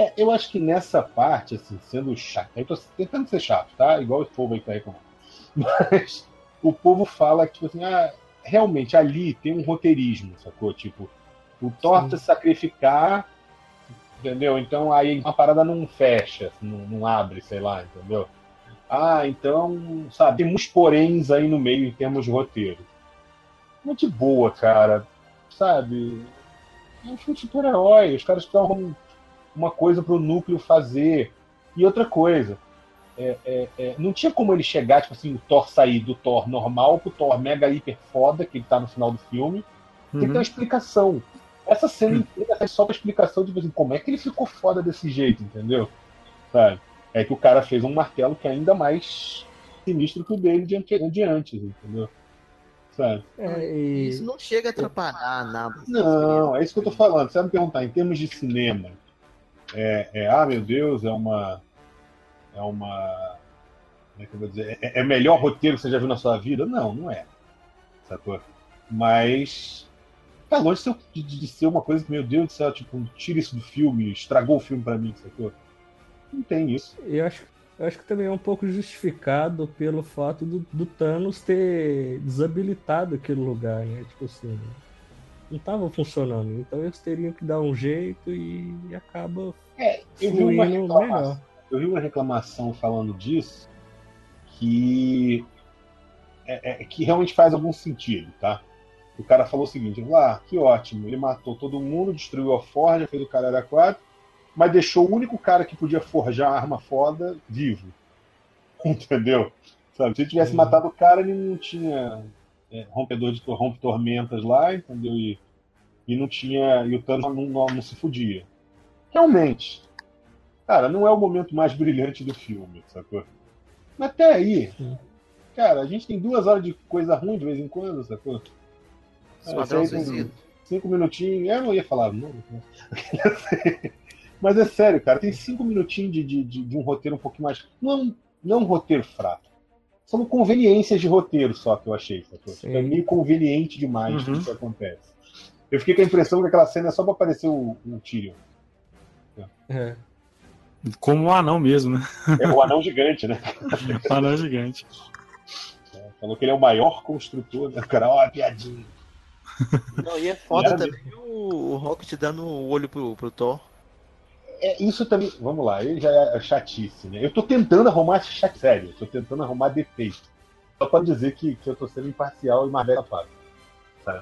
É, eu acho que nessa parte, assim, sendo chato, eu tô tentando ser chato, tá? Igual esse povo aí que tá reclamando. Mas o povo fala que, tipo assim, ah, realmente ali tem um roteirismo, sacou? Tipo, o Thor se sacrificar, entendeu? Então aí a parada não fecha, não, não abre, sei lá, entendeu? Ah, então, sabe, tem uns poréns aí no meio em termos de roteiro. Muito boa, cara, sabe? É um filme de super-herói, os caras estão uma coisa para o núcleo fazer. E outra coisa, é, é, é, não tinha como ele chegar, tipo assim, o Thor sair do Thor normal pro Thor mega hiper foda, que ele tá no final do filme. Tem que ter uma explicação. Essa cena inteira é só pra explicação, tipo assim, como é que ele ficou foda desse jeito, entendeu? Sabe? É que o cara fez um martelo que é ainda mais sinistro que o dele de, ante- de antes, entendeu? Sabe? É, e- Isso não chega a atrapalhar nada. Não, é isso que eu tô falando. Você vai me perguntar, em termos de cinema, é, é, ah, meu Deus, é uma. É uma. Como é que eu vou dizer? É, é melhor roteiro que você já viu na sua vida? Não, não é. Sacou? Mas. Tá longe de de, de ser uma coisa que, meu Deus do céu, tipo, tira isso do filme, estragou o filme pra mim, sacou? Não tem isso. Eu acho, eu acho que também é um pouco justificado pelo fato do, do Thanos ter desabilitado aquele lugar, né? Tipo assim, não tava funcionando. Então eles teriam que dar um jeito e acaba É, eu vi uma reclamação. melhor. Eu vi uma reclamação falando disso que é, é, que realmente faz algum sentido, tá? O cara falou o seguinte: ah, que ótimo, ele matou todo mundo, destruiu a forja, fez o cara era quatro, mas deixou o único cara que podia forjar a arma foda vivo. Entendeu? Sabe? Se ele tivesse matado o cara, ele não tinha é, rompedor de rompe tormentas lá, entendeu? E, e não tinha. E o Thanos não, não, não se fudia. Realmente, cara, não é o momento mais brilhante do filme, sacou? Mas até aí, cara, a gente tem duas horas de coisa ruim de vez em quando, sacou? Esquadrão Suicida. Cinco minutinhos, eu não ia falar, não. Mas é sério, cara, tem cinco minutinhos de, de, de- de um roteiro um pouquinho mais. Não, não um roteiro fraco. São conveniências de roteiro só que eu achei? Sim. É meio conveniente demais Uhum. que isso acontece. Eu fiquei com a impressão que aquela cena é só pra aparecer o, o Tyrion. É. Como um anão mesmo, né? É o anão gigante, né? Um anão gigante. Falou que ele é o maior construtor, né? O cara, ó, piadinha. Não, e é foda também o, o Rocket dando o olho pro, pro Thor. É, isso também, vamos lá, ele já é chatice, né? Eu tô tentando arrumar chat sério, tô tentando arrumar defeito. Só pra dizer que, que eu tô sendo imparcial e mais velho safado.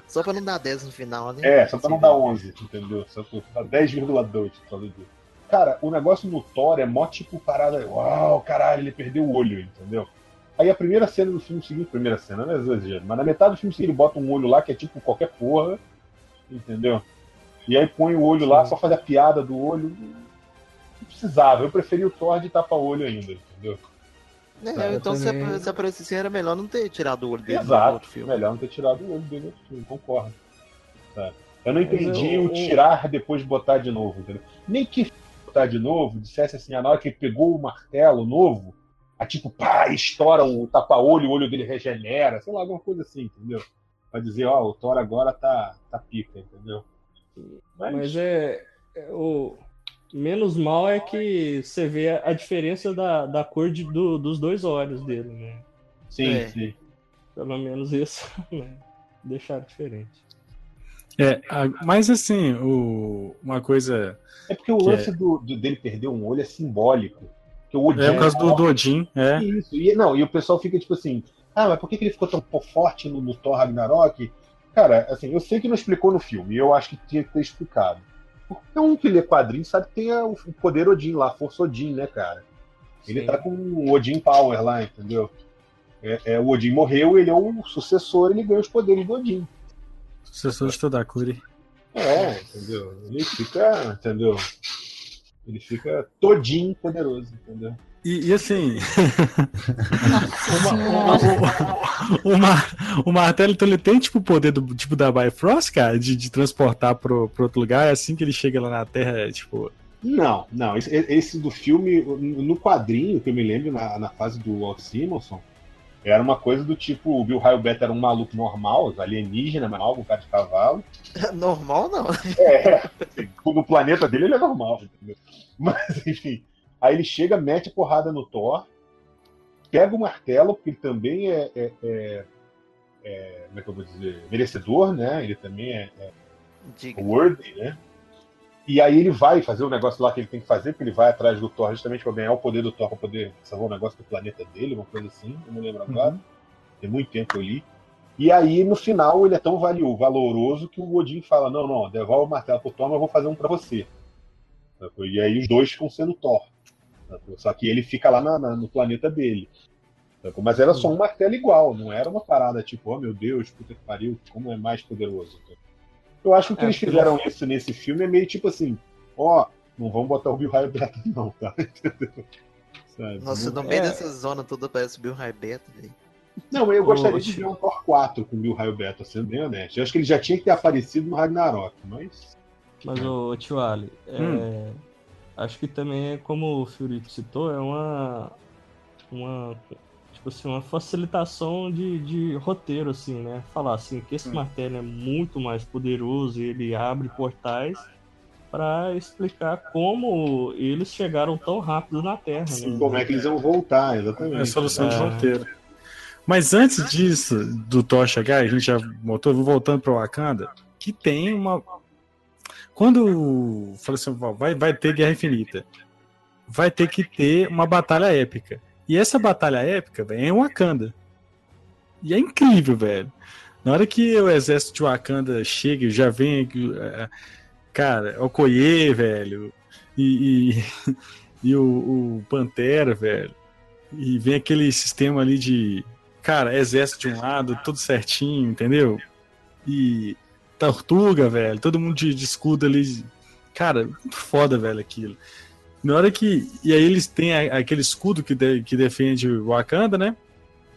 Só pra não dar 10 no final, né? É, só pra não dar 11, entendeu? Só pra dar 10,2 por causa disso. Cara, o negócio no Thor é mó tipo parada. Uau, caralho, ele perdeu o olho, entendeu? Aí a primeira cena do filme seguinte, primeira cena, não é exagero, mas na metade do filme seguinte ele bota um olho lá que é tipo qualquer porra, entendeu? E aí põe o olho lá, só faz a piada do olho. Precisava, eu preferi o Thor de tapa-olho ainda, entendeu? É, Tá, eu então se, também- se aparecesse assim, era melhor não ter tirado o olho dele Exato, outro filme. melhor não ter tirado o olho dele do outro filme, concordo. Sabe? Eu não entendi eu- o tirar depois de botar de novo, entendeu? Nem que botar de novo, dissesse assim, ah, na hora que ele pegou o martelo novo, a tipo, pá, estoura o tapa-olho, o olho dele regenera, sei lá, alguma coisa assim, entendeu? Pra dizer, ó, o Thor agora tá, tá pica, entendeu? Mas, Mas é, é o menos mal é que você vê a diferença da, da cor de- do- dos dois olhos dele, né? sim, É. sim. Pelo menos isso, né? Deixaram diferente. É, a- mas assim, o, uma coisa. É porque o lance do, do- dele perder um olho é simbólico. Que o Odin É por causa do, do Odin, é. Isso. E, não, e o pessoal fica tipo assim, ah, mas por que, que ele ficou tão forte no, no Thor Ragnarok? Cara, assim, eu sei que não explicou no filme, e eu acho que tinha que ter explicado. Qualquer um que lê quadrinho sabe que tem o poder Odin lá, a força Odin, né, cara? Ele Sim. tá com o Odin Power lá, entendeu? É, é, o Odin morreu, ele é o sucessor, ele ganha os poderes do Odin. Sucessor de Todakuri. É, entendeu? Ele fica, entendeu? Ele fica todinho poderoso, entendeu? E, e assim, o, o martelo, então, ele tem tipo o poder do tipo da Bifrost, cara, de, de transportar pro, pro outro lugar, é assim que ele chega lá na Terra, é, tipo. Não, não. Esse, esse do filme, no quadrinho, que eu me lembro, na, na fase do Walt Simonson, era uma coisa do tipo, o Bill Raio Beta era um maluco normal, alienígena, normal, com cara de cavalo. Normal não. É, assim, no planeta dele ele é normal, entendeu? Mas, enfim. Aí ele chega, mete a porrada no Thor, pega o martelo, porque ele também é, é- é- é, como é que eu vou dizer, merecedor, né? Ele também é, é worthy, né? E aí ele vai fazer o negócio lá que ele tem que fazer, porque ele vai atrás do Thor justamente para ganhar o poder do Thor, para poder salvar o negócio do planeta dele, uma coisa assim, eu não lembro agora. Tem muito tempo que eu li. E aí, no final, ele é tão valio- valoroso que o Odin fala: Não, não, devolve o martelo pro Thor, mas eu vou fazer um para você. E aí os dois ficam sendo Thor. Só que ele fica lá na- na- no planeta dele. Mas era só um martelo igual, não era uma parada tipo, oh meu Deus, puta que pariu, como é mais poderoso. Eu acho que o que É, eles fizeram isso nesse filme é meio tipo assim, ó, não vamos botar o Bill Beta não, tá? Sabe? Nossa, não, no meio É. dessa zona toda parece o Bill Raibeta, velho. não, eu gostaria de ver um Thor 4 com o Bill Raio Beta, sendo bem honesto. Eu acho que ele já tinha que ter aparecido no Ragnarok, mas... Mas o Tio Ali, é, Hum. Acho que também é como o Fiorito citou, é uma uma tipo assim, uma facilitação de, de roteiro assim, né? Falar assim que esse martelo é muito mais poderoso e ele abre portais para explicar como eles chegaram tão rápido na Terra, né? Como é que eles vão voltar, exatamente. É a solução de É. roteiro. Mas antes disso, do Thor chegar, a gente já voltou, voltando para Wakanda, que tem uma. Quando fala assim, vai, vai ter Guerra Infinita, vai ter que ter uma batalha épica. E essa batalha épica, velho, é em Wakanda. E é incrível, velho. Na hora que o exército de Wakanda chega, já vem. eh, Cara, Okoye, velho. E, e, e o, o Pantera, velho. E vem aquele sistema ali de. Cara, exército de um lado, tudo certinho, entendeu? E Tortuga, velho. Todo mundo de, de escudo ali. Cara, muito foda, velho, aquilo. Na hora que. E aí eles têm a- aquele escudo que, de- que defende o Wakanda, né?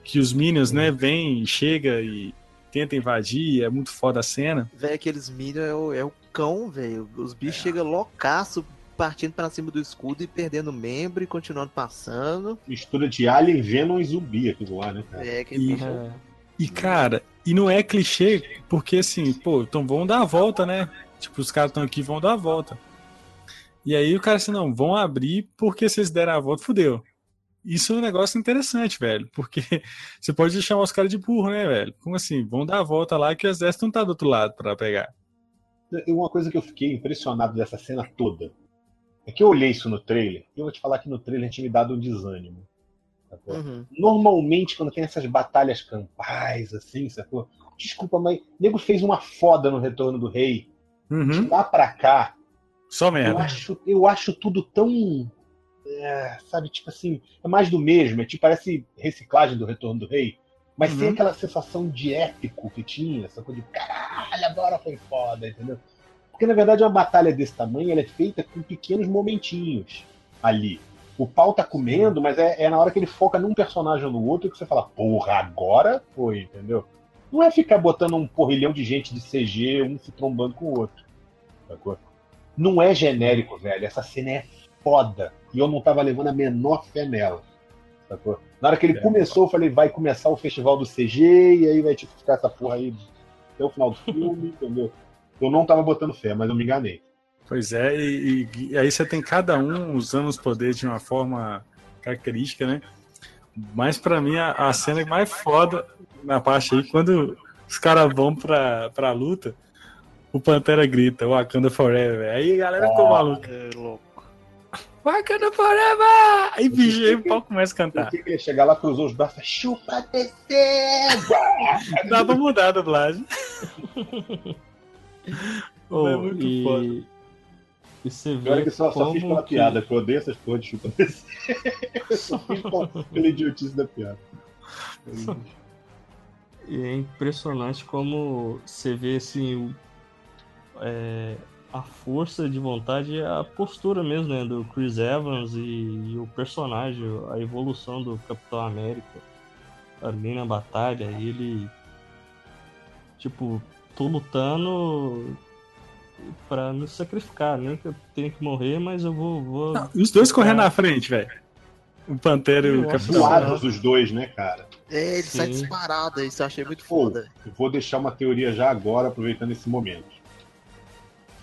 Que os Minions, né, vêm, chega e tenta invadir. É muito foda a cena. Velho, aqueles Minions é o, é o cão, velho. Os bichos chegam loucaço, partindo pra cima do escudo e perdendo membro e continuando passando. Mistura de Alien, Venom e zumbi aquilo lá, né, cara? É, aquele E- bicho. É, E, cara, e não é clichê, porque assim, pô, então vão dar a volta, né? Tipo, os caras estão aqui vão dar a volta. E aí o cara assim, não, vão abrir porque vocês deram a volta, fudeu. Isso é um negócio interessante, velho, porque você pode chamar os caras de burro, né, velho? Como assim? Vão dar a volta lá que o exército não tá do outro lado pra pegar. Uma coisa que eu fiquei impressionado dessa cena toda é que eu olhei isso no trailer e eu vou te falar que no trailer tinha me dado um desânimo. Sacou? Uhum. Normalmente, quando tem essas batalhas campais, assim, sacou? Desculpa, mas o nego fez uma foda no Retorno do Rei. De Uhum. lá pra cá, Só eu merda. acho, eu acho tudo tão. é, sabe, tipo assim, é mais do mesmo. É tipo, parece reciclagem do Retorno do Rei. Mas sem Uhum. aquela sensação de épico que tinha, essa coisa de caralho, agora foi foda, entendeu? Porque na verdade uma batalha desse tamanho ela é feita com pequenos momentinhos ali. O pau tá comendo, mas é, é na hora que ele foca num personagem ou no outro que você fala, porra, agora foi, entendeu? Não é ficar botando um porrilhão de gente de CG, um se trombando com o outro. Sacou? Não é genérico, velho. Essa cena é foda. E eu não tava levando a menor fé nela. Sacou? Na hora que ele É. começou, eu falei, vai começar o festival do CG, e aí vai tipo, ficar essa porra aí até o final do filme, entendeu? Eu não tava botando fé, mas eu me enganei. Pois é, e, e- e aí você tem cada um usando os poderes de uma forma característica, né? Mas pra mim a, a cena mais foda na parte aí, quando os caras vão pra, pra luta, o Pantera grita, Wakanda Forever. Aí a galera ficou Ah, maluca. É louco. Wakanda Forever! Aí, bicho, aí o pau começa a cantar. Tem que chegar lá, cruzou os braços, chupa descer! Dá pra mudar a dublagem. Oh, É muito e... foda. E você vê é que só, só fiz pela que- piada, que eu odeio essas porra de chupa só fiz pela, pela idiotice da piada. E é impressionante como você vê assim o- é, a força de vontade e a postura mesmo né, do Chris Evans e, e o personagem, a evolução do Capitão América ali na batalha. Ele tipo, tô lutando pra me sacrificar, nem que eu tenha que morrer, mas eu vou. vou Não, e os dois correndo na frente, velho. O Pantera e o Capitão. Os dois, né, cara? É, ele sai Sim. disparado, isso eu achei muito Pô, foda. eu vou deixar uma teoria já agora, aproveitando esse momento.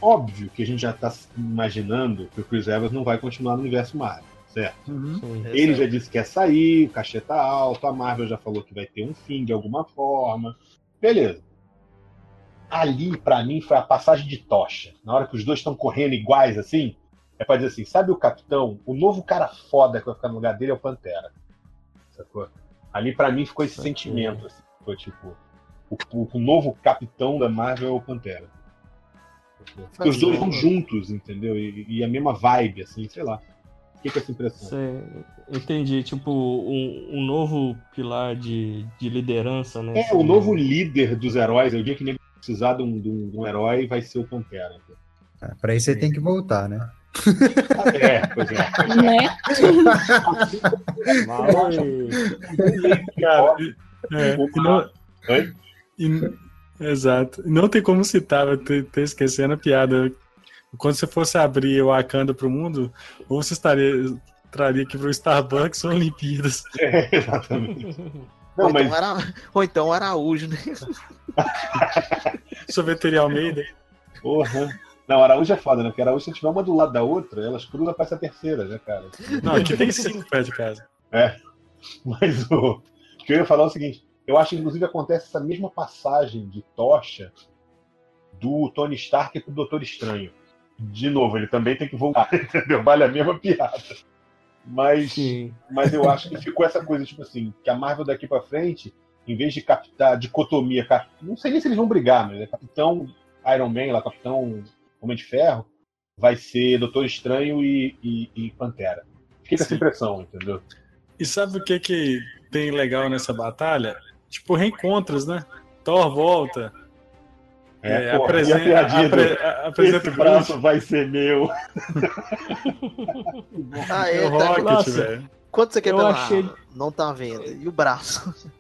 Óbvio que a gente já tá se imaginando que o Chris Evans não vai continuar no universo Marvel, certo? Uhum. Ele já disse que quer sair, o cachê tá alto, a Marvel já falou que vai ter um fim de alguma forma. Beleza. Ali, pra mim, foi a passagem de tocha. Na hora que os dois estão correndo iguais assim, é pra dizer assim: sabe o capitão? O novo cara foda que vai ficar no lugar dele é o Pantera. Sacou? Ali, pra mim, ficou esse sentimento. Assim. Foi tipo: o, o- novo capitão da Marvel é o Pantera. Porque os dois vão juntos, entendeu? E, e a mesma vibe, assim, sei lá. Fica essa impressão. Cê- entendi, tipo, um, um novo pilar de, de liderança, né? É, o novo líder dos heróis, é o dia que nem precisar de um, de um- de um herói, vai ser o Pantera. É, pra isso você tem que voltar, né? É, pois é. Né? Cara, e- é, e não- e- exato. Não tem como citar, eu tô, tô esquecendo a piada. Quando você fosse abrir o Wakanda pro mundo, ou você estaria, traria aqui pro Starbucks ou Olimpíadas. É, exatamente. Não, ou, mas então era, ou então Araújo, né? Sorveteria Almeida. porra. Não, Araújo é foda, né? Porque Araújo, se tiver uma do lado da outra, elas cruzam pra essa terceira, né, cara? Não, aqui tem cinco perto de casa. Mas o, o que eu ia falar é o seguinte: eu acho que, inclusive, acontece essa mesma passagem de tocha do Tony Stark pro Doutor Estranho. De novo, ele também tem que voltar, entendeu? Vale a mesma piada. Mas. Sim. Mas eu acho que ficou essa coisa, tipo assim, que a Marvel daqui pra frente, em vez de captar dicotomia, não sei nem se eles vão brigar, mas é Capitão Iron Man, lá, Capitão Homem de Ferro, vai ser Doutor Estranho e, e- e Pantera. Fiquei com essa impressão, entendeu? E sabe o que que tem legal nessa batalha? Tipo, reencontros, né? Thor volta. É, porra, apresen- e a piadinha apre- do, a- apresenta Esse o braço vai ser meu. Ah, É é, o tá- Rocket, Nossa. velho. Quanto você quer Eu achei-? Não tá vendo. E o braço?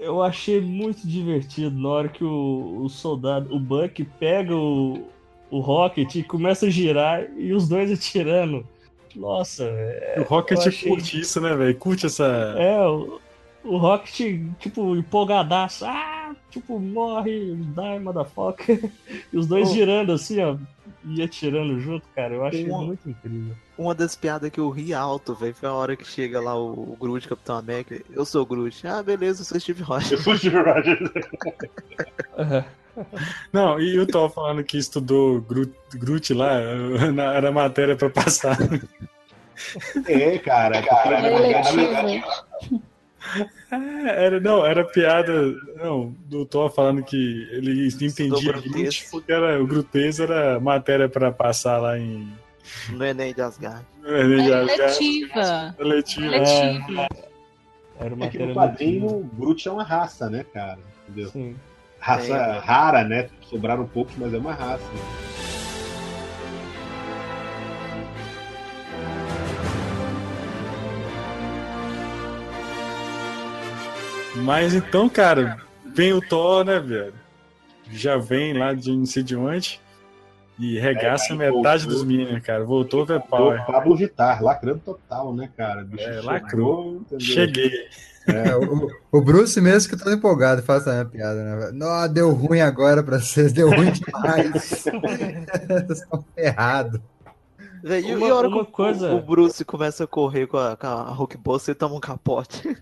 Eu achei muito divertido na hora que o, o soldado, o Buck, pega o, o Rocket e começa a girar e os dois atirando. Nossa, é, O Rocket eu achei- curte isso, né, velho? Curte essa. é o, o Rocket, tipo, empolgadaço. Ah, tipo, morre, die, motherfucker. E os dois Oh. girando assim, ó, e atirando junto, cara. Eu achei Uma- muito incrível. Uma das piadas que eu ri alto, velho, foi a hora que chega lá o, o Groot, Capitão América. Eu sou o Groot. Ah, beleza, eu sou o Steve Rogers. Eu sou o Steve Rogers. Não, e o Thor falando que estudou Groot, Groot lá, na- era matéria pra passar. É, cara. cara É eletivo. É, era, não, era piada. Não, do Thor falando que ele entendia. Groot porque era, o grutez era matéria pra passar lá em. No Enem de Asgard. É eletiva. Letiva. Eletiva. Era uma É que no matéria quadrinho, letiva. o Groot é uma raça, né, cara? Entendeu? Sim. Raça É. rara, né? Sobraram poucos, mas é uma raça. Mas então, cara, vem o Thor, né, velho? Já vem lá de não sei de onde e regaça É, aí metade voltou. dos Minions, cara. Voltou o Do Overpower. Pablo Vittar, lacrando total, né, cara? Bicho É, lacrou. Cheguei. É, o, o Bruce mesmo que todo empolgado faz essa piada, né? Não, deu ruim agora pra vocês, deu ruim demais. Vocês estão ferrados. E, Uma- e a hora que o- coisa- o Bruce começa a correr com a, com a Hulkbuster e toma um capote.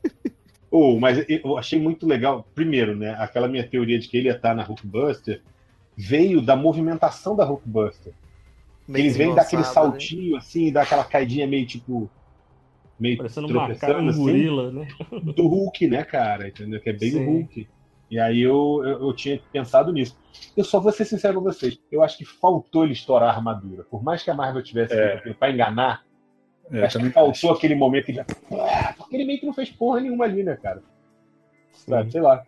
Oh, mas eu achei muito legal. Primeiro, né? Aquela minha teoria de que ele ia estar na Hulkbuster veio da movimentação da Hulkbuster. Meio Eles vêm daquele né? saltinho assim, dá aquela caidinha meio tipo. meio Parecendo um macaco, tropeçando um assim. gorila, né? do Hulk, né, cara? Entendeu? Que é bem Sim. o Hulk. E aí eu, eu, eu tinha pensado nisso. Eu só vou ser sincero com vocês. Eu acho que faltou ele estourar a armadura. Por mais que a Marvel tivesse É. pra enganar, É, acho que faltou aquele momento que ele. Ah, Porque ele meio que não fez porra nenhuma ali, né, cara? Sabe? Sei lá.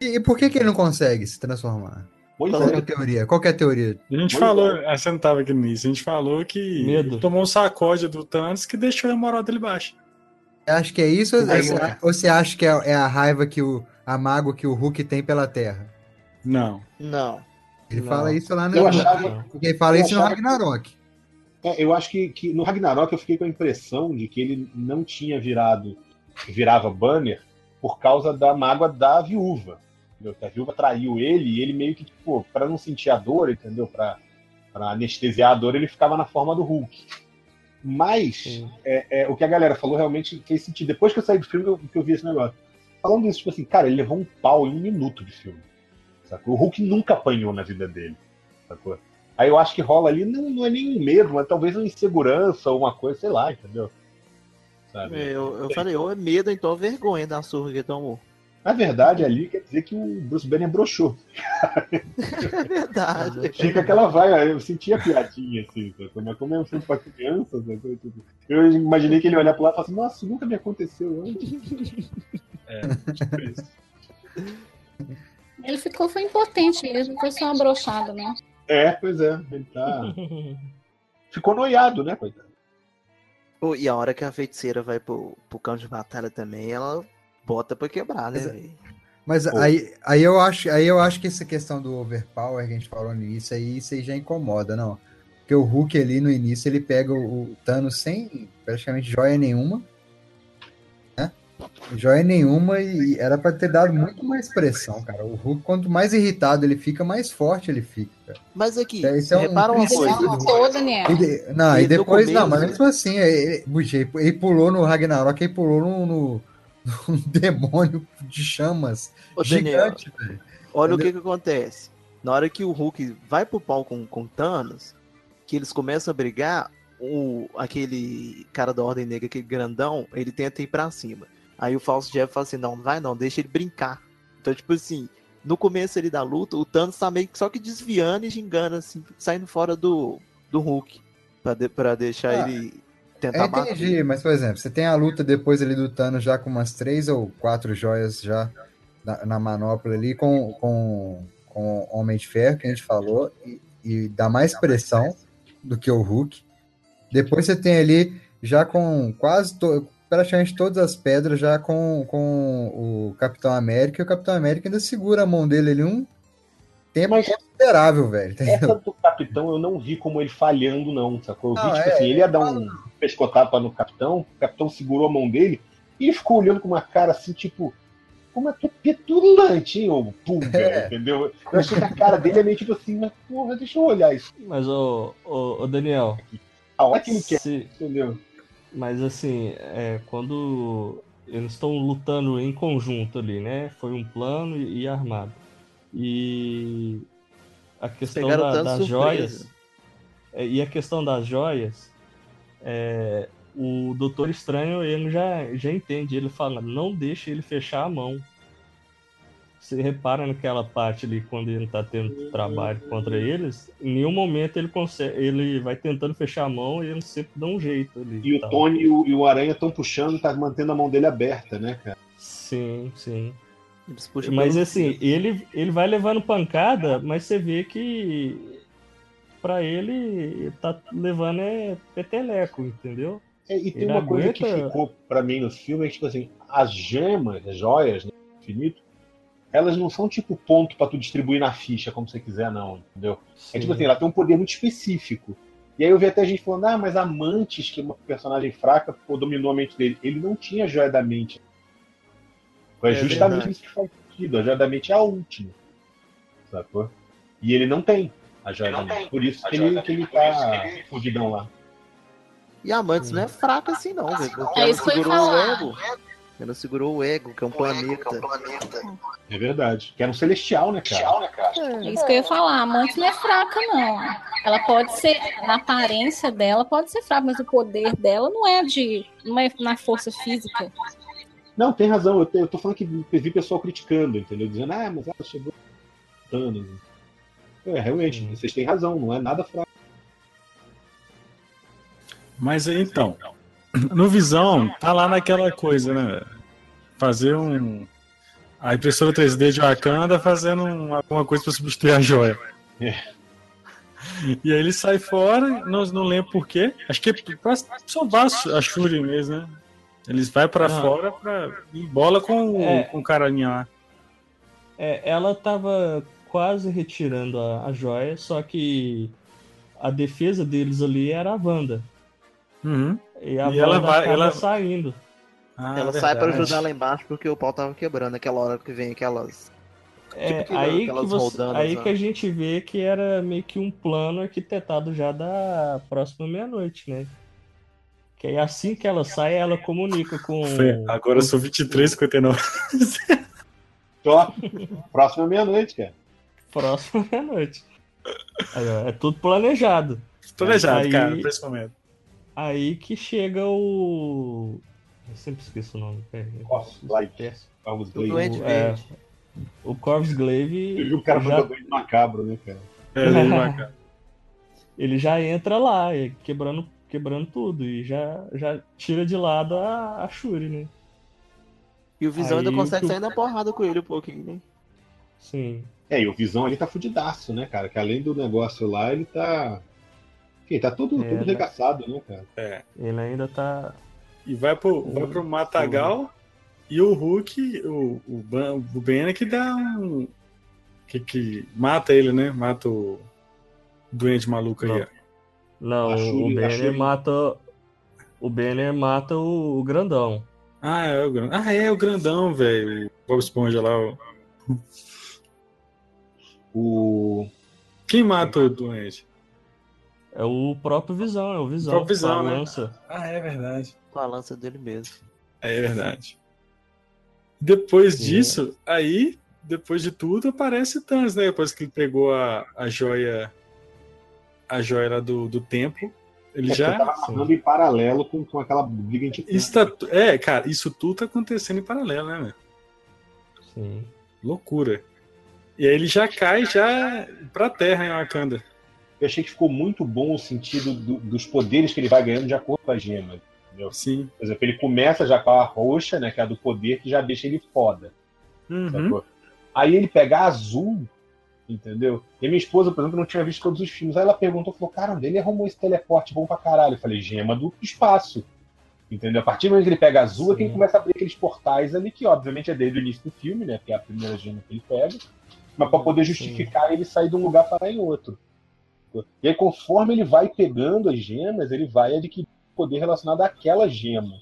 E, e por que, que ele não consegue se transformar? Pois Qual que é a é. teoria? Qual que é a teoria? A gente Pois falou, ah, você não tava aqui no início, a gente falou que Medo. tomou um sacode do Thanos que deixou a moral dele baixa. Você acha que é isso ou, você- né? ou você acha que é, é a raiva que o a mágoa que o Hulk tem pela Terra? Não. Não. Ele Não. fala isso lá no. Eu achava, ele fala eu isso no Ragnarok. É, eu acho que, que no Ragnarok eu fiquei com a impressão de que ele não tinha virado, virava banner por causa da mágoa da viúva. Entendeu? Que a viúva traiu ele e ele meio que, tipo, pra não sentir a dor, entendeu? Pra, pra anestesiar a dor, ele ficava na forma do Hulk. Mas é, é, o que a galera falou realmente fez sentido. Depois que eu saí do filme, eu, que eu vi esse negócio. Falando isso, tipo assim, cara, ele levou um pau em um minuto de filme. Sacou? O Hulk nunca apanhou na vida dele. Sacou? Aí eu acho que rola ali, não, não é nem um medo, mas talvez uma insegurança ou uma coisa, sei lá, entendeu? Sabe? Eu, eu falei, ou é medo, então é vergonha da surra que tomou. Na verdade, ali quer dizer que o Bruce Banner broxou. É verdade. Fica aquela vai, eu senti a piadinha, assim, mas como é um filme pra criança, sacou? Tipo, eu imaginei que ele olhar pro lado e falar assim, nossa, nunca me aconteceu antes. Tipo isso. Ele ficou, foi impotente mesmo, foi só uma brochada, né? É, pois é, ele tá. Ficou noiado, né, coitado? Pô, E a hora que a feiticeira vai pro, pro campo de batalha também, ela bota pra quebrar, né, Mas é- velho? Mas Pô. aí, aí, eu acho, aí eu acho que essa questão do overpower que a gente falou no início, aí isso aí já incomoda, não. Porque o Hulk ali no início, ele pega o, o Thanos sem praticamente joia nenhuma. Né? Joia nenhuma e era pra ter dado muito mais pressão, cara. O Hulk, quanto mais irritado ele fica, mais forte ele fica. cara. Mas aqui, É, isso é um repara uma princípio. coisa. Ele matou, Daniel. E de- não, Ele e no depois, não, mas mesmo assim, ele, ele, ele pulou no Ragnarok, ele pulou no, no, num demônio de chamas Ô, Daniel, gigante, velho. olha o que que acontece. Na hora que o Hulk vai pro pau com, com Thanos, que eles começam a brigar, o, aquele cara da Ordem Negra, aquele grandão, ele tenta ir pra cima. Aí o falso Jeff fala assim, não, não vai não, deixa ele brincar. Então, tipo assim, no começo ali da luta, o Thanos tá meio que só que desviando e gingando, assim, saindo fora do, do Hulk. Pra, de- pra deixar Ah, ele Eu tentar entendi, mas por exemplo, você tem a luta depois ali do Thanos já com umas três ou quatro joias já na, na manopla ali com, com, com o Homem de Ferro, que a gente falou, e, e dá mais pressão do que o Hulk. Depois você tem ali já com quase to- praticamente todas as pedras já com, com o Capitão América, e o Capitão América ainda segura a mão dele ali um tempo Mas- considerável, velho. Essa do capitão eu não vi como ele falhando, não, sacou? Eu vi, Não, tipo é, assim, ele ia dar um pescotapa no capitão, o capitão segurou a mão dele e ele ficou olhando com uma cara assim, tipo, como é que é petulante, hein, ô pulga, É. entendeu? Eu achei que a cara dele é meio tipo assim, mas porra, deixa eu olhar isso. Mas, ô, ô, ô, Daniel, A hora que ele quer, se- entendeu? Mas assim, é, quando eles estão lutando em conjunto ali, né? Foi um plano e, e armado. E a questão da- das surpresa. joias. é, e a questão das joias, é, o Doutor Estranho ele já, já entende. Ele fala, não deixe ele fechar a mão. Você repara naquela parte ali, quando ele tá tendo trabalho contra eles, em nenhum momento ele consegue, ele vai tentando fechar a mão e ele sempre dá um jeito ali. E o tal. Tony e o, e o Aranha estão puxando, tá mantendo a mão dele aberta, né, cara? Sim, sim. Eles puxam Mas pelo assim, ele, ele vai levando pancada, mas você vê que pra ele tá levando é peteleco, entendeu? É, e tem Ele uma coisa que aguenta- ficou pra mim no filme, é que, tipo assim, as gemas, as joias, né, infinito, elas não são tipo ponto pra tu distribuir na ficha como você quiser, não, entendeu? É tipo assim, ela tem um poder muito específico. E aí eu vi até gente falando, ah, mas a Mantis, que é uma personagem fraca, pô, dominou a mente dele. Ele não tinha a joia da mente. Foi É justamente verdade. isso que faz sentido. A joia da mente é a última. Sacou? E ele não tem a joia da mente. Por isso que ele, que ele tá fugidão lá. E a Mantis não é fraca assim, não, velho. Porque É ela isso que eu ia segurou o ego. Ela segurou o ego, que é um planeta. É verdade. Que era um celestial, né, cara? É isso que eu ia falar. A Mantis não é fraca, não. Ela pode ser, na aparência dela, pode ser fraca, mas o poder dela não é de. não é na força física. Não, tem razão. Eu tô, eu tô falando que vi pessoal criticando, entendeu? Dizendo, ah, mas ela chegou. Thanos. É, realmente, vocês têm razão, não é nada fraco. Mas aí, então, no Visão, tá lá naquela coisa, né? Fazer um. A impressora 3D de Wakanda fazendo um- alguma coisa pra substituir a joia. É. E aí ele sai fora, não, não lembro por quê. Acho que é pra salvar a Shuri mesmo, né? Eles vai pra Não. fora pra ir bola com, o- É. com o carinha lá. É, ela tava quase retirando a, a joia, só que a defesa deles ali era a Wanda. Uhum. E a E ela vai- ela- saindo. Ah, ela sai pra verdade. ajudar lá embaixo porque o pau tava quebrando aquela hora que vem aquelas. É, Tipo aí, que, aquelas você, roldanas aí lá. que a gente vê que era meio que um plano arquitetado já da próxima meia-noite, né? Que aí assim que ela sai, ela comunica com. Fê, agora eu sou 23,59. Só. Próxima meia-noite, cara. Próxima meia-noite. Aí, é tudo planejado. Planejado, Aí- cara, pra esse momento. Aí que chega o. Eu sempre esqueço o nome. aí. Corvus Glaive. Corvus O Glaive. O- é, o Corvus Glaive. Eu vi o cara já- mandando doente macabro, né, cara? É, ele ele já entra lá, é, quebrando, quebrando tudo, e já, já tira de lado a, a Shuri, né? E o Visão ainda Aí consegue que o- sair na porrada com ele um pouquinho, né? Sim. É, e o Visão ali tá fudidaço, né, cara? Que além do negócio lá, ele tá. Ele tá todo, É, todo né? regaçado, né, cara? É. Ele ainda tá. E vai pro, vai pro Matagal e o Hulk, o, o, o Banner que dá um. Que, que mata ele, né? Mata o doente maluco aí. Não. Shuri- o Banner mata. O Banner mata o, o grandão. Ah, é o grandão. Ah, é o grandão, velho. O Bob Esponja lá. ó. O. Quem mata o doente? É o próprio Visão, é o Visão. próprio Visão, com a né? lança. Ah, é verdade. Com a lança dele mesmo. É verdade. Depois Sim. disso, aí, depois de tudo, aparece Thanos, né? Depois que ele pegou a, a joia. A joia lá do, do tempo. Ele É, já. tava andando em paralelo com, com aquela briga em Titã. Isso tá, é, cara, isso tudo tá acontecendo em paralelo, né, velho? Sim. Loucura. E aí ele já cai já pra terra em Wakanda. Eu achei que ficou muito bom o sentido do- dos poderes que ele vai ganhando de acordo com a gema. Entendeu? Sim. Por exemplo, ele começa já com a roxa, né? Que é a do poder, que já deixa ele foda. Uhum. Aí ele pega a azul, entendeu? E minha esposa, por exemplo, não tinha visto todos os filmes. Aí ela perguntou, falou, cara, onde ele arrumou esse teleporte bom pra caralho? Eu falei, gema do espaço. Entendeu? A partir do momento que ele pega a azul, é que ele Sim. começa a abrir aqueles portais ali, que obviamente é desde o início do filme, né? Que é a primeira gema que ele pega. Mas pra poder justificar ele sair de um lugar para em outro. E aí, conforme ele vai pegando as gemas, ele vai adquirir poder relacionado àquela gema.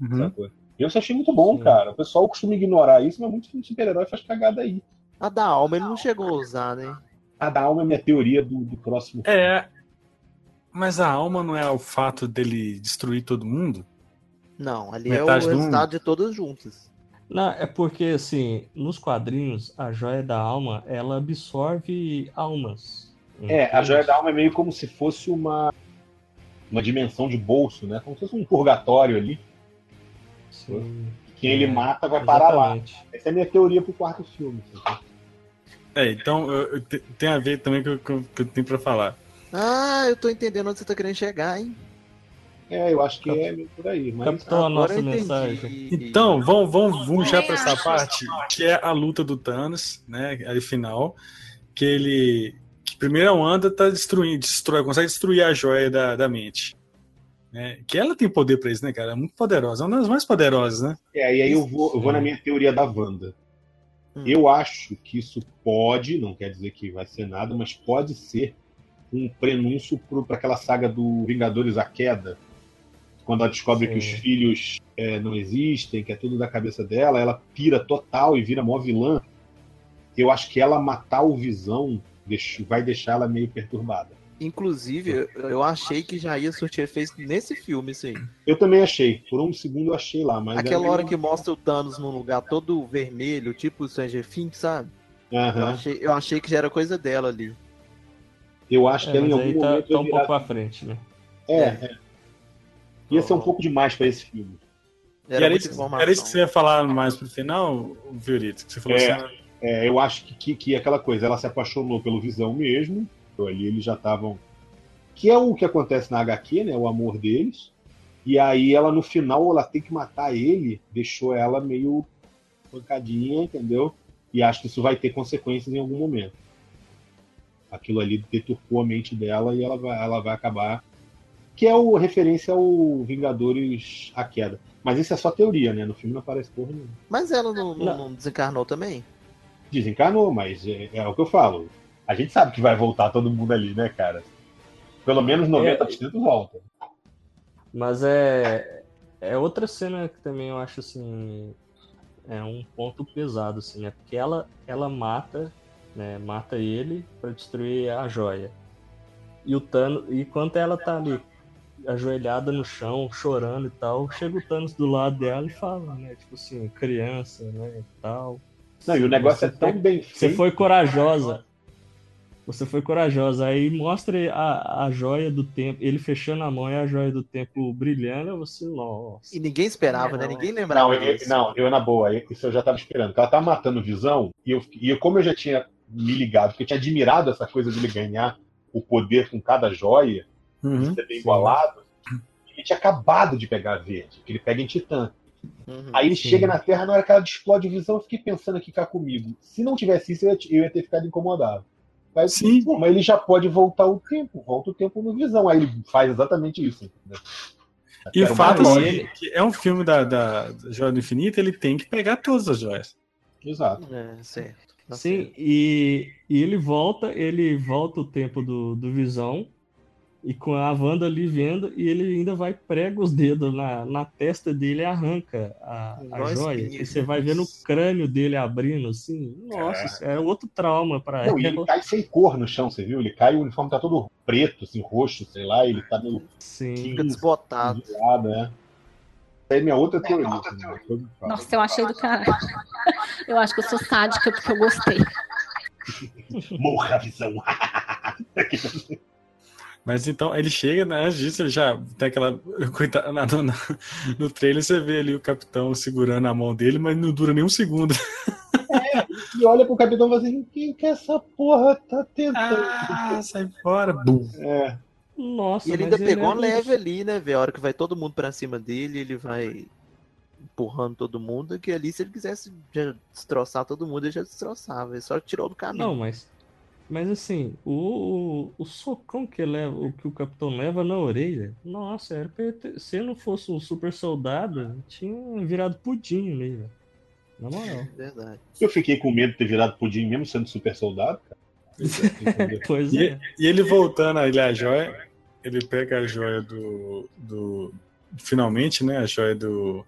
Uhum. Sacou? Eu isso achei muito bom, Sim. cara. O pessoal costuma ignorar isso, mas muito super-herói faz cagada aí. A da alma ele não chegou a usar, né? A da alma é minha teoria do, do próximo. É. Mas a alma não é o fato dele destruir todo mundo? Não, ali é o Metade do resultado de todas juntas. Não, é porque, assim, nos quadrinhos, a joia da alma, ela absorve almas. É, a joia da alma é meio como se fosse uma uma dimensão de bolso, né? Como se fosse um purgatório ali. Sim, Quem ele É, mata vai parar lá. exatamente. Essa é a minha teoria pro quarto filme. sacou? É, então eu- eu te- tem a ver também com o que eu- que eu tenho pra falar. Ah, eu tô entendendo onde você tá querendo chegar, hein? É, eu acho que é meio por aí. Mas Captou a nossa mensagem. Então, vamos, vamos, vamos já pra essa parte, que é a luta do Thanos, né? Aí final. Que ele. Primeiro a Wanda tá destruindo, destrói, consegue destruir a joia da, da mente. Né? Que ela tem poder pra isso, né, cara? É muito poderosa. É uma das mais poderosas, né? É, e aí eu vou, eu vou na minha teoria da Wanda. Hum. Eu acho que isso pode, não quer dizer que vai ser nada, mas pode ser um prenúncio para aquela saga do Vingadores A Queda. Quando ela descobre Sim. que os filhos é, não existem, que é tudo da cabeça dela, ela pira total e vira mó vilã. Eu acho que ela matar o Visão vai deixar ela meio perturbada. Inclusive, eu- eu achei que já ia surtir efeito nesse filme, aí. Eu também achei. Por um segundo eu achei lá, mas. Aquela hora que mostra o Thanos num lugar todo vermelho, tipo o Stranger Things, sabe? Eu Aham. achei, eu achei que já era coisa dela ali. Eu acho É, que ela em mas algum tá, momento tá um virar- pouco pra frente, né? É, é. Ia ser um pouco demais pra esse filme. Era era isso, era isso que você ia falar mais pro final, Violito? Que você falou É. assim, É, eu acho que, que, que aquela coisa, ela se apaixonou pelo Visão mesmo. Então, ali eles já estavam. Que é o que acontece na HQ, né? O amor deles. E aí ela no final ela tem que matar ele, deixou ela meio pancadinha, entendeu? E acho que isso vai ter consequências em algum momento. Aquilo ali deturpou a mente dela e ela vai, ela vai acabar. Que é o referência ao Vingadores A Queda. Mas isso é só teoria, né? No filme não aparece porra nenhuma. Mas ela não- Não. não desencarnou também? Desencarnou, mas é, é o que eu falo. A gente sabe que vai voltar todo mundo ali, né, cara? Pelo menos 90% volta. Mas é, é outra cena que também eu acho assim. É um ponto pesado, assim, né? Porque ela, ela mata, né? Mata ele pra destruir a joia. E o Thanos. E enquanto ela tá ali ajoelhada no chão, chorando e tal, chega o Thanos do lado dela e fala, né? Tipo assim, criança, né? E tal. Não, e o negócio Você é tão foi- bem Você feito. foi corajosa. Você foi corajosa. Aí mostra a, a joia do tempo, ele fechando a mão e a joia do tempo brilhando. Você, nossa. E ninguém esperava, né? Ninguém Não, lembrava eu, disso. não, eu na boa, isso eu já tava esperando. Ela tava matando Visão, e, eu, e eu- como eu já tinha me ligado, porque eu tinha admirado essa coisa de ele ganhar o poder com cada joia, uhum. ser bem igualado, ele tinha acabado de pegar a verde, que ele pega em Titã. Uhum. Aí ele Sim. chega na Terra, na hora que ela explode a visão, eu fiquei pensando aqui cá comigo. Se não tivesse isso, eu ia, eu ia ter ficado incomodado. Mas, Sim. pô, mas ele já pode voltar o tempo, volta o tempo no visão. Aí ele faz exatamente isso. entendeu? E o fato assim, que é um filme da, da Joia do Infinito, ele tem que pegar todas as joias. Exato. É, certo. Tá Sim, certo. e, e ele volta, ele volta o tempo do, do Visão, e com a Wanda ali vendo, e ele ainda vai prega os dedos na, na testa dele e arranca a, a joia. E você vai vendo o crânio dele abrindo, assim. Nossa, isso é outro trauma pra Não, e ela. ele cai sem cor no chão, você viu? Ele cai, o uniforme tá todo preto, assim, roxo, sei lá, ele tá meio Sim. Fica desbotado. zoado, né? Essa aí é minha outra teoria. assim, né? Eu falo. Nossa, eu achei do caralho. Eu acho que eu sou sádica porque eu gostei. Morra, visão! Mas então, ele chega, né, antes disso, ele já tem aquela. Coitado, na- no, no trailer você vê ali o capitão segurando a mão dele, mas não dura nem um segundo. E olha pro capitão e fala assim: quem que essa porra tá tentando? Ah, sai fora. Bum. É. Nossa, E ele ainda pegou é- uma leve ali, né, velho? A hora que vai todo mundo pra cima dele, ele vai empurrando todo mundo, que ali, se ele quisesse já destroçar todo mundo, ele já destroçava. Ele só tirou do caminho. Não, mas. Mas assim, o, o, o socão que, leva, o que o capitão leva na orelha, nossa, era pra ele ter- se ele não fosse um super soldado, tinha virado pudim ali, velho. Na moral. Verdade. Eu fiquei com medo de ter virado pudim mesmo sendo super soldado, cara. Entendeu? Pois E, é. e ele voltando a ele a joia, ele pega a joia do. do finalmente, né? A joia do,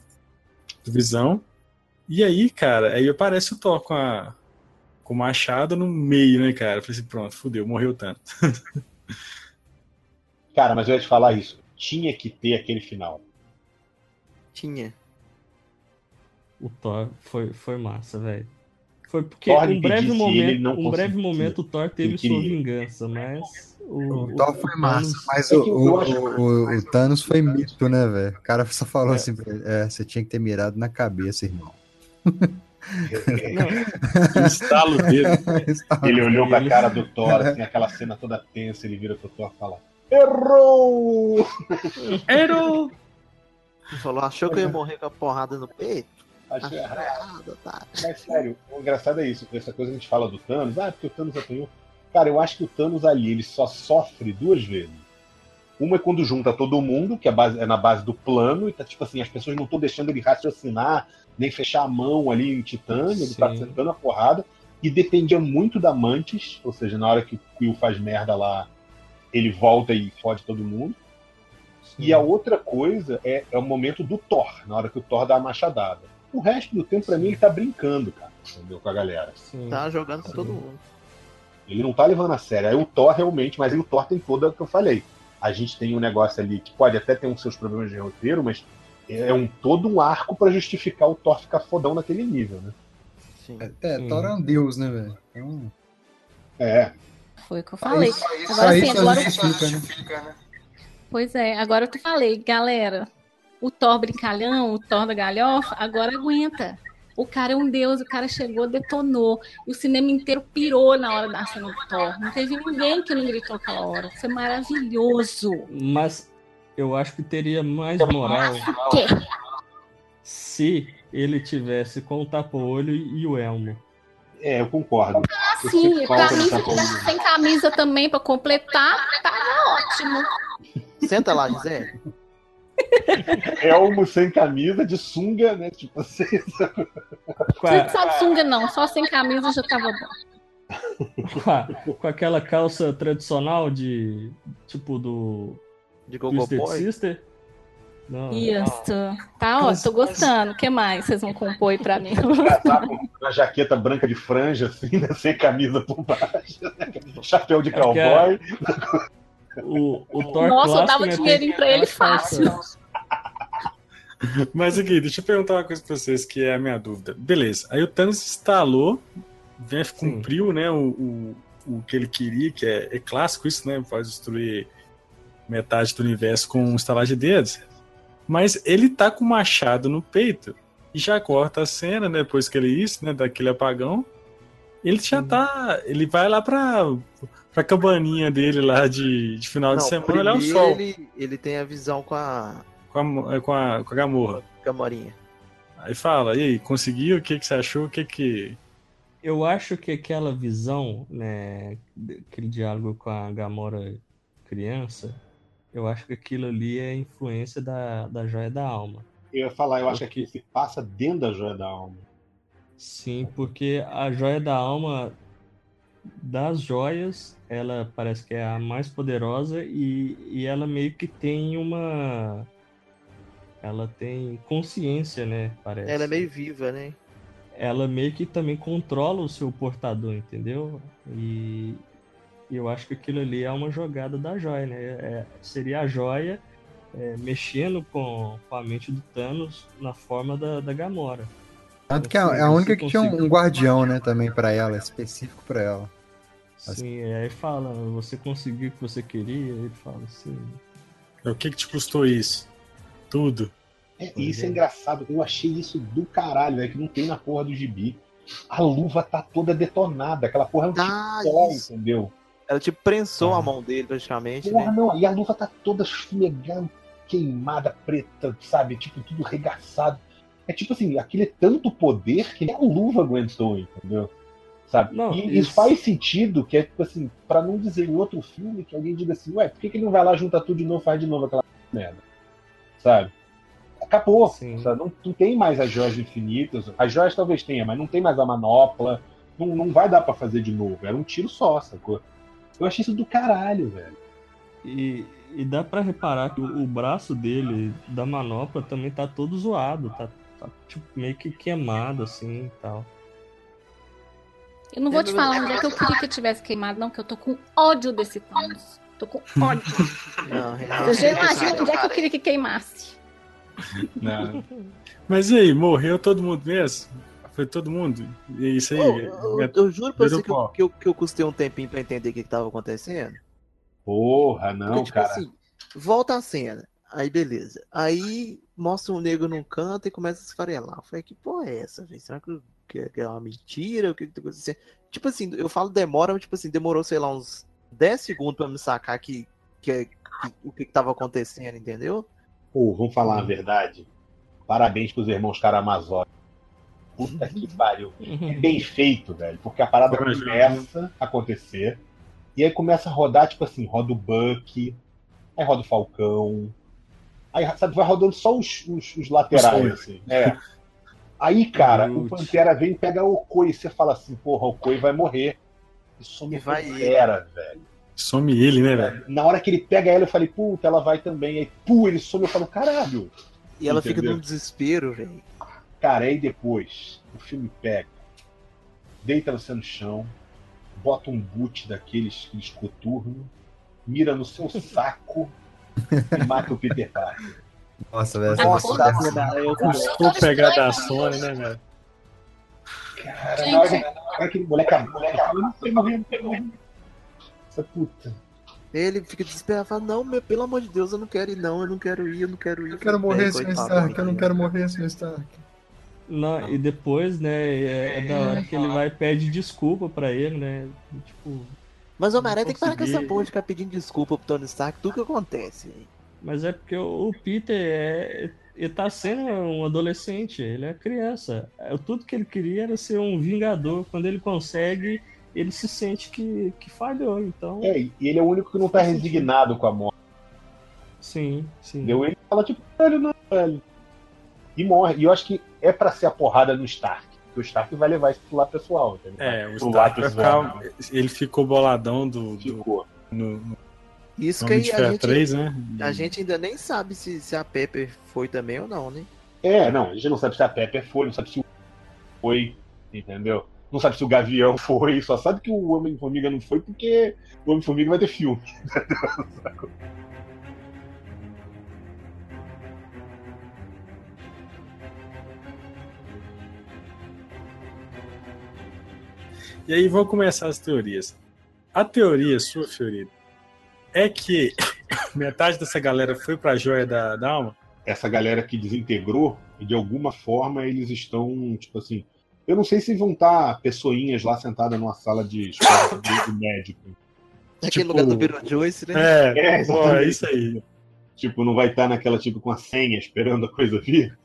do Visão. E aí, cara, aí aparece o Thor com a. Com o machado no meio, né, cara? Eu falei assim, pronto, fudeu, morreu tanto. Cara, mas eu ia te falar isso. Tinha que ter aquele final. Tinha. O Thor foi, foi massa, velho. Foi porque Thor um breve momento, um breve momento o Thor teve sua vingança, mas o, O Thor foi massa, Thanos- mas É o, o, o, o Thanos foi mito, né, velho? O cara só falou É. assim pra ele, é, você tinha que ter mirado na cabeça, irmão. estalo dele. Ele olhou pra cara do Thor, assim, aquela cena toda tensa, ele vira pro Thor e fala: Errou! Errou! Ele falou, achou que eu ia morrer com a porrada no peito? Achei errado, tá? Mas sério, o engraçado é isso. Essa coisa que a gente fala do Thanos, ah, porque o Thanos apanhou. Cara, eu acho que o Thanos ali, ele só sofre duas vezes. Uma é quando junta todo mundo, que é, base- é na base do plano, e tá tipo assim, as pessoas não estão deixando ele raciocinar, nem fechar a mão ali em titânio, ele tá Sim. sentando a porrada. E dependia muito da Mantis, ou seja, na hora que o Quill faz merda lá, ele volta e fode todo mundo. E a outra coisa é, é o momento do Thor, na hora que o Thor dá a machadada. O resto do tempo, pra mim, ele tá brincando, cara, entendeu? Com a galera. Sim. Tá jogando com todo mundo. Ele não tá levando a sério. Aí o Thor realmente, mas aí o Thor tem toda o que eu falei. A gente tem um negócio ali que pode até ter uns seus problemas de roteiro, mas é um todo um arco pra justificar o Thor ficar fodão naquele nível, né? Sim. É, Sim. Thor é um deus, né, velho? Então, É. Foi o que eu falei. isso- Agora só sim, isso agora. justifica, né? Pois é, agora eu te falei, galera. O Thor brincalhão, o Thor da galhofa, agora aguenta. O cara é um deus, o cara chegou, detonou. E o cinema inteiro pirou na hora da cena do Thor. Não teve ninguém que não gritou aquela hora. Foi maravilhoso. Mas eu acho que teria mais moral se ele tivesse com o tapa-olho e o elmo. É, eu concordo. Eu Sim, camisa, coisa. sem camisa também pra completar, tava ótimo. Senta lá, Gisele. Elmo sem camisa, de sunga, né? Tipo assim. Não de sunga, não. Só sem camisa já tava bom. com a- com aquela calça tradicional de tipo do De Gogo Twisted Boy. Sister. Não, Isso. Tá, ó, tô gostando. O que mais vocês vão compor aí pra mim? Tá com uma jaqueta branca de franja, assim, né? Sem camisa por baixo. né? Chapéu de É porque cowboy. o, o Thor Nossa, eu clássico, dava né, dinheirinho pra ele fácil. Mas aqui, deixa eu perguntar uma coisa pra vocês, que é a minha dúvida. Beleza, aí o Thanos instalou, né, cumpriu né, o, o, o que ele queria, que é, é clássico isso, né? Pode destruir metade do universo com um estalar de dedos. Mas ele tá com o machado no peito e já corta a cena, né, depois que ele isso, né, daquele apagão. Ele já tá. Ele vai lá pra, pra cabaninha dele lá de, de final de Não, semana olhar o sol ele, ele tem a visão com a com a, com a, com a Gamorra. Camorinha. Aí fala, e aí, conseguiu? O que, que você achou? O que que. Eu acho que aquela visão, né, aquele diálogo com a Gamora criança, eu acho que aquilo ali é influência da, da joia da alma. Eu ia falar, eu acho que aquilo se passa dentro da joia da alma. Sim, porque a joia da alma das joias, ela parece que é a mais poderosa e, e ela meio que tem uma. Ela tem consciência, né? Parece. Ela é meio viva, né? ela meio que também controla o seu portador, entendeu? E e eu acho que aquilo ali é uma jogada da joia, né? É- seria a joia é, mexendo com, com a mente do Thanos na forma da, da Gamora. Tanto que é é a única que tinha um um guardião, né, também pra ela, específico pra ela. Sim, aí fala, você conseguiu o que você queria? Ele fala assim. O que, que te custou isso? Tudo. É, e isso é engraçado, eu achei isso do caralho, velho, que não tem na porra do gibi. A luva tá toda detonada, aquela porra é um Ah, tipó, isso. entendeu? Ela tipo prensou a mão dele praticamente, Porra, né? não, e a luva tá toda fumegando, queimada, preta, sabe? Tipo, tudo regaçado. É tipo assim, aquele é tanto poder que nem a luva aguentou, entendeu? Sabe? Não, e isso... isso- faz sentido, que é tipo assim, pra não dizer em outro filme que alguém diga assim, ué, por que, que ele não vai lá, junta tudo de novo, faz de novo aquela merda? Sabe? Acabou. Sim. sabe? Não, não tem mais as joias infinitas. As joias talvez tenha, mas não tem mais a manopla. Não, não vai dar pra fazer de novo. Era um tiro só, sacou? Eu achei isso do caralho, velho. E, e dá pra reparar que o, o braço dele, da manopla, também tá todo zoado, tá, tá, tipo, meio que queimado assim e tal. Eu não vou te falar onde é que eu queria que eu tivesse queimado, não, que eu tô com ódio desse Thanos. Tô com ódio. Não, real. Você já imagina onde é que eu queria que queimasse. Não. Mas e aí, morreu todo mundo mesmo? Foi todo mundo? E é isso aí? Ô, eu, eu- eu juro pra você que eu, que, eu, que eu custei um tempinho pra entender o que, que tava acontecendo. Porra, não, Porque, tipo cara. assim, volta a cena. Aí, beleza. Aí mostra um negro num canto e começa a esfarelar. Eu falei, que porra é essa, velho? Será que, que- que é uma mentira? O que, que tá acontecendo? Tipo assim, eu falo demora, mas tipo assim, demorou, sei lá, uns 10 segundos pra me sacar que, que, que- o que, que tava acontecendo, entendeu? Pô, vamos falar a verdade. Parabéns pros irmãos Karamazov. Puta que pariu. É bem feito, velho. Porque a parada Corajoso. começa a acontecer. E aí começa a rodar, tipo assim, roda o Buck, aí roda o Falcão. Aí, sabe, vai rodando só os, os, os laterais, Os assim. É. Aí, cara, o Groot. Pantera vem e pega o Okoi. Você fala assim, porra, o Okoi vai morrer. E some E o vai Pantera, velho. Some ele, né, velho? Na hora que ele pega ela, eu falei, puta, ela vai também. Aí, pu, ele some, eu falo, caralho. E ela fica Entendeu? num desespero, velho. Cara, aí depois, o filme pega, deita você no chão, bota um boot daqueles, aqueles coturno, mira no seu saco e mata o Peter Parker. Nossa, velho. Nossa, essa- tá vendo? Eu Custou pegar da Sony, né, velho? Cara, na hora que, na hora que aquele moleque. Essa puta. Ele fica desesperado, fala, não, meu, pelo amor de Deus, eu não quero ir, não, eu não quero ir, eu não quero ir. Eu quero morrer, Sr. Stark. Eu não né? quero morrer, Sr. Stark. Não, e depois, né, é, é da hora que ele vai e pede desculpa pra ele, né? Tipo, Mas o Homem-Aranha tem que parar com essa porra de ficar pedindo desculpa pro Tony Stark, tudo que acontece. mas é porque o Peter é, ele tá sendo um adolescente, ele é criança. É, Tudo que ele queria era ser um vingador. Quando ele consegue, ele se sente que, que falhou. Então, É, e ele é o único que não tá resignado com a morte. sim, sim. Entendeu? Ele fala, tipo, velho, não, velho. E morre. E eu acho que é pra ser a porrada no Stark. Porque o Stark vai levar isso pro lado pessoal, entendeu? É, o Pro Stark vai pessoal. ficar. Ele ficou boladão do. do Ficou. no, no Isso que aí a gente, 3, né? a gente ainda nem sabe se, se a Pepper foi também ou não, né? É, não, a gente não sabe se a Pepper foi, não sabe se o foi, entendeu? Não sabe se o Gavião foi, só sabe que o Homem-Formiga não foi porque o Homem-Formiga vai ter filme. E aí vão começar as teorias. A teoria, sua Fiorito, é que metade dessa galera foi pra joia da, da alma? Essa galera que desintegrou, e de alguma forma eles estão, tipo assim. Eu não sei se vão estar pessoinhas lá sentadas numa sala de escola de médico. Naquele Tipo, lugar do Beetlejuice, né? É, É, pô, é isso aí. Tipo, não vai estar naquela tipo com a senha esperando a coisa vir.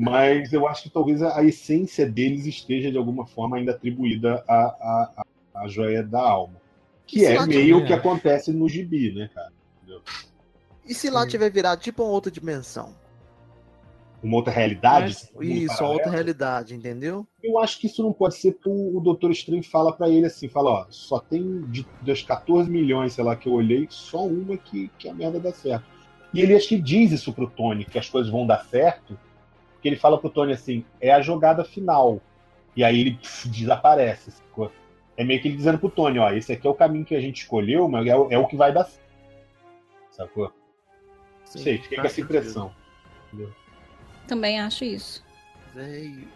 Mas eu acho que talvez a, essência deles esteja de alguma forma ainda atribuída à, à, à, joia da alma. Que é meio tiver- que acontece no gibi, né, cara? E se lá tiver virado tipo uma outra dimensão? Uma outra realidade. Mas- um Isso, uma outra realidade, entendeu? Eu acho que isso não pode ser porque o Doutor Estranho fala pra ele assim, fala, ó, só tem de, das 14 milhões, sei lá, que eu olhei, só uma que, que a merda dá certo. E ele acho que diz isso pro Tony, que as coisas vão dar certo, porque ele fala pro Tony assim, é a jogada final. E aí ele pff, desaparece, sacou? É meio que ele dizendo pro Tony, ó, esse aqui é o caminho que a gente escolheu, mas é, o- é o que vai dar certo. Sacou? Sim, Não sei, fiquei com essa impressão. Também acho isso. Véi,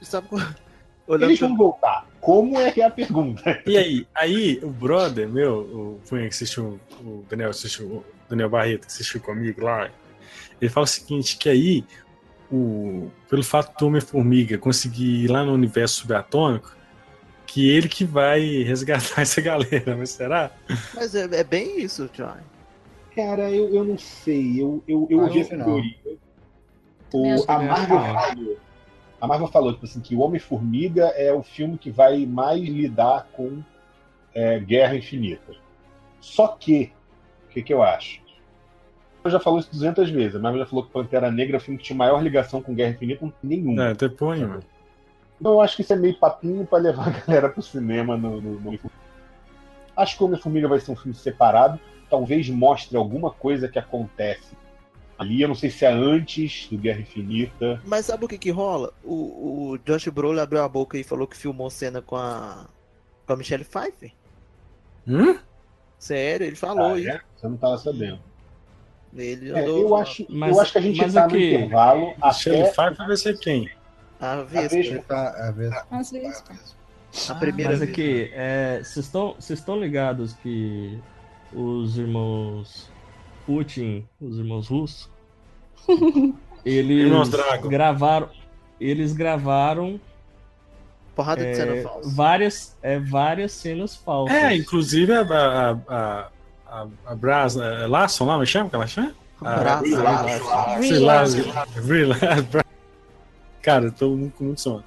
sabe qual... Olhando Eles pra... vão voltar. Como é que é a pergunta? E aí, aí o brother meu, o Punha que assistiu, o Daniel assistiu, o Daniel Barreto que assistiu comigo lá, ele fala o seguinte, que aí, o, pelo fato do Homem-Formiga conseguir ir lá no universo subatômico, que ele que vai resgatar essa galera, mas será? Mas é, é bem isso, John. Cara, eu, eu não sei. Eu, eu, eu Ah, ouvi essa não. teoria. O, acho que a, Marvel não. falou, a Marvel falou tipo assim, que o Homem-Formiga é o filme que vai mais lidar com é, Guerra Infinita. Só que, o que, que eu acho? Eu já falou isso 200 vezes. A Marvel já falou que Pantera Negra é o filme que tinha maior ligação com Guerra Infinita. Não tem nenhum. É, até põe, mano. Então eu acho que isso é meio papinho pra levar a galera pro cinema no, no, no. Acho que o Homem-Formiga vai ser um filme separado. Talvez mostre alguma coisa que acontece ali. Eu não sei se é antes do Guerra Infinita. Mas sabe o que que rola? O, o Josh Brolin abriu a boca e falou que filmou cena com a com a Michelle Pfeiffer. Hum? Sério, ele falou Ah, isso. é? Você não tava sabendo. Ele É, andou eu, acho, Mas- eu acho que a gente mas tá no intervalo Michelle até Pfeiffer vai ser quem? a a Vespa, Vespa. Tá, a vez. Às vezes. a primeira Mas vez. aqui, é, vocês estão vocês estão ligados que os irmãos Putin, os irmãos russos, eles Irmãos gravaram, eles gravaram Porrada de é, cena falsa. várias, é, várias cenas falsas. É, inclusive a, a, a, a, a Bras é Larson lá, me chama que ela chama? Cara, eu tô muito com muito sono.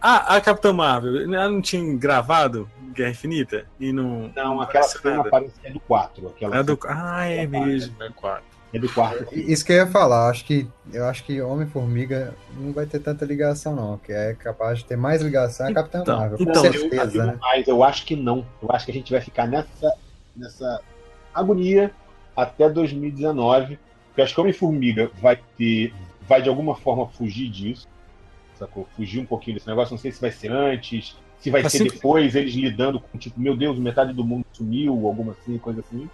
Ah, a Capitã Marvel, ela não tinha gravado Guerra Infinita? E não. Não, aquela cena nada? parece que é do 4. Aquela É do... Ah, é mesmo, é 4. é do 4. Isso que eu ia falar, acho que eu acho que Homem-Formiga não vai ter tanta ligação, não. Que é capaz de ter mais ligação é a Capitã Então, Marvel. Com então, certeza, né? Mas eu acho que não. Eu acho que a gente vai ficar nessa, nessa agonia até 2019. Porque eu acho que Homem-Formiga vai ter. Vai de alguma forma fugir disso. Sacou? Fugir um pouquinho desse negócio. Não sei se vai ser antes, se vai Mas ser depois, eles lidando com, tipo, meu Deus, metade do mundo sumiu, alguma assim, coisa assim.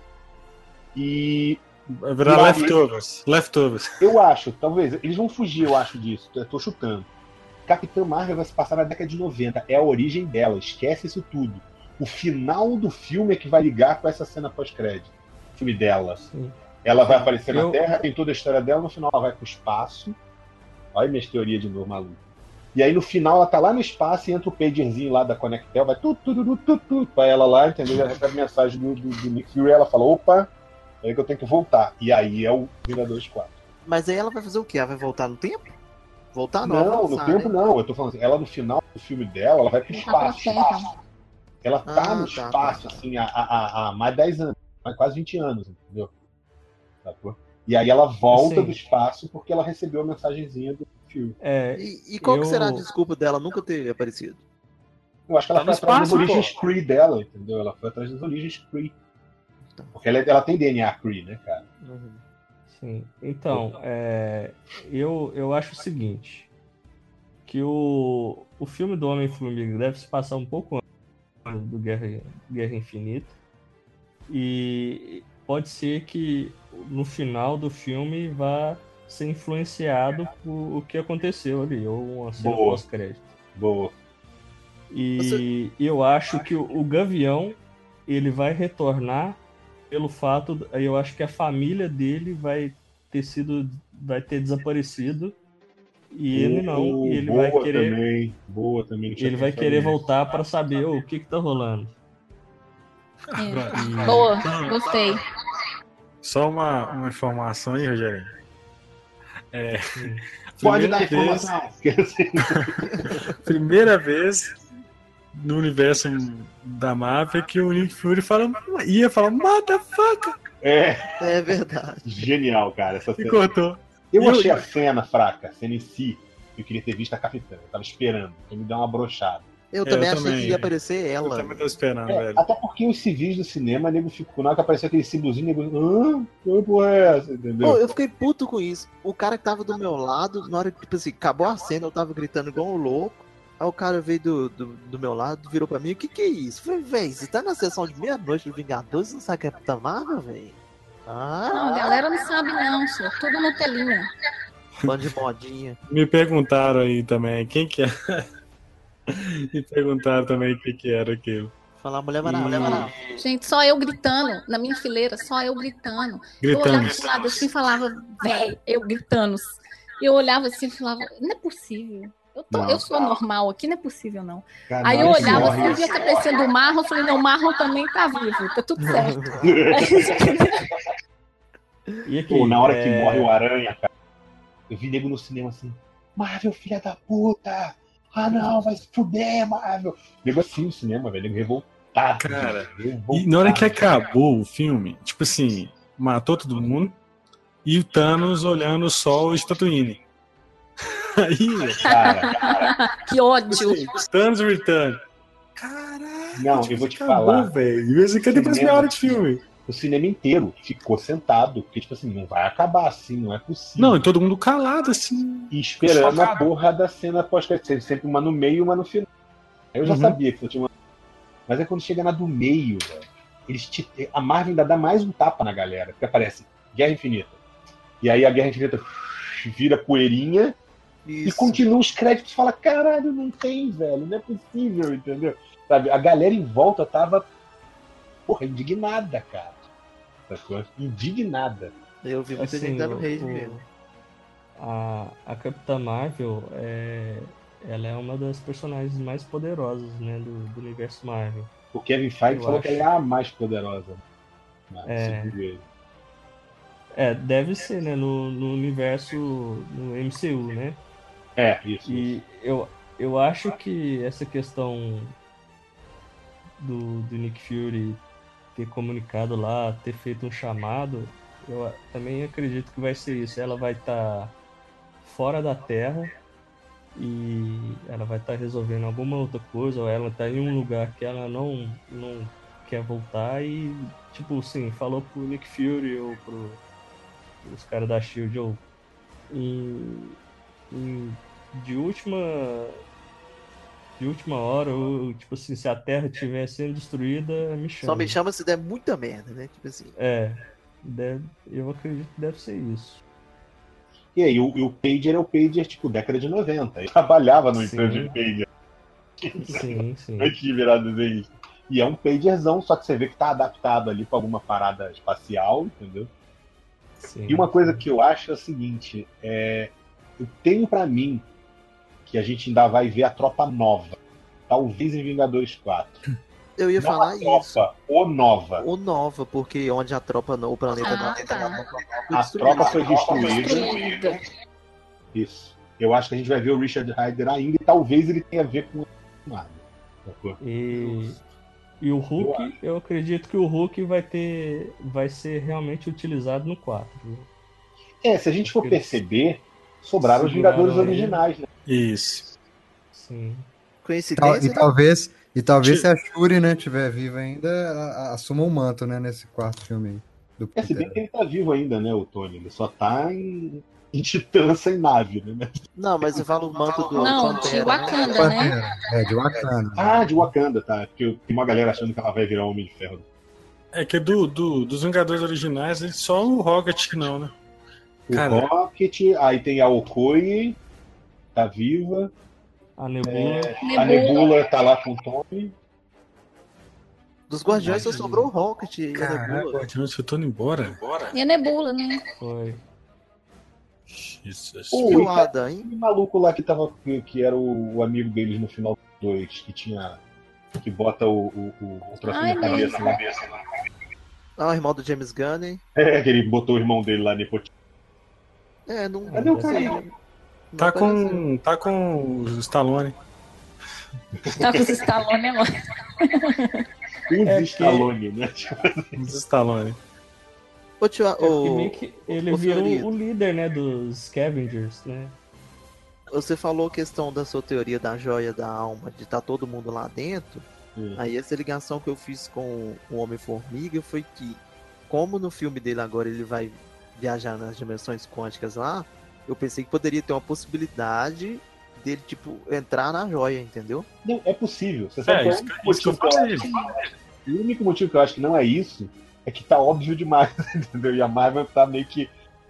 E Vai virar leftovers. Leftovers. eu acho, talvez, eles vão fugir, eu acho, disso. Eu tô chutando. Capitã Marvel vai se passar na década de 90. É a origem dela. Esquece isso tudo. O final do filme é que vai ligar com essa cena pós-crédito. O filme dela. Sim. Ela vai aparecer Eu- na Terra, tem toda a história dela, no final ela vai pro espaço. Olha minhas teorias de novo, maluco. E aí no final ela tá lá no espaço e entra o pagerzinho lá da Connectel, vai tu, tu, tu, tu, tu, pra ela lá, entendeu? Ela recebe mensagem do, do, do Nick Fury ela fala, opa, é que eu tenho que voltar. E aí é o Vingadores 4. Mas aí ela vai fazer o quê? Ela vai voltar no tempo? Voltar não, Não, avançar, no tempo né? não. Eu tô falando assim, ela no final do filme dela, ela vai pro pra espaço. Ela tá Ah, no tá, espaço, tá, tá. assim, há, há, há- mais de 10 anos, há quase 20 anos, entendeu? Sacou? E aí ela volta Assim. do espaço porque ela recebeu a mensagenzinha do filme. É, E, e qual que Eu- será a desculpa dela nunca ter aparecido? Eu acho que ela Tá foi atrás das origens pô. Kree dela, entendeu? Ela foi atrás das origens Kree. Porque ela, ela tem DNA Kree, né, cara? Uhum. Sim. Então, é, eu, eu acho o seguinte: que o, o filme do Homem-Formiga deve se passar um pouco antes do Guerra, Guerra Infinita. E pode ser que no final do filme vá ser influenciado por o que aconteceu ali, ou uma cena Boa. pós-crédito. Boa. E eu acho que o, o Gavião ele vai retornar pelo fato, eu acho que a família dele vai ter sido, vai ter desaparecido e ele não, e ele boa vai querer, também. Boa também. ele vai querer nisso. voltar para saber o que que tá rolando. É. Boa, gostei. Só uma, uma informação aí, Rogério. É, Pode primeira dar vez- informação. Primeira vez no universo da Marvel que o Nick Fury fala, ia falar motherfucker É, É verdade. genial, cara. Essa e cena. cortou. Eu Eu- achei a cena fraca, a cena em si. Eu queria ter visto a capitã. Eu tava esperando. Então me deu uma brochada. Eu também eu achei também. que ia aparecer Eu ela. também tô esperando, É, velho. até porque os civis do cinema, nego ficou. Na hora que apareceu aquele símbolozinho, nego. Ah, que porra é essa? Entendeu? Pô, eu fiquei puto com isso. O cara que tava do meu lado, na hora que, tipo assim, acabou a cena, eu tava gritando igual um louco. Aí o cara veio do, do, do meu lado, virou pra mim, o que que é isso? Eu falei, véi, você tá na sessão de meia-noite do Vingadores, você não sabe que é Capitã Marvel, véi? Não, Ah, a galera não sabe não, senhor. Tudo no telinha. bando de modinha. Me perguntaram aí também quem que é. Me perguntaram também o que, que era aquilo. Falar mulher vai lá. Gente, só eu gritando, na minha fileira, só eu gritando. Eu olhava Gritando. pro lado assim e falava, véi, eu gritando. Eu olhava assim e falava, não é possível. Eu, tô- Não. eu sou normal aqui, não é possível, não. Cara, Aí eu olhava assim, via que aparecendo o Marlon, eu falei, não, o Marlon também tá vivo, tá tudo certo. E aqui, Pô, na hora que é, morre o Aranha, cara. Eu vi nego no cinema assim. Marvel, filha da puta! Ah não, vai se fuder, Marvel! Nego assim no cinema, velho. Nego revoltado. Cara, revoltado. E na hora que acabou o filme, tipo assim, matou todo mundo e o Thanos olhando só o Tatooine. Aí, Cara, cara, que ódio. assim, Thanos Return. Caralho, não, eu vou te acabou, falar. velho. E você quer depois meia hora de filme. O cinema inteiro ficou sentado. Porque, tipo assim, não vai acabar assim, não é possível. Não, e todo mundo calado, assim. E esperando a porra da cena pós-crédito. Sempre uma no meio e uma no final. Aí eu já Uhum. sabia que tinha uma. Mas é quando chega na do meio, velho. Eles te... A Marvel ainda dá mais um tapa na galera. Porque aparece Guerra Infinita. E aí a Guerra Infinita vira poeirinha e Isso. continua os créditos e fala: caralho, não tem, velho. Não é possível, entendeu? Sabe? A galera em volta tava. Porra, indignada, cara. Sacou? Indignada. Eu vi muita Assim, gente dando rage mesmo. a, a Capitã Marvel é, ela é uma das personagens mais poderosas né, do, do universo Marvel. O Kevin Feige Eu falou acho. que ela é a mais poderosa. Né? É. É, deve ser, né, no, no universo, no MCU, né? É, isso. isso. E eu, eu acho que essa questão do, do Nick Fury ter comunicado lá, ter feito um chamado, eu também acredito que vai ser isso. Ela vai estar fora da Terra e ela vai estar resolvendo alguma outra coisa, ou ela está em um lugar que ela não, não quer voltar e, tipo assim, falou pro Nick Fury ou pro os caras da Shield ou em, em- de última de última hora, ou tipo assim, se a Terra estiver sendo destruída, me chama. Só me chama se der muita merda, né? Tipo assim. É, deve- eu acredito que deve ser isso. E aí, o, o Pager é o Pager, tipo, década de 90. Ele trabalhava no Sim. empresa de Pager Sim, sim. antes de virar desenho. E é um Pagerzão, só que você vê que tá adaptado ali pra alguma parada espacial, entendeu? sim. E uma coisa que eu acho é o seguinte: é, eu tenho pra mim que a gente ainda vai ver a tropa nova. Talvez em Vingadores 4. Eu ia Não falar a tropa, isso. o nova. Ou nova, porque onde a tropa, no- o planeta Ah, não tá. A tropa foi destruída. Isso. Eu acho que a gente vai ver o Richard Ryder ainda e talvez ele tenha a ver com nada. E, e o Hulk, eu acredito que o Hulk vai ter. vai ser realmente utilizado no 4. viu? É, se a gente for perceber, sobraram os Vingadores originais, né? Isso. Sim. Tal- Coincidência? e talvez, e talvez se a Shuri, né, tiver viva ainda, a- a- assuma o manto, né, nesse quarto filme aí. Do É, se bem que ele tá vivo ainda, né, o Tony? Ele só tá em, em Titã sem nave, né? Não, mas você fala o manto do Não, de Pantera, né? Wakanda, né? Pantera. É, de Wakanda. Ah, de Wakanda, tá? Porque eu- tem uma galera achando que ela vai virar Homem de Ferro. É que do, do- dos Vingadores originais, só o Rocket que não, né? O Cara. Rocket, aí tem a Okoye, tá viva. A Nebula. É, a Nebula tá lá com o Tony. Dos Guardiões só sobrou o Rocket e a Nebula. Guardiões tô indo embora. E a Nebula, né? Foi. Jesus. O Ada, hein? aquele maluco lá que tava. que, que era o, o amigo deles no final 2, que tinha. que bota o, o, o, o trocinho Ai, na cabeça não. lá. Ah, o irmão do James Gunn, hein? É, que ele botou o irmão dele lá nepotismo. É, não. Cadê o cara? Tá apareceu. com. tá com o Stallone. Tá com os Stallone agora. Os É, Stallone, né? Tipo, Os Stallone. Ô, tio, É, meio que ele virou o líder, né, dos Scavengers, né? você falou a questão da sua teoria da joia da alma, de estar todo mundo lá dentro. Hum. Aí essa ligação que eu fiz com o Homem-Formiga foi que, como no filme dele agora ele vai viajar nas dimensões quânticas lá, eu pensei que poderia ter uma possibilidade dele, tipo, entrar na joia, entendeu? Não, é possível. Você sabe É, isso, o que- único isso que eu motivo que eu falei. acho- O único motivo que eu acho que não é isso é que tá óbvio demais, entendeu? E a Marvel tá meio que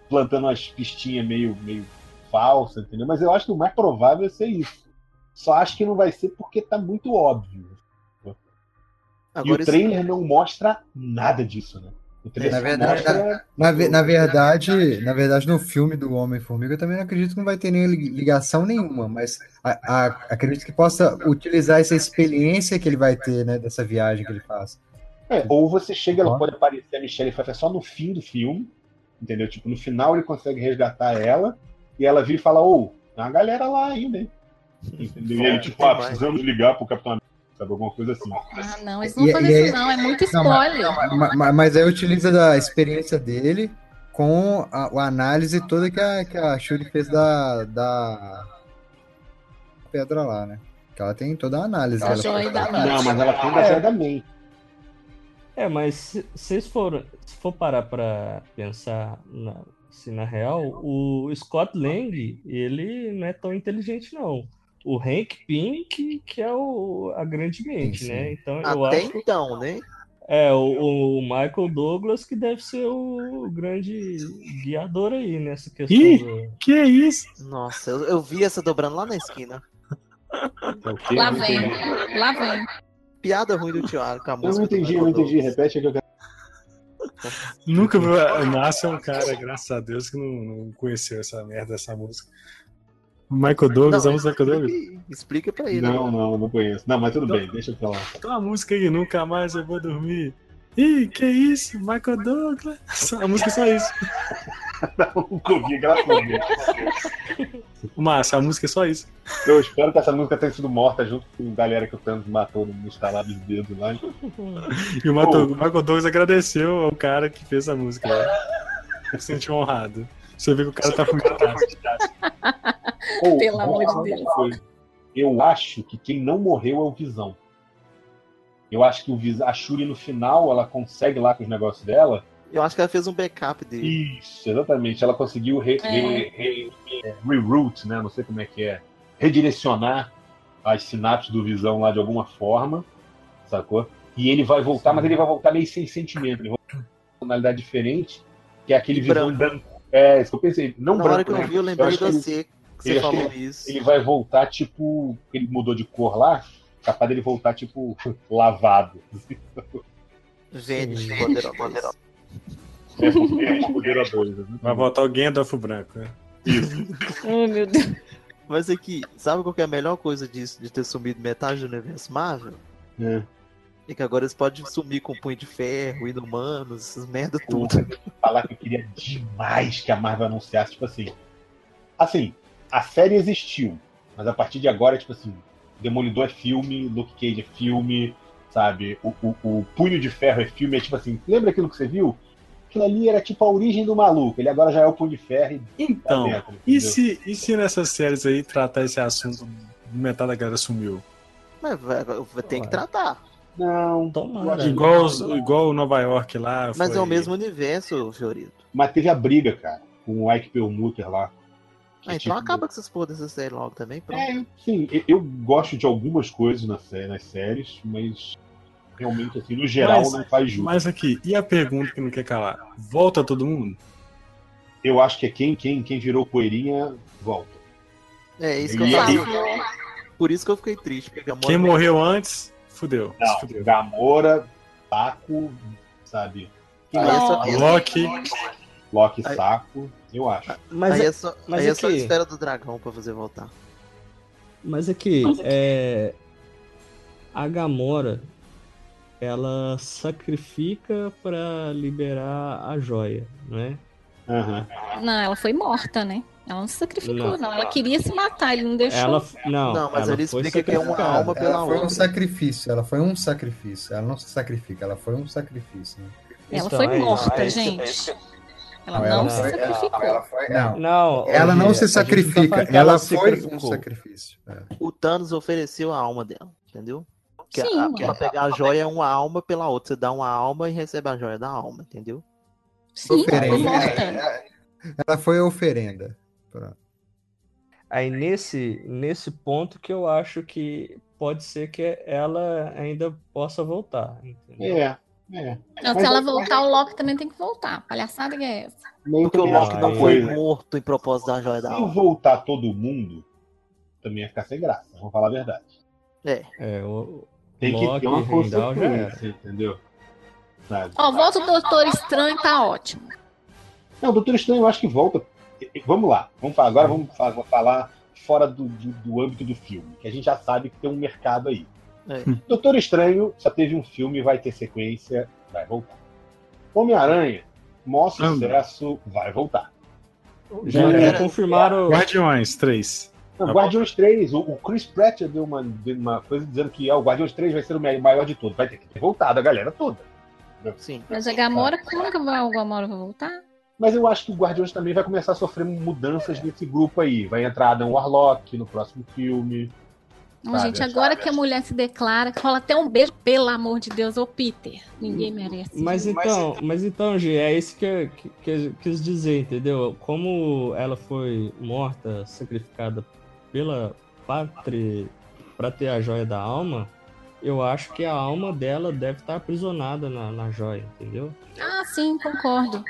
plantando umas pistinhas meio, meio falsas, entendeu? Mas eu acho que o mais provável é ser isso. Só acho que não vai ser porque tá muito óbvio. e Agora o esse- trailer não mostra nada disso, né? Na verdade, mostra... Na, ve- na verdade, na verdade, no filme do Homem-Formiga eu também não acredito que não vai ter nem li- ligação nenhuma, mas a- a- acredito que possa utilizar essa experiência que ele vai ter, né, dessa viagem que ele faz. É, ou você chega, ela pode aparecer a Michelle Pfeiffer só no fim do filme, entendeu? Tipo, no final ele consegue resgatar ela e ela vira e fala, ô, tem uma galera lá ainda, hein? Entendeu? E ele, tipo, ah, precisamos ligar pro Capitão sabe? Alguma coisa assim. Ah, não, eles não E- vão e fazer aí- isso, não. É muito Não, mas- spoiler. Ma- ma- Mas aí utiliza da experiência dele com a, a análise toda que a, que a Shuri fez da, da pedra lá, né? Que ela tem toda a análise. Joia da Não, mas ela tem da Joia da Mente. É, mas se vocês for, se for parar pra pensar na, se na real, o Scott Lang, ele não é tão inteligente, não. O Hank Pym que, que é o, a grande mente, Sim, sim. né? Então eu Até acho que então, né? é o, o Michael Douglas que deve ser o grande guiador aí nessa questão Ih! do... Que é isso? Nossa, eu, eu vi essa dobrando lá na esquina. É? Lá vem. Lá vem. Piada ruim do Thiago com a Eu não música. entendi, eu não entendi. Repete que eu quero. Nunca vi. O Márcio é um cara, graças a Deus, que não, não conheceu essa merda, essa música. O Michael Douglas, Não, a música do Michael Douglas. explica, pra ele. Não, não, não conheço. Não, mas tudo bem, deixa eu falar. Tem uma música aí, nunca mais eu vou dormir. Ih, que isso? Michael Douglas. A música é só isso. Nunca ouvi, graças a Deus. Massa, a música é só isso. Eu espero que essa música tenha sido morta junto com a galera que o Thanos matou no instalar dos dedos lá. E o Michael, o Michael Douglas agradeceu ao cara que fez a música. Né? Se sentiu honrado. Você vê que o cara tá fudido. Ou, Pelo amor de Deus. coisa. Eu acho que quem não morreu é o Visão. Eu acho que o Visão, a Shuri no final, ela consegue lá com os negócios dela. Eu acho que ela fez um backup dele. Isso, exatamente. Ela conseguiu re, É. re- re- re- reroute, né? Não sei como é que é. Redirecionar as sinapses do Visão lá de alguma forma, sacou? E ele vai voltar, mas ele vai voltar meio sem sentimento. Ele vai voltar com uma personalidade diferente, que é aquele Visão branco. É, isso que eu pensei. Não Na branco, hora que eu né? vi, eu lembrei de que ele- você, que ele você que falou ele- isso. Ele vai voltar, tipo. Ele mudou de cor lá, capaz dele voltar, tipo, lavado. Vênus, poderosa. É, porque é poderoso, né? Vai voltar o Gandalf branco, né? Oh, meu Deus. Mas aqui, sabe qual que é a melhor coisa disso, de ter sumido metade do universo Marvel? É. Que agora eles podem sumir com punho de ferro, inumanos, essas merda tudo. Falar que eu queria demais que a Marvel anunciasse, tipo assim. Assim, a série existiu, mas a partir de agora, tipo assim, Demolidor é filme, Luke Cage é filme, sabe? O, o, o Punho de Ferro é filme, é tipo assim, lembra aquilo que você viu? Aquilo ali era tipo a origem do maluco, ele agora já é o Punho de Ferro e tá Então, dentro, e se, e se nessas séries aí tratar esse assunto, metade da galera sumiu? Mas vai, vai ter que tratar. Não, Tomara. Igual, os- igual o Nova York lá. Mas foi- é o mesmo universo, Fiorito. Mas teve a briga, cara, com o Ike Perlmutter lá. que, Ah, então tipo, acaba com essas porra dessa série logo também, pronto. É, sim, eu- eu gosto de algumas coisas na nas séries, mas realmente, assim, no geral, Mas- não faz jus. Mas aqui, e a pergunta que não quer calar? Volta todo mundo? Eu acho que é quem, quem, quem virou poeirinha, volta. É isso que E- eu e- falo. Por isso que eu fiquei triste. Porque a Gamora Quem morreu antes, fudeu. Não, fudeu. Gamora, Saco, sabe? Quem Aí mais? é só- Loki. Loki, Aí- Saco, eu acho. Mas, aí é- é só, mas aí é só a aqui- esfera do dragão pra fazer voltar. Mas aqui, é... a Gamora, ela sacrifica pra liberar a joia, não é? Aham. Não, ela foi morta, né? Ela não se sacrificou, Não. não. Ela queria se matar, ele não deixou. Ela, não, Não, mas ela ele foi explica que é uma alma pela Ela foi um outra. sacrifício, ela foi um sacrifício. Ela não se sacrifica, ela foi um sacrifício. né? Ela Então, foi é isso, morta, é isso, gente. é isso. Ela Não, não, ela se foi- sacrificou. Ela foi, não, Não, ela não se gente tá sacrifica, que ela se foi um sacrifício. É. O Thanos ofereceu a alma dela, entendeu? Que Sim, a, pra pegar a joia é uma alma pela outra. Você dá uma alma e recebe a joia da alma, entendeu? Sim, ela foi Oferenda. Ela foi a oferenda. Aí nesse, nesse ponto que eu acho que pode ser que ela ainda possa voltar, entendeu? É, é. Não, se ela eu- voltar, o Loki também tem que voltar. Palhaçada que é essa? Nem Porque o Loki não foi morto em propósito da joia da Se voltar todo mundo, também ia ficar sem graça, vamos falar a verdade. É. É, o Tem que Loki ter uma consequência, entendeu? Sabe? Ó, volta o Doutor Estranho, tá ótimo. Não, o Doutor Estranho eu acho que volta. Vamos lá, vamos falar, agora vamos falar, fora do, do, do âmbito do filme, que a gente já sabe que tem um mercado aí. É. Doutor Estranho só teve um filme, vai ter sequência, vai voltar. Homem-Aranha, maior sucesso, vai voltar. Já, É. já confirmaram. Guardiões 3. Não, Tá Guardiões 3, o, o Chris Pratt deu uma, deu uma coisa dizendo que ó, o Guardiões 3 vai ser o mai- maior de todos. Vai ter que ter voltado a galera toda. Sim. Mas a Gamora, como que vai, o Gamora vai voltar? Mas eu acho que o Guardiões também vai começar a sofrer mudanças nesse grupo aí. Vai entrar Adam Warlock no próximo filme. Não, Sabe, gente, agora que a mulher se declara, rola até um beijo, pelo amor de Deus, ô Peter. Ninguém merece. Mas então, mas então, G, é isso que eu, que, que eu quis dizer, entendeu? Como ela foi morta, sacrificada pela pátria para ter a joia da alma, eu acho que a alma dela deve estar aprisionada na, na joia, entendeu? Ah, sim, concordo.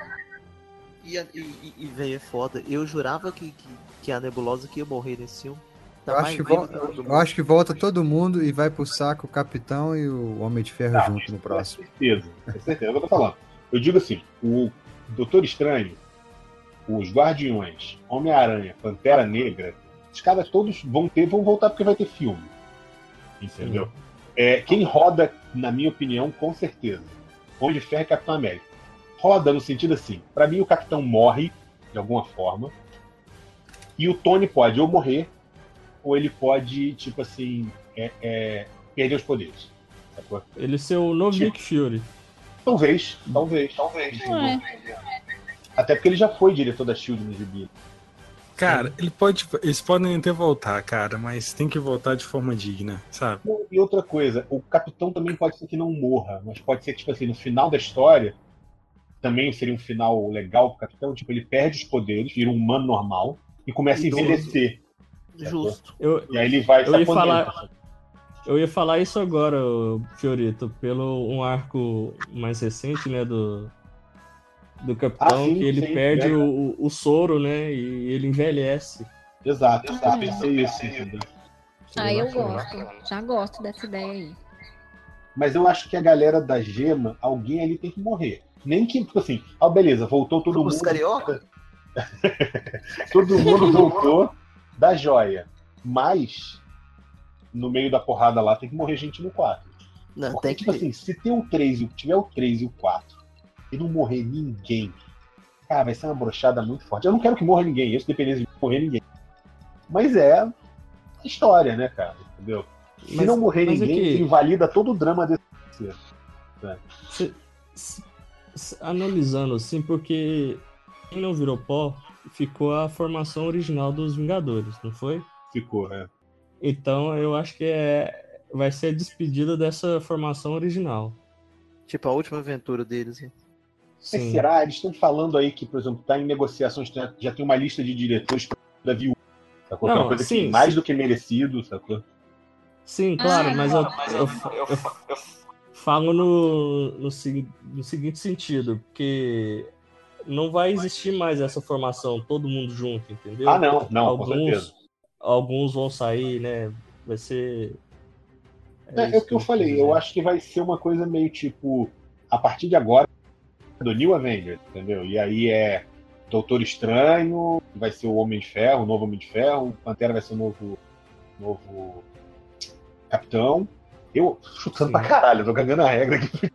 E, e, e, velho, é foda. Eu jurava que, que, que a nebulosa que ia morrer nesse filme. Tá Eu acho, que viva vol- que todo eu mundo. acho que volta todo mundo e vai pro saco o Capitão e o Homem de Ferro Tá, junto no próximo. certeza. Com certeza. É o que eu tô falando. Eu digo assim: o Doutor Estranho, os Guardiões, Homem-Aranha, Pantera Negra, os caras todos vão ter, vão voltar porque vai ter filme. Entendeu? É, quem roda, na minha opinião, com certeza. Homem de Ferro e Capitão América. Roda no sentido assim: pra mim, o Capitão morre de alguma forma. E o Tony pode ou morrer, ou ele pode, tipo assim, é, é, perder os poderes. Sacou? Ele ser o novo Tipo- Nick Fury. Talvez, talvez, talvez. Ué. Até porque ele já foi diretor da Shield no gibi. Cara, ele pode, eles podem até voltar, cara, mas tem que voltar de forma digna, sabe? E outra coisa, o capitão também pode ser que não morra, mas pode ser que, tipo assim, no final da história, também seria um final legal pro capitão, tipo, ele perde os poderes, vira um humano normal e começa a Idoso. envelhecer. Justo. Eu, E aí ele vai Eu ia falar- eu ia falar isso agora, Fiorito, pelo um arco mais recente, né, do, do Capitão, Ah, sim, que ele sim, perde é. o, o soro, né, e ele envelhece. Exato, exato, pensei isso, entendeu? Ah, eu gosto. Já gosto dessa ideia aí. Mas eu acho que a galera da gema, alguém ali tem que morrer. Nem que, tipo assim, ah, beleza, voltou todo Os mundo. carioca? todo mundo voltou da joia. Mas, no meio da porrada lá, tem que morrer gente no 4. Não, Porque, tem que tipo assim, se tem o 3 e tiver o 3 e o 4 e não morrer ninguém, cara, vai ser uma brochada muito forte. Eu não quero que morra ninguém, isso dependendo de morrer ninguém. Mas é história, né, cara? Entendeu? Se Mas- não morrer é ninguém, que- invalida todo o drama desse. Se- se- se- analisando assim, porque quem não virou pó ficou a formação original dos Vingadores, não foi? Ficou, é. Então eu acho que é, vai ser a despedida dessa formação original. Tipo, a última aventura deles. né? Mas Sim. será? Eles estão falando aí que, por exemplo, está em negociações, já- já tem uma lista de diretores da viúva. Sacou? Que é Não, uma coisa sim, que mais sim. do que merecido, sacou? Sim, claro, Ah, mas eu, eu, eu falo no, no, no seguinte sentido, porque não vai existir mais essa formação, todo mundo junto, entendeu? Ah, não, não, com certeza. alguns, alguns vão sair, né? Vai ser. É, é isso o que eu quis falei, eu acho que vai ser uma coisa meio tipo, a partir de agora, do New Avengers, entendeu? E aí é Doutor Estranho, vai ser o Homem de Ferro, o novo Homem de Ferro, o Pantera vai ser o novo, novo Capitão. Eu chutando Sim. pra caralho, tô cagando a regra aqui.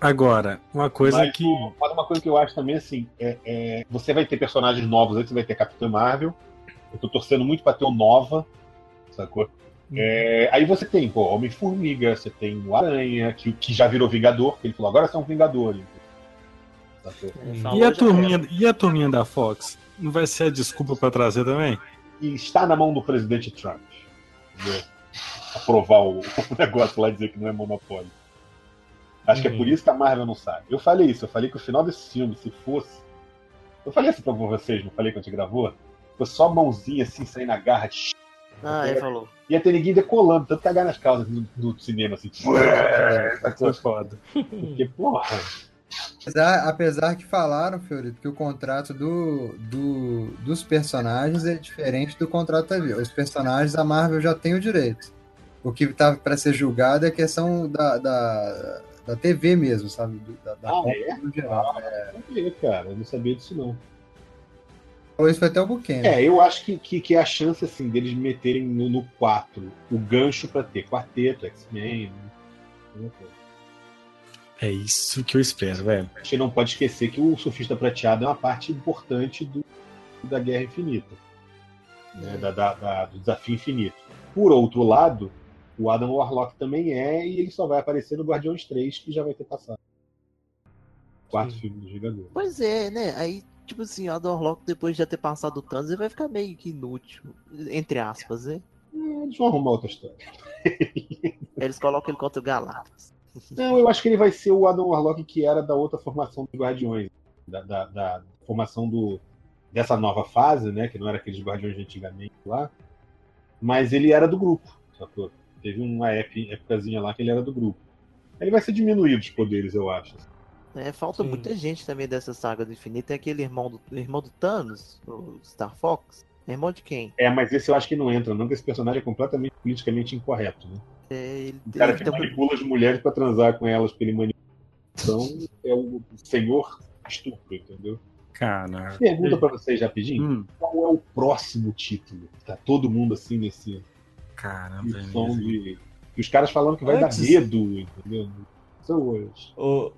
Agora, uma coisa mas, que. mas uma coisa que eu acho também, assim, é, é, você vai ter personagens novos aí, você vai ter Capitã Marvel. Eu tô torcendo muito pra ter o Nova, sacou? É, aí você tem, pô, Homem-Formiga, você tem o Aranha, que, que já virou Vingador, que ele falou, agora são Vingadores. Sacou? É, E a, já turminha, e a turminha da Fox? Não vai ser a desculpa pra trazer também? E está na mão do presidente Trump. entendeu? Aprovar o, o negócio lá e dizer que não é monopólio. Acho que é Uhum. por isso que a Marvel não sabe. Eu falei isso, eu falei que o final desse filme, se fosse. Eu falei assim pra vocês, não falei que a gente gravou? Foi só mãozinha assim, saindo na garra. de Ah, ele falou. Ia ter ninguém decolando, tanto cagar nas calças do, do cinema, assim. Foi foda. Porque, porra. Apesar, apesar que falaram, Fiorito, que o contrato do, do- dos personagens é diferente do contrato da. Os personagens a Marvel já tem o direito. O que estava para ser julgado é a questão da, da, da TV mesmo, sabe? Da, da Ah, é? no geral. Não sabia, cara. Eu não sabia disso, não. Falou isso foi até o Buchanan. É, eu acho que, que, que é a chance, assim, deles meterem no, no 4 o gancho pra ter quarteto, X-Men. né? É isso que eu espero, velho. A gente não pode esquecer que o Surfista Prateado é uma parte importante do, da Guerra Infinita. né, da- da- da- do Desafio Infinito. Por outro lado, o Adam Warlock também é, e ele só vai aparecer no Guardiões 3, que já vai ter passado. Quarto Sim. filme do Vingador. Pois é, né? Aí, tipo assim, o Adam Warlock, depois de já ter passado o Thanos, ele vai ficar meio que inútil. Entre aspas, né? Eles vão arrumar outra história. Eles colocam ele contra o Galactus. Não, eu acho que ele vai ser o Adam Warlock que era da outra formação dos Guardiões. Da, da- da formação do, dessa nova fase, né? Que não era aqueles Guardiões de antigamente lá. Mas ele era do grupo, sacou? Teve uma época, épocazinha lá que ele era do grupo. Ele vai ser diminuído os poderes, eu acho. É, falta Sim. muita gente também dessa saga do infinito. Tem aquele irmão do, irmão do Thanos, o Star Fox. Irmão de quem? É, mas esse eu acho que não entra, não, porque esse personagem é completamente politicamente incorreto, né? É, ele, O cara ele que tem um- manipula as mulheres pra transar com elas, porque ele manipula. Então, é o senhor estupro, entendeu? Cara. Pergunta pra vocês rapidinho. Hum, qual é o próximo título? Tá todo mundo assim nesse caramba, som velho. de. E os caras falando que vai Antes- dar medo, entendeu? Pessoas. Ô,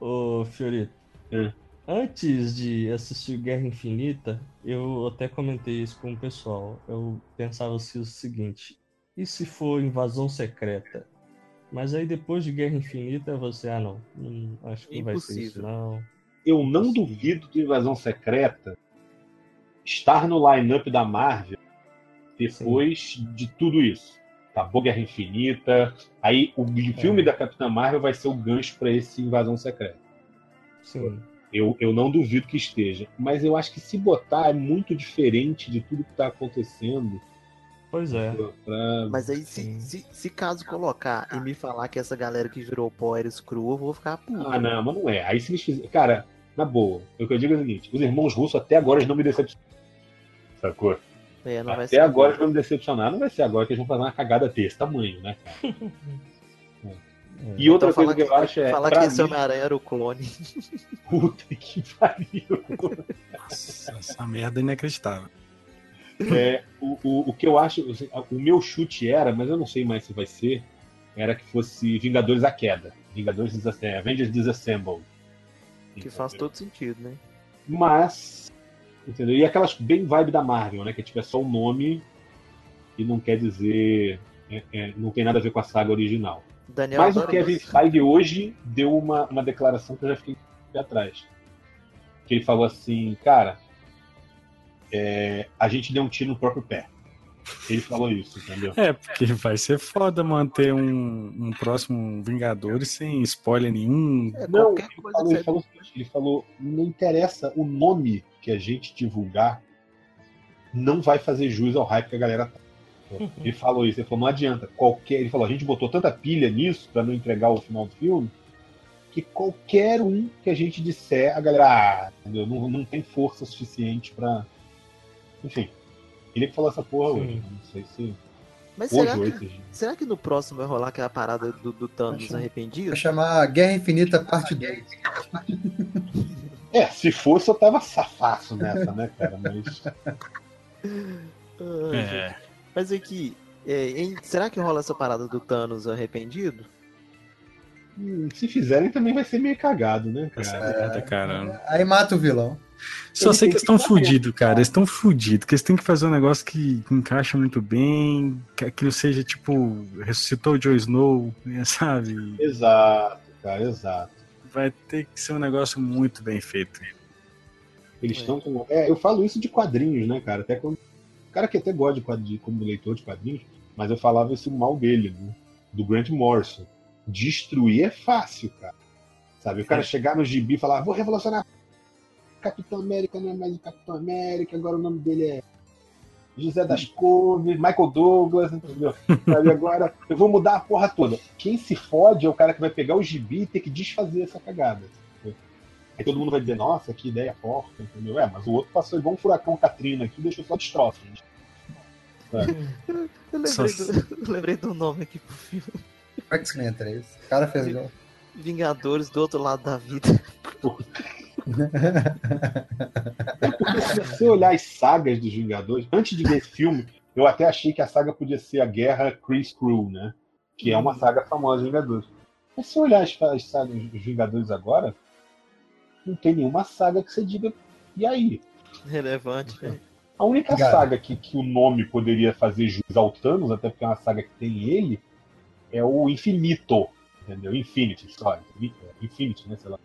ô Fiorito. É. Antes de assistir Guerra Infinita, eu até comentei isso com o pessoal. Eu pensava assim, o seguinte: e se for invasão secreta? Mas aí depois de Guerra Infinita, você, ah não, hum, acho que não vai ser isso, não. Eu não duvido de Invasão Secreta estar no line-up da Marvel depois de tudo isso. Acabou Guerra Infinita. Aí o filme da Capitã Marvel vai ser o gancho para esse Invasão Secreta. Sim. Eu, eu não duvido que esteja. Mas eu acho que se botar é muito diferente de tudo que está acontecendo. Pois é. Pra... Mas aí, se, se, se caso colocar e me falar que essa galera que virou pó era screw, eu vou ficar puto. Ah, não, mas não é. Aí se eles fizerem. Cara, na boa, o que eu digo é o seguinte: os irmãos russos até agora eles não me decepcionaram. Sacou? É, não vai Até ser agora eles vão me decepcionar. Não vai ser agora que eles vão fazer uma cagada desse tamanho, né, cara? E outra Então, coisa falar que eu acho é. Falar que esse mim- Homem-Aranha era o clone. Puta que pariu. Nossa, essa merda é inacreditável. É, o, o, o que eu acho, assim, o meu chute era, mas eu não sei mais se vai ser, era que fosse Vingadores à Queda. Vingadores Disassembled, Avengers Disassembled. Que faz todo sentido, né? Mas, entendeu? E aquelas bem vibe da Marvel, né? Que é só o nome e não quer dizer. é- é, não tem nada a ver com a saga original. Daniel Mas o Kevin isso. Feige hoje deu uma, uma declaração que eu já fiquei atrás. Que ele falou assim, cara, é, a gente deu um tiro no próprio pé. Ele falou isso, entendeu? É, porque vai ser foda manter um, um próximo Vingadores sem spoiler nenhum. É, Não, qualquer ele coisa falou, ele, falou, o seguinte, ele falou, não interessa o nome que a gente divulgar, não vai fazer jus ao hype que a galera tá. Ele falou isso, ele falou, não adianta. Qualquer, ele falou, a gente botou tanta pilha nisso pra não entregar o final do filme, que qualquer um que a gente disser, a galera, ah, entendeu? Não, não tem força suficiente pra. Enfim. Ele que falou essa porra Sim. hoje. né? Não sei se. Mas Hoje será ou que, dias. será que no próximo vai rolar aquela parada do, do Thanos Acho- arrependido? Vai chamar Guerra Infinita Parte 2. É, se fosse eu tava safaço nessa, né, cara? Mas. Ai, É. Mas aqui, é, hein, será que rola essa parada do Thanos arrependido? hum, se fizerem também vai ser meio cagado, né, cara? merda, caramba. Aí mata o vilão. Só sei que eles estão fudidos, cara. Eles estão fudidos. Que eles têm que fazer um negócio que encaixa muito bem. Que aquilo seja tipo. Ressuscitou o Joe Snow, né, sabe? Exato, cara, exato. Vai ter que ser um negócio muito bem feito. Eles estão com. É, eu falo isso de quadrinhos, né, cara? Até quando. O cara que até gosta de quadrinhos, como leitor de quadrinhos, mas eu falava isso mal dele, né? Do Grant Morrison. Destruir é fácil, cara. Sabe? O cara chegar no gibi e falar, vou revolucionar. Capitão América não é mais o Capitão América, agora o nome dele é José das Couves, Michael Douglas, entendeu? Sabe? Agora eu vou mudar a porra toda. Quem se fode é o cara que vai pegar o gibi e ter que desfazer essa cagada. entendeu? Aí todo mundo vai dizer, nossa, que ideia porca, entendeu? É, mas o outro passou igual um furacão Katrina aqui e deixou só destroços. Eu lembrei, Só- do, eu lembrei do nome aqui pro filme. X-Men 3. O cara fez igual. Vingadores do outro lado da vida. Porque se você olhar as sagas dos Vingadores, antes de ver esse filme, eu até achei que a saga podia ser a Guerra Chris Crew, né? Que é uma saga famosa dos Vingadores. Mas se olhar as, as sagas dos Vingadores agora, não tem nenhuma saga que você diga, e aí? Relevante, né? A única Cara. saga que, que o nome poderia fazer jus ao Thanos, até porque é uma saga que tem ele, é o Infinito. Entendeu? Infinity, sorry. Infinity, né? Sei lá.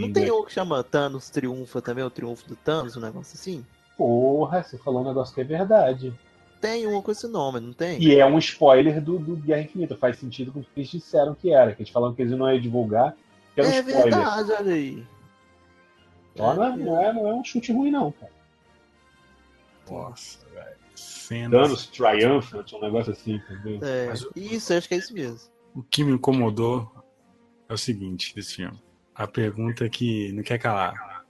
Não tem um que chama Thanos Triunfa também, o Triunfo do Thanos, um negócio assim? Porra, você falou um negócio que é verdade. Tem uma com esse nome, não tem? E é um spoiler do, do Guerra Infinita. Faz sentido com o que eles disseram que era. Que eles falaram que eles não iam divulgar, que era um é spoiler. verdade, olha aí. Então não é, não, é, não é um chute ruim, não, cara. Nossa, velho. Thanos Triumphant, um negócio assim, entendeu? É, Mas isso, acho que é isso mesmo. O que me incomodou é o seguinte desse filme. A pergunta que não quer calar.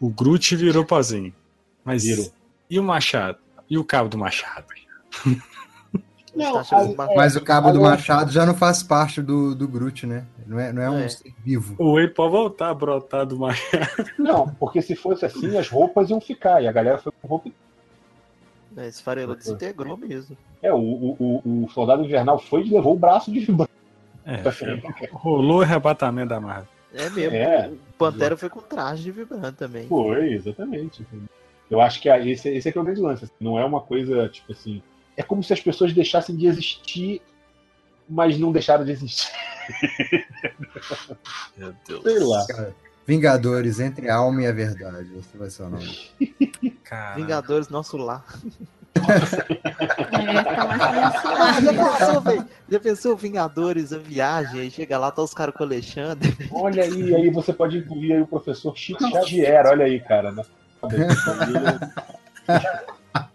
O Groot virou pozinho. Mas Virou. e o Machado? E o cabo do Machado? Não, a- uma- Mas o cabo do Machado já não faz parte do, do Groot, né? Não é, não é um É. ser vivo. O Wade pode voltar a brotar do Machado. Não, porque se fosse assim, as roupas iam ficar. E a galera foi com roupa. É, esse farelo desintegrou mesmo. É, o, o, o, o soldado invernal foi e levou o braço de. É, rolou o arrebatamento da Marvel. É mesmo. É. O Pantera foi com traje de vibrante também. Foi, exatamente. Eu acho que esse, esse é que é o grande lance. assim, Não é uma coisa, tipo assim. É como se as pessoas deixassem de existir, mas não deixaram de existir. Meu Deus. Sei lá. Cara, Vingadores entre a alma e a verdade. Esse vai ser o nome. Vingadores, nosso lar. É, tá mais Ah, já pensou, velho? Já pensou Vingadores, a viagem, aí chega lá, tá os caras com o Alexandre. Olha aí, aí você pode incluir aí o professor Chico Xavier, olha aí, cara. né?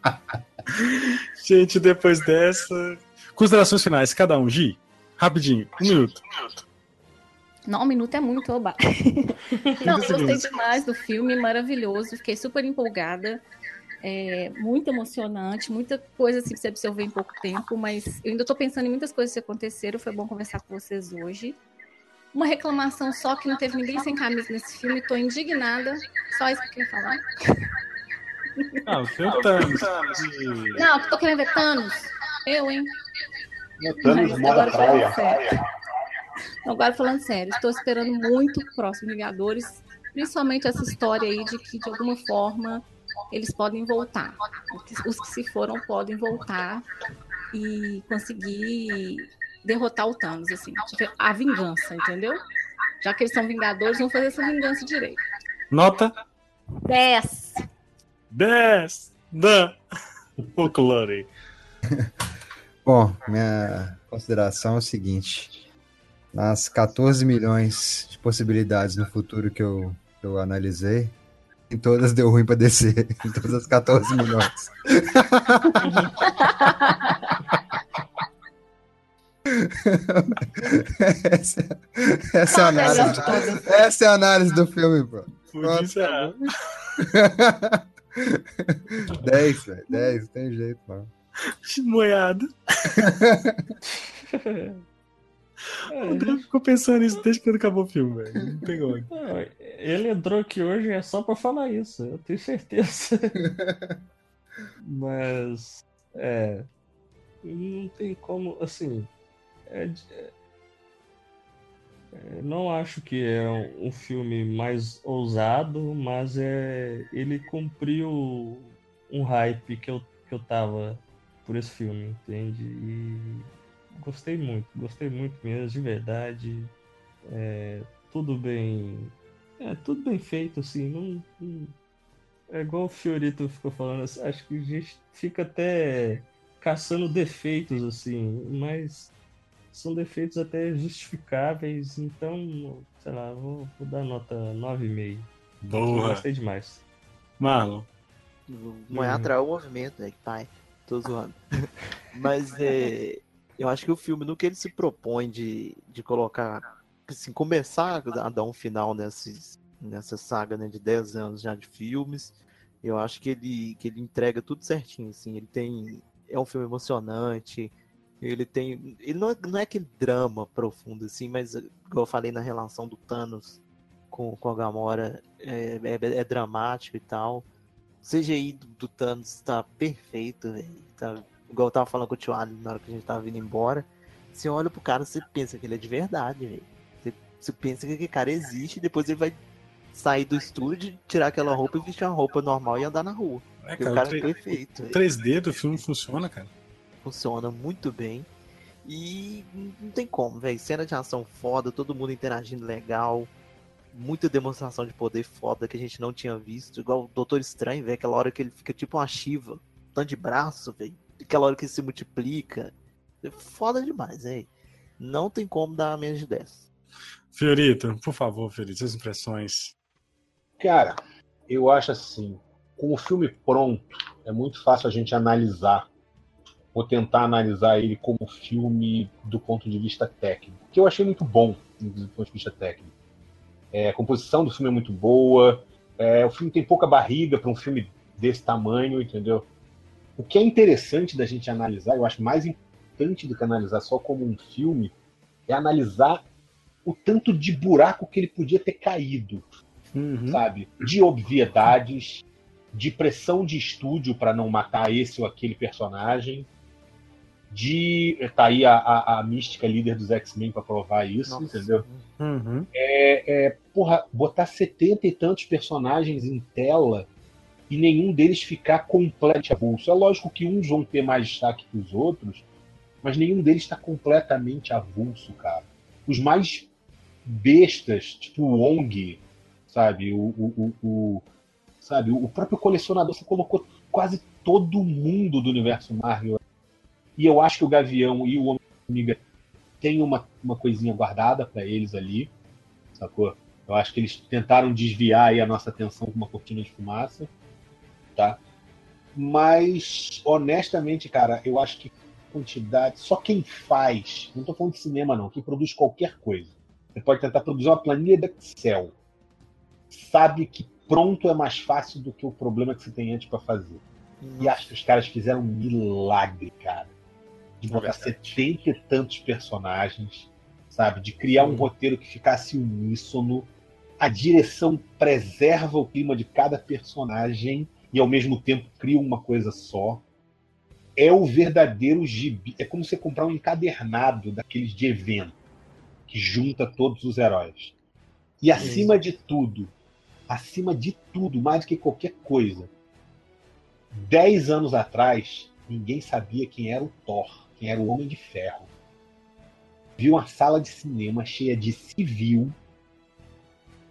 Gente, depois dessa. Considerações finais, cada um. Gi, rapidinho, um minuto. Não, um minuto é muito, oba. Não, eu gostei demais do filme, maravilhoso. Fiquei super empolgada. É, muito emocionante, muita coisa assim pra você absorver em pouco tempo, mas eu ainda tô pensando em muitas coisas que aconteceram. Foi bom conversar com vocês hoje. Uma reclamação só que não teve ninguém sem camisa nesse filme, tô indignada. Só isso que eu queria falar. Ah, o seu Thanos. Não, tô querendo ver Thanos. Eu, hein? Thanos moda agora falando praia. sério. Não, Agora falando sério, estou esperando muito o próximo Vingadores, principalmente essa história aí de que de alguma forma eles podem voltar. Os que- se foram podem voltar e conseguir derrotar o Thanos, assim, a vingança, entendeu? Já que eles são Vingadores, vão fazer essa vingança direito. Nota 10. 10 da folclore. Bom, minha consideração é o seguinte: nas 14 milhões de possibilidades no futuro que eu, que eu analisei, em todas deu ruim pra descer. Em todas as 14 milhões. essa, essa é a análise. Essa é a análise do filme, pô. Podia ser. 10, velho. 10, não tem jeito, não. Moiado. O André ficou pensando nisso desde quando acabou o filme, velho. Não. Não, Ele entrou aqui hoje é só pra falar isso, eu tenho certeza. Mas, é. Não tem como, assim. é é- é, não acho que é um, um filme mais ousado, mas é, ele cumpriu um hype que eu, que eu tava por esse filme, entende? E gostei muito, gostei muito mesmo, de verdade. É, tudo bem. É, tudo bem feito, assim. Não, não- é igual o Fiorito ficou falando, assim, acho que a gente fica até caçando defeitos, assim, mas são defeitos até justificáveis, então, sei lá, vou, vou dar nota 9,5. Boa. Gostei demais. Marlon. Moé atraiu o movimento, né? Pai, tô zoando. Mas é, eu acho que o filme, no que ele se propõe de, de colocar, assim, começar a dar um final nesses, nessa saga né, de 10 anos já de filmes, eu acho que ele, que ele entrega tudo certinho, assim, ele tem, é um filme emocionante, ele tem, ele não é, não é aquele drama profundo, assim, mas, igual eu falei na relação do Thanos com, com a Gamora, é, é, é dramático e tal, o CGI do, do Thanos tá perfeito, velho. Tá, igual eu tava falando com o Tio Ali na hora que a gente tava vindo embora. Você olha pro cara, você pensa que ele é de verdade, velho. Você, você pensa que aquele cara existe e depois ele vai sair do estúdio, tirar aquela roupa e vestir uma roupa normal e andar na rua. É, cara, o cara o é perfeito. O velho. 3D do filme funciona, cara. Funciona muito bem. E não tem como, velho. Cena de ação foda, todo mundo interagindo legal. Muita demonstração de poder foda que a gente não tinha visto. Igual o Doutor Estranho, velho. Aquela hora que ele fica tipo uma Shiva. Tanto de braço, velho. Aquela hora que ele se multiplica. É Foda demais, velho. Não tem como dar menos de 10. Fiorito, por favor, Fiorito, suas impressões. Cara, eu acho assim, com o filme pronto, é muito fácil a gente analisar, ou tentar analisar ele como filme do ponto de vista técnico, que eu achei muito bom do ponto de vista técnico. É, a composição do filme é muito boa, é, o filme tem pouca barriga para um filme desse tamanho, entendeu? O que é interessante da gente analisar, eu acho mais importante do que analisar só como um filme, é analisar o tanto de buraco que ele podia ter caído sabe? De obviedades, de pressão de estúdio para não matar esse ou aquele personagem. de. Tá aí a, a, a mística líder dos X-Men pra provar isso, Nossa. entendeu? Uhum. É, é, porra, botar setenta e tantos personagens em tela e nenhum deles ficar completamente avulso. É lógico que uns vão ter mais destaque que os outros, mas nenhum deles está completamente avulso, cara. Os mais bestas, tipo o Wong, sabe? O, o, o, o- sabe? o próprio colecionador, você colocou quase todo mundo do universo Marvel. E eu acho que o Gavião e o Homem-Formiga têm uma, uma coisinha guardada para eles ali, sacou? Eu acho que eles tentaram desviar a nossa atenção com uma cortina de fumaça, tá? Mas, honestamente, cara, eu acho que quantidade. Só quem faz, não tô falando de cinema, não, quem produz qualquer coisa. Você pode tentar produzir uma planilha de Excel. Sabe que pronto é mais fácil do que o problema que você tem antes para fazer. E acho que os caras fizeram um milagre, cara. De É botar verdade. setenta e tantos personagens, sabe? De criar um roteiro que ficasse uníssono. A direção preserva o clima de cada personagem e ao mesmo tempo cria uma coisa só. É o verdadeiro gibi. É como você comprar um encadernado daqueles de evento que junta todos os heróis. E acima de tudo, acima de tudo, mais do que qualquer coisa, dez anos atrás, ninguém sabia quem era o Thor, quem era o Homem de Ferro. Viu uma sala de cinema cheia de civil,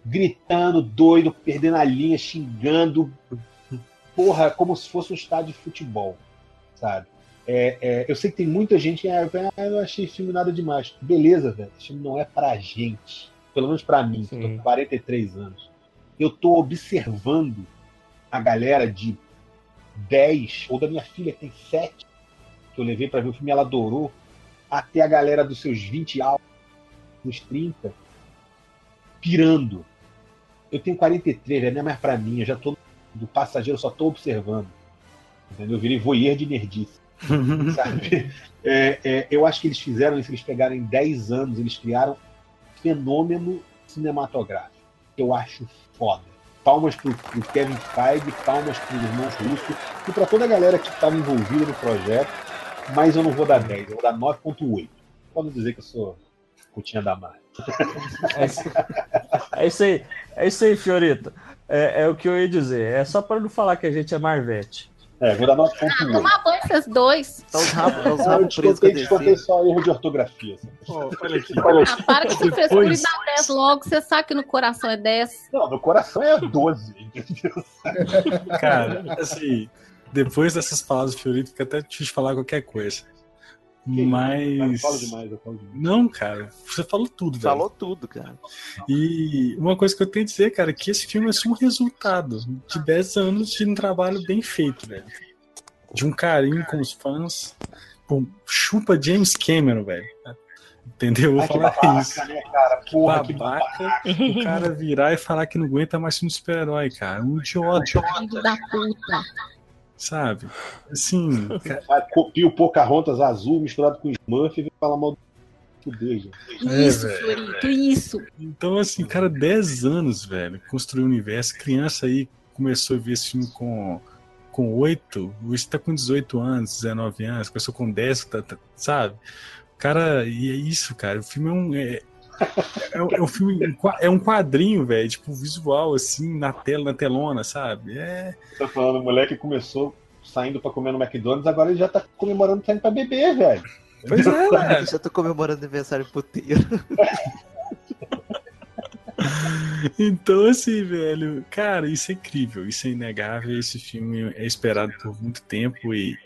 gritando, doido, perdendo a linha, xingando, porra, como se fosse um estádio de futebol, sabe? É, é, eu sei que tem muita gente que ah, eu achei esse filme nada demais. Beleza, velho, esse filme não é pra gente. Pelo menos pra mim, que tô com 43 anos. Eu tô observando a galera de 10, ou da minha filha que tem 7, que eu levei pra ver o filme, ela adorou, até a galera dos seus 20 altos, nos 30, pirando. Eu tenho 43, velho, não é mais pra mim, eu já tô do passageiro, só tô observando. Entendeu? Eu virei voyeur de nerdice. sabe? É, é, eu acho que eles fizeram isso, eles pegaram em 10 anos, eles criaram um fenômeno cinematográfico. que Eu acho foda. Palmas pro, pro Kevin Feige, palmas pros irmãos Russo e pra toda a galera que estava envolvida no projeto, mas eu não vou dar 10, eu vou dar 9.8. Pode dizer que eu sou putinha da Marvel. É isso, é isso aí, é isso aí, Fiorito. É, é o que eu ia dizer. É só para não falar que a gente é Marvete. É, vou dar Ah, 9.8. tomar banho vocês dois. Tá os rabos, tá os Ah, eu rabos presos descontei, a descontei só erro de ortografia. assim. olha aqui. Ah, para com essa frescura e dá 10 logo. Você sabe que no coração é 10. Não, meu coração é 12, entendeu? Cara, assim, depois dessas palavras do Fiorito, fica até difícil falar qualquer coisa. Eu Mas. falo demais, eu falo demais. Não, cara, você falou tudo, velho. Falou tudo, cara. E uma coisa que eu tenho a dizer, cara, é que esse filme é só um resultado de 10 anos de um trabalho bem feito, velho. De um carinho com os fãs. Pô, chupa James Cameron, velho. Entendeu? Eu vou Ai, que falar babaca, isso. né, cara? Porra, que Babaca, o cara virar e falar que não aguenta mais de super-herói, cara. Um idiota, Filho da puta. Sabe? Assim, cara, Copia o Pocahontas azul misturado com Smurf e vem falar mal do gente. É, Isso, velho. Fiorito, isso. Então, assim, cara, 10 anos, velho, construiu o universo. Criança aí começou a ver esse filme com, com 8, hoje tá com 18 anos, 19 anos, começou com 10, tá, tá- sabe? Cara, e é isso, cara. O filme é um. É, é, um- é um filme. É um quadrinho, velho, tipo, visual, assim, na tela, na telona, sabe? É. Tá falando, o moleque começou saindo pra comer no McDonald's, agora ele já tá comemorando saindo pra beber, velho. Pois é, velho. Já tô comemorando aniversário puteiro. Então, assim, velho, cara, isso é incrível, isso é inegável. Esse filme é esperado por muito tempo e,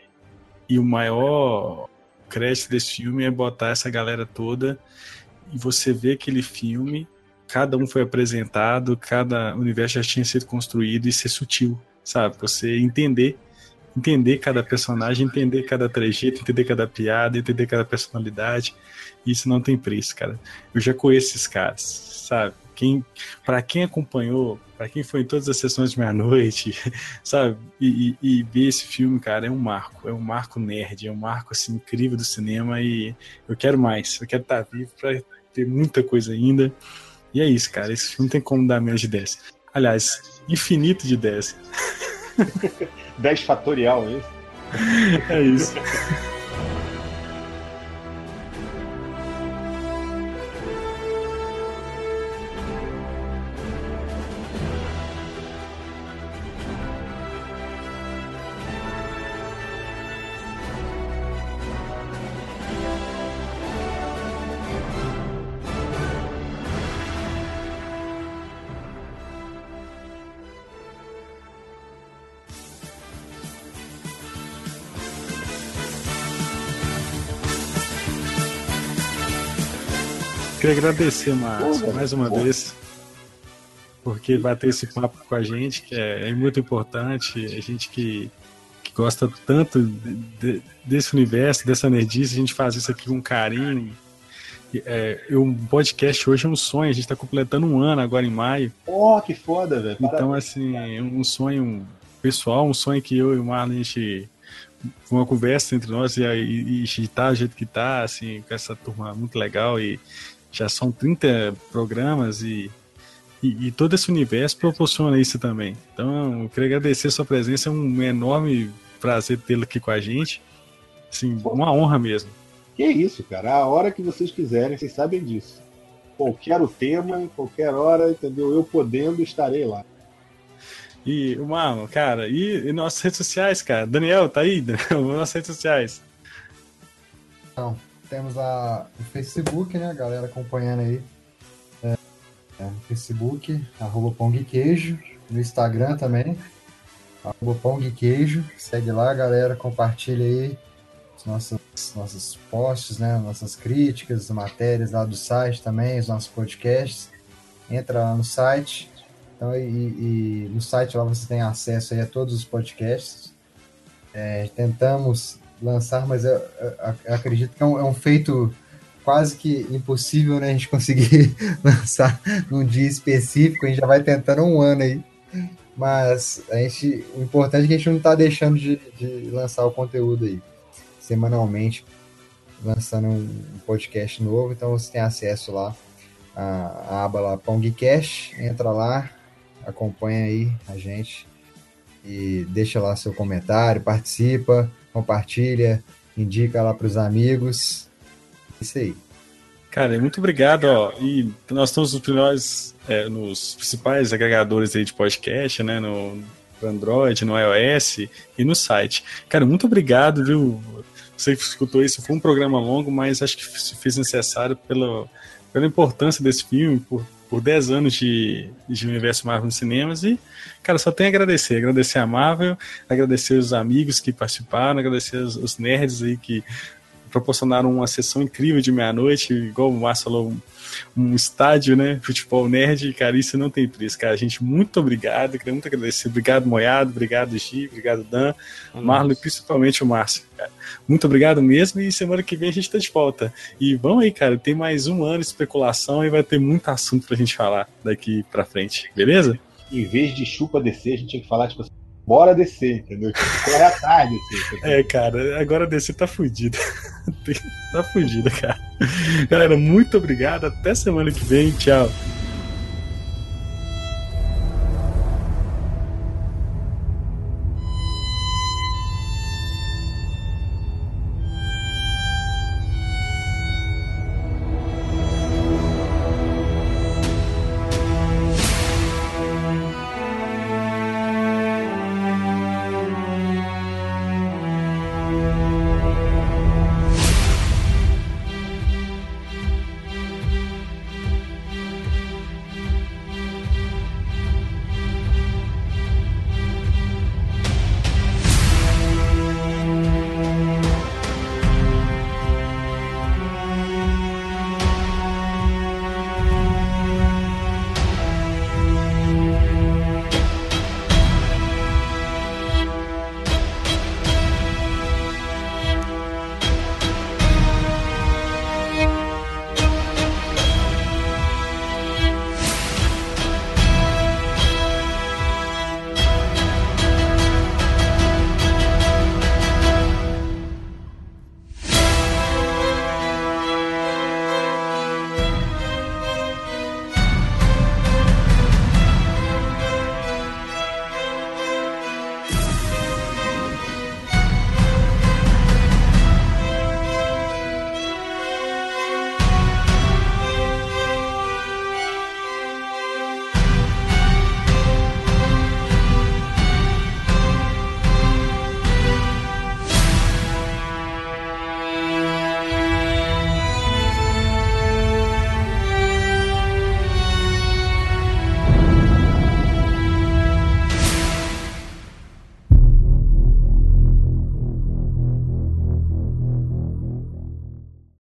e o maior crédito desse filme é botar essa galera toda e você vê aquele filme, cada um foi apresentado, cada universo já tinha sido construído e ser sutil, sabe? Você entender. Entender cada personagem, entender cada trejeito, entender cada piada, entender cada personalidade. Isso não tem preço, cara. Eu já conheço esses caras, sabe? Quem, para quem acompanhou, para quem foi em todas as sessões de meia-noite, sabe? E, e, e ver esse filme, cara, é um marco, é um marco nerd, é um marco assim incrível do cinema e eu quero mais, eu quero estar vivo para ter muita coisa ainda. E é isso, cara, esse filme tem como dar menos de 10. Aliás, infinito de 10. 10 fatorial, é isso? É isso. queria agradecer, Márcio, mais uma vez, porque bater esse papo com a gente, que é, é muito importante, a gente que, que gosta tanto de, desse universo, dessa nerdice, a gente faz isso aqui com carinho. É, um podcast hoje é um sonho, a gente está completando um ano agora em maio. Oh, que foda, velho. Então, assim, é um sonho pessoal, um sonho que eu e o Marlon, a gente uma conversa entre nós e, e, e tá do jeito que tá, assim, com essa turma muito legal e já são 30 programas e, e, e todo esse universo proporciona isso também. Então, eu queria agradecer a sua presença, é um enorme prazer tê-lo aqui com a gente. Assim, uma honra mesmo. Que isso, cara. A hora que vocês quiserem, vocês sabem disso. Qualquer o tema, em qualquer hora, entendeu? Eu podendo, estarei lá. E, Marlon, cara, e, e, nossas redes sociais, cara? Daniel, tá aí? Daniel, nossas redes sociais. Então, temos lá o Facebook, né? A galera acompanhando aí. É, é, Facebook, arroba Queijo. No Instagram também, arroba Queijo. Segue lá, galera, compartilha aí os nossos, nossos posts, né? Nossas críticas, matérias lá do site também, os nossos podcasts. Entra lá no site então, e, e, no site lá você tem acesso a todos os podcasts. É, tentamos lançar, mas eu, eu, eu acredito que é um, é um, feito quase que impossível, né? A gente conseguir lançar num dia específico. A gente já vai tentando um ano aí. Mas a gente, o importante é que a gente não está deixando de, de, lançar o conteúdo aí semanalmente, lançando um podcast novo. Então você tem acesso lá à, à aba lá Pongcast, entra lá, acompanha aí a gente e deixa lá seu comentário, participa, compartilha, indica lá para os amigos. Isso aí. Cara, muito obrigado. Ó. E nós estamos nos, é, nos principais agregadores aí de podcast, né? No Android, no iOS e no site. Cara, muito obrigado, viu? Você que escutou isso, foi um programa longo, mas acho que se fez necessário pela, pela importância desse filme, por por 10 anos de, de Universo Marvel nos cinemas e, cara, só tenho a agradecer. Agradecer a Marvel, agradecer os amigos que participaram, agradecer os, os nerds aí que proporcionaram uma sessão incrível de meia-noite, igual o Márcio falou, um, estádio, né? Futebol nerd, cara, isso não tem preço, cara. Gente, muito obrigado, queria muito agradecer. Obrigado, Moiado, obrigado, Gi, obrigado, Dan, Marlon e principalmente o Márcio, cara. Muito obrigado mesmo e semana que vem a gente tá de volta. E vamos aí, cara, tem mais um ano de especulação e vai ter muito assunto pra gente falar daqui pra frente, beleza? Em vez de chupa descer, a gente tinha que falar, tipo assim, bora descer, entendeu? Corre atrás. É, cara, agora descer tá fudido. tá fudido, cara. Galera, muito obrigado. Até semana que vem. Tchau.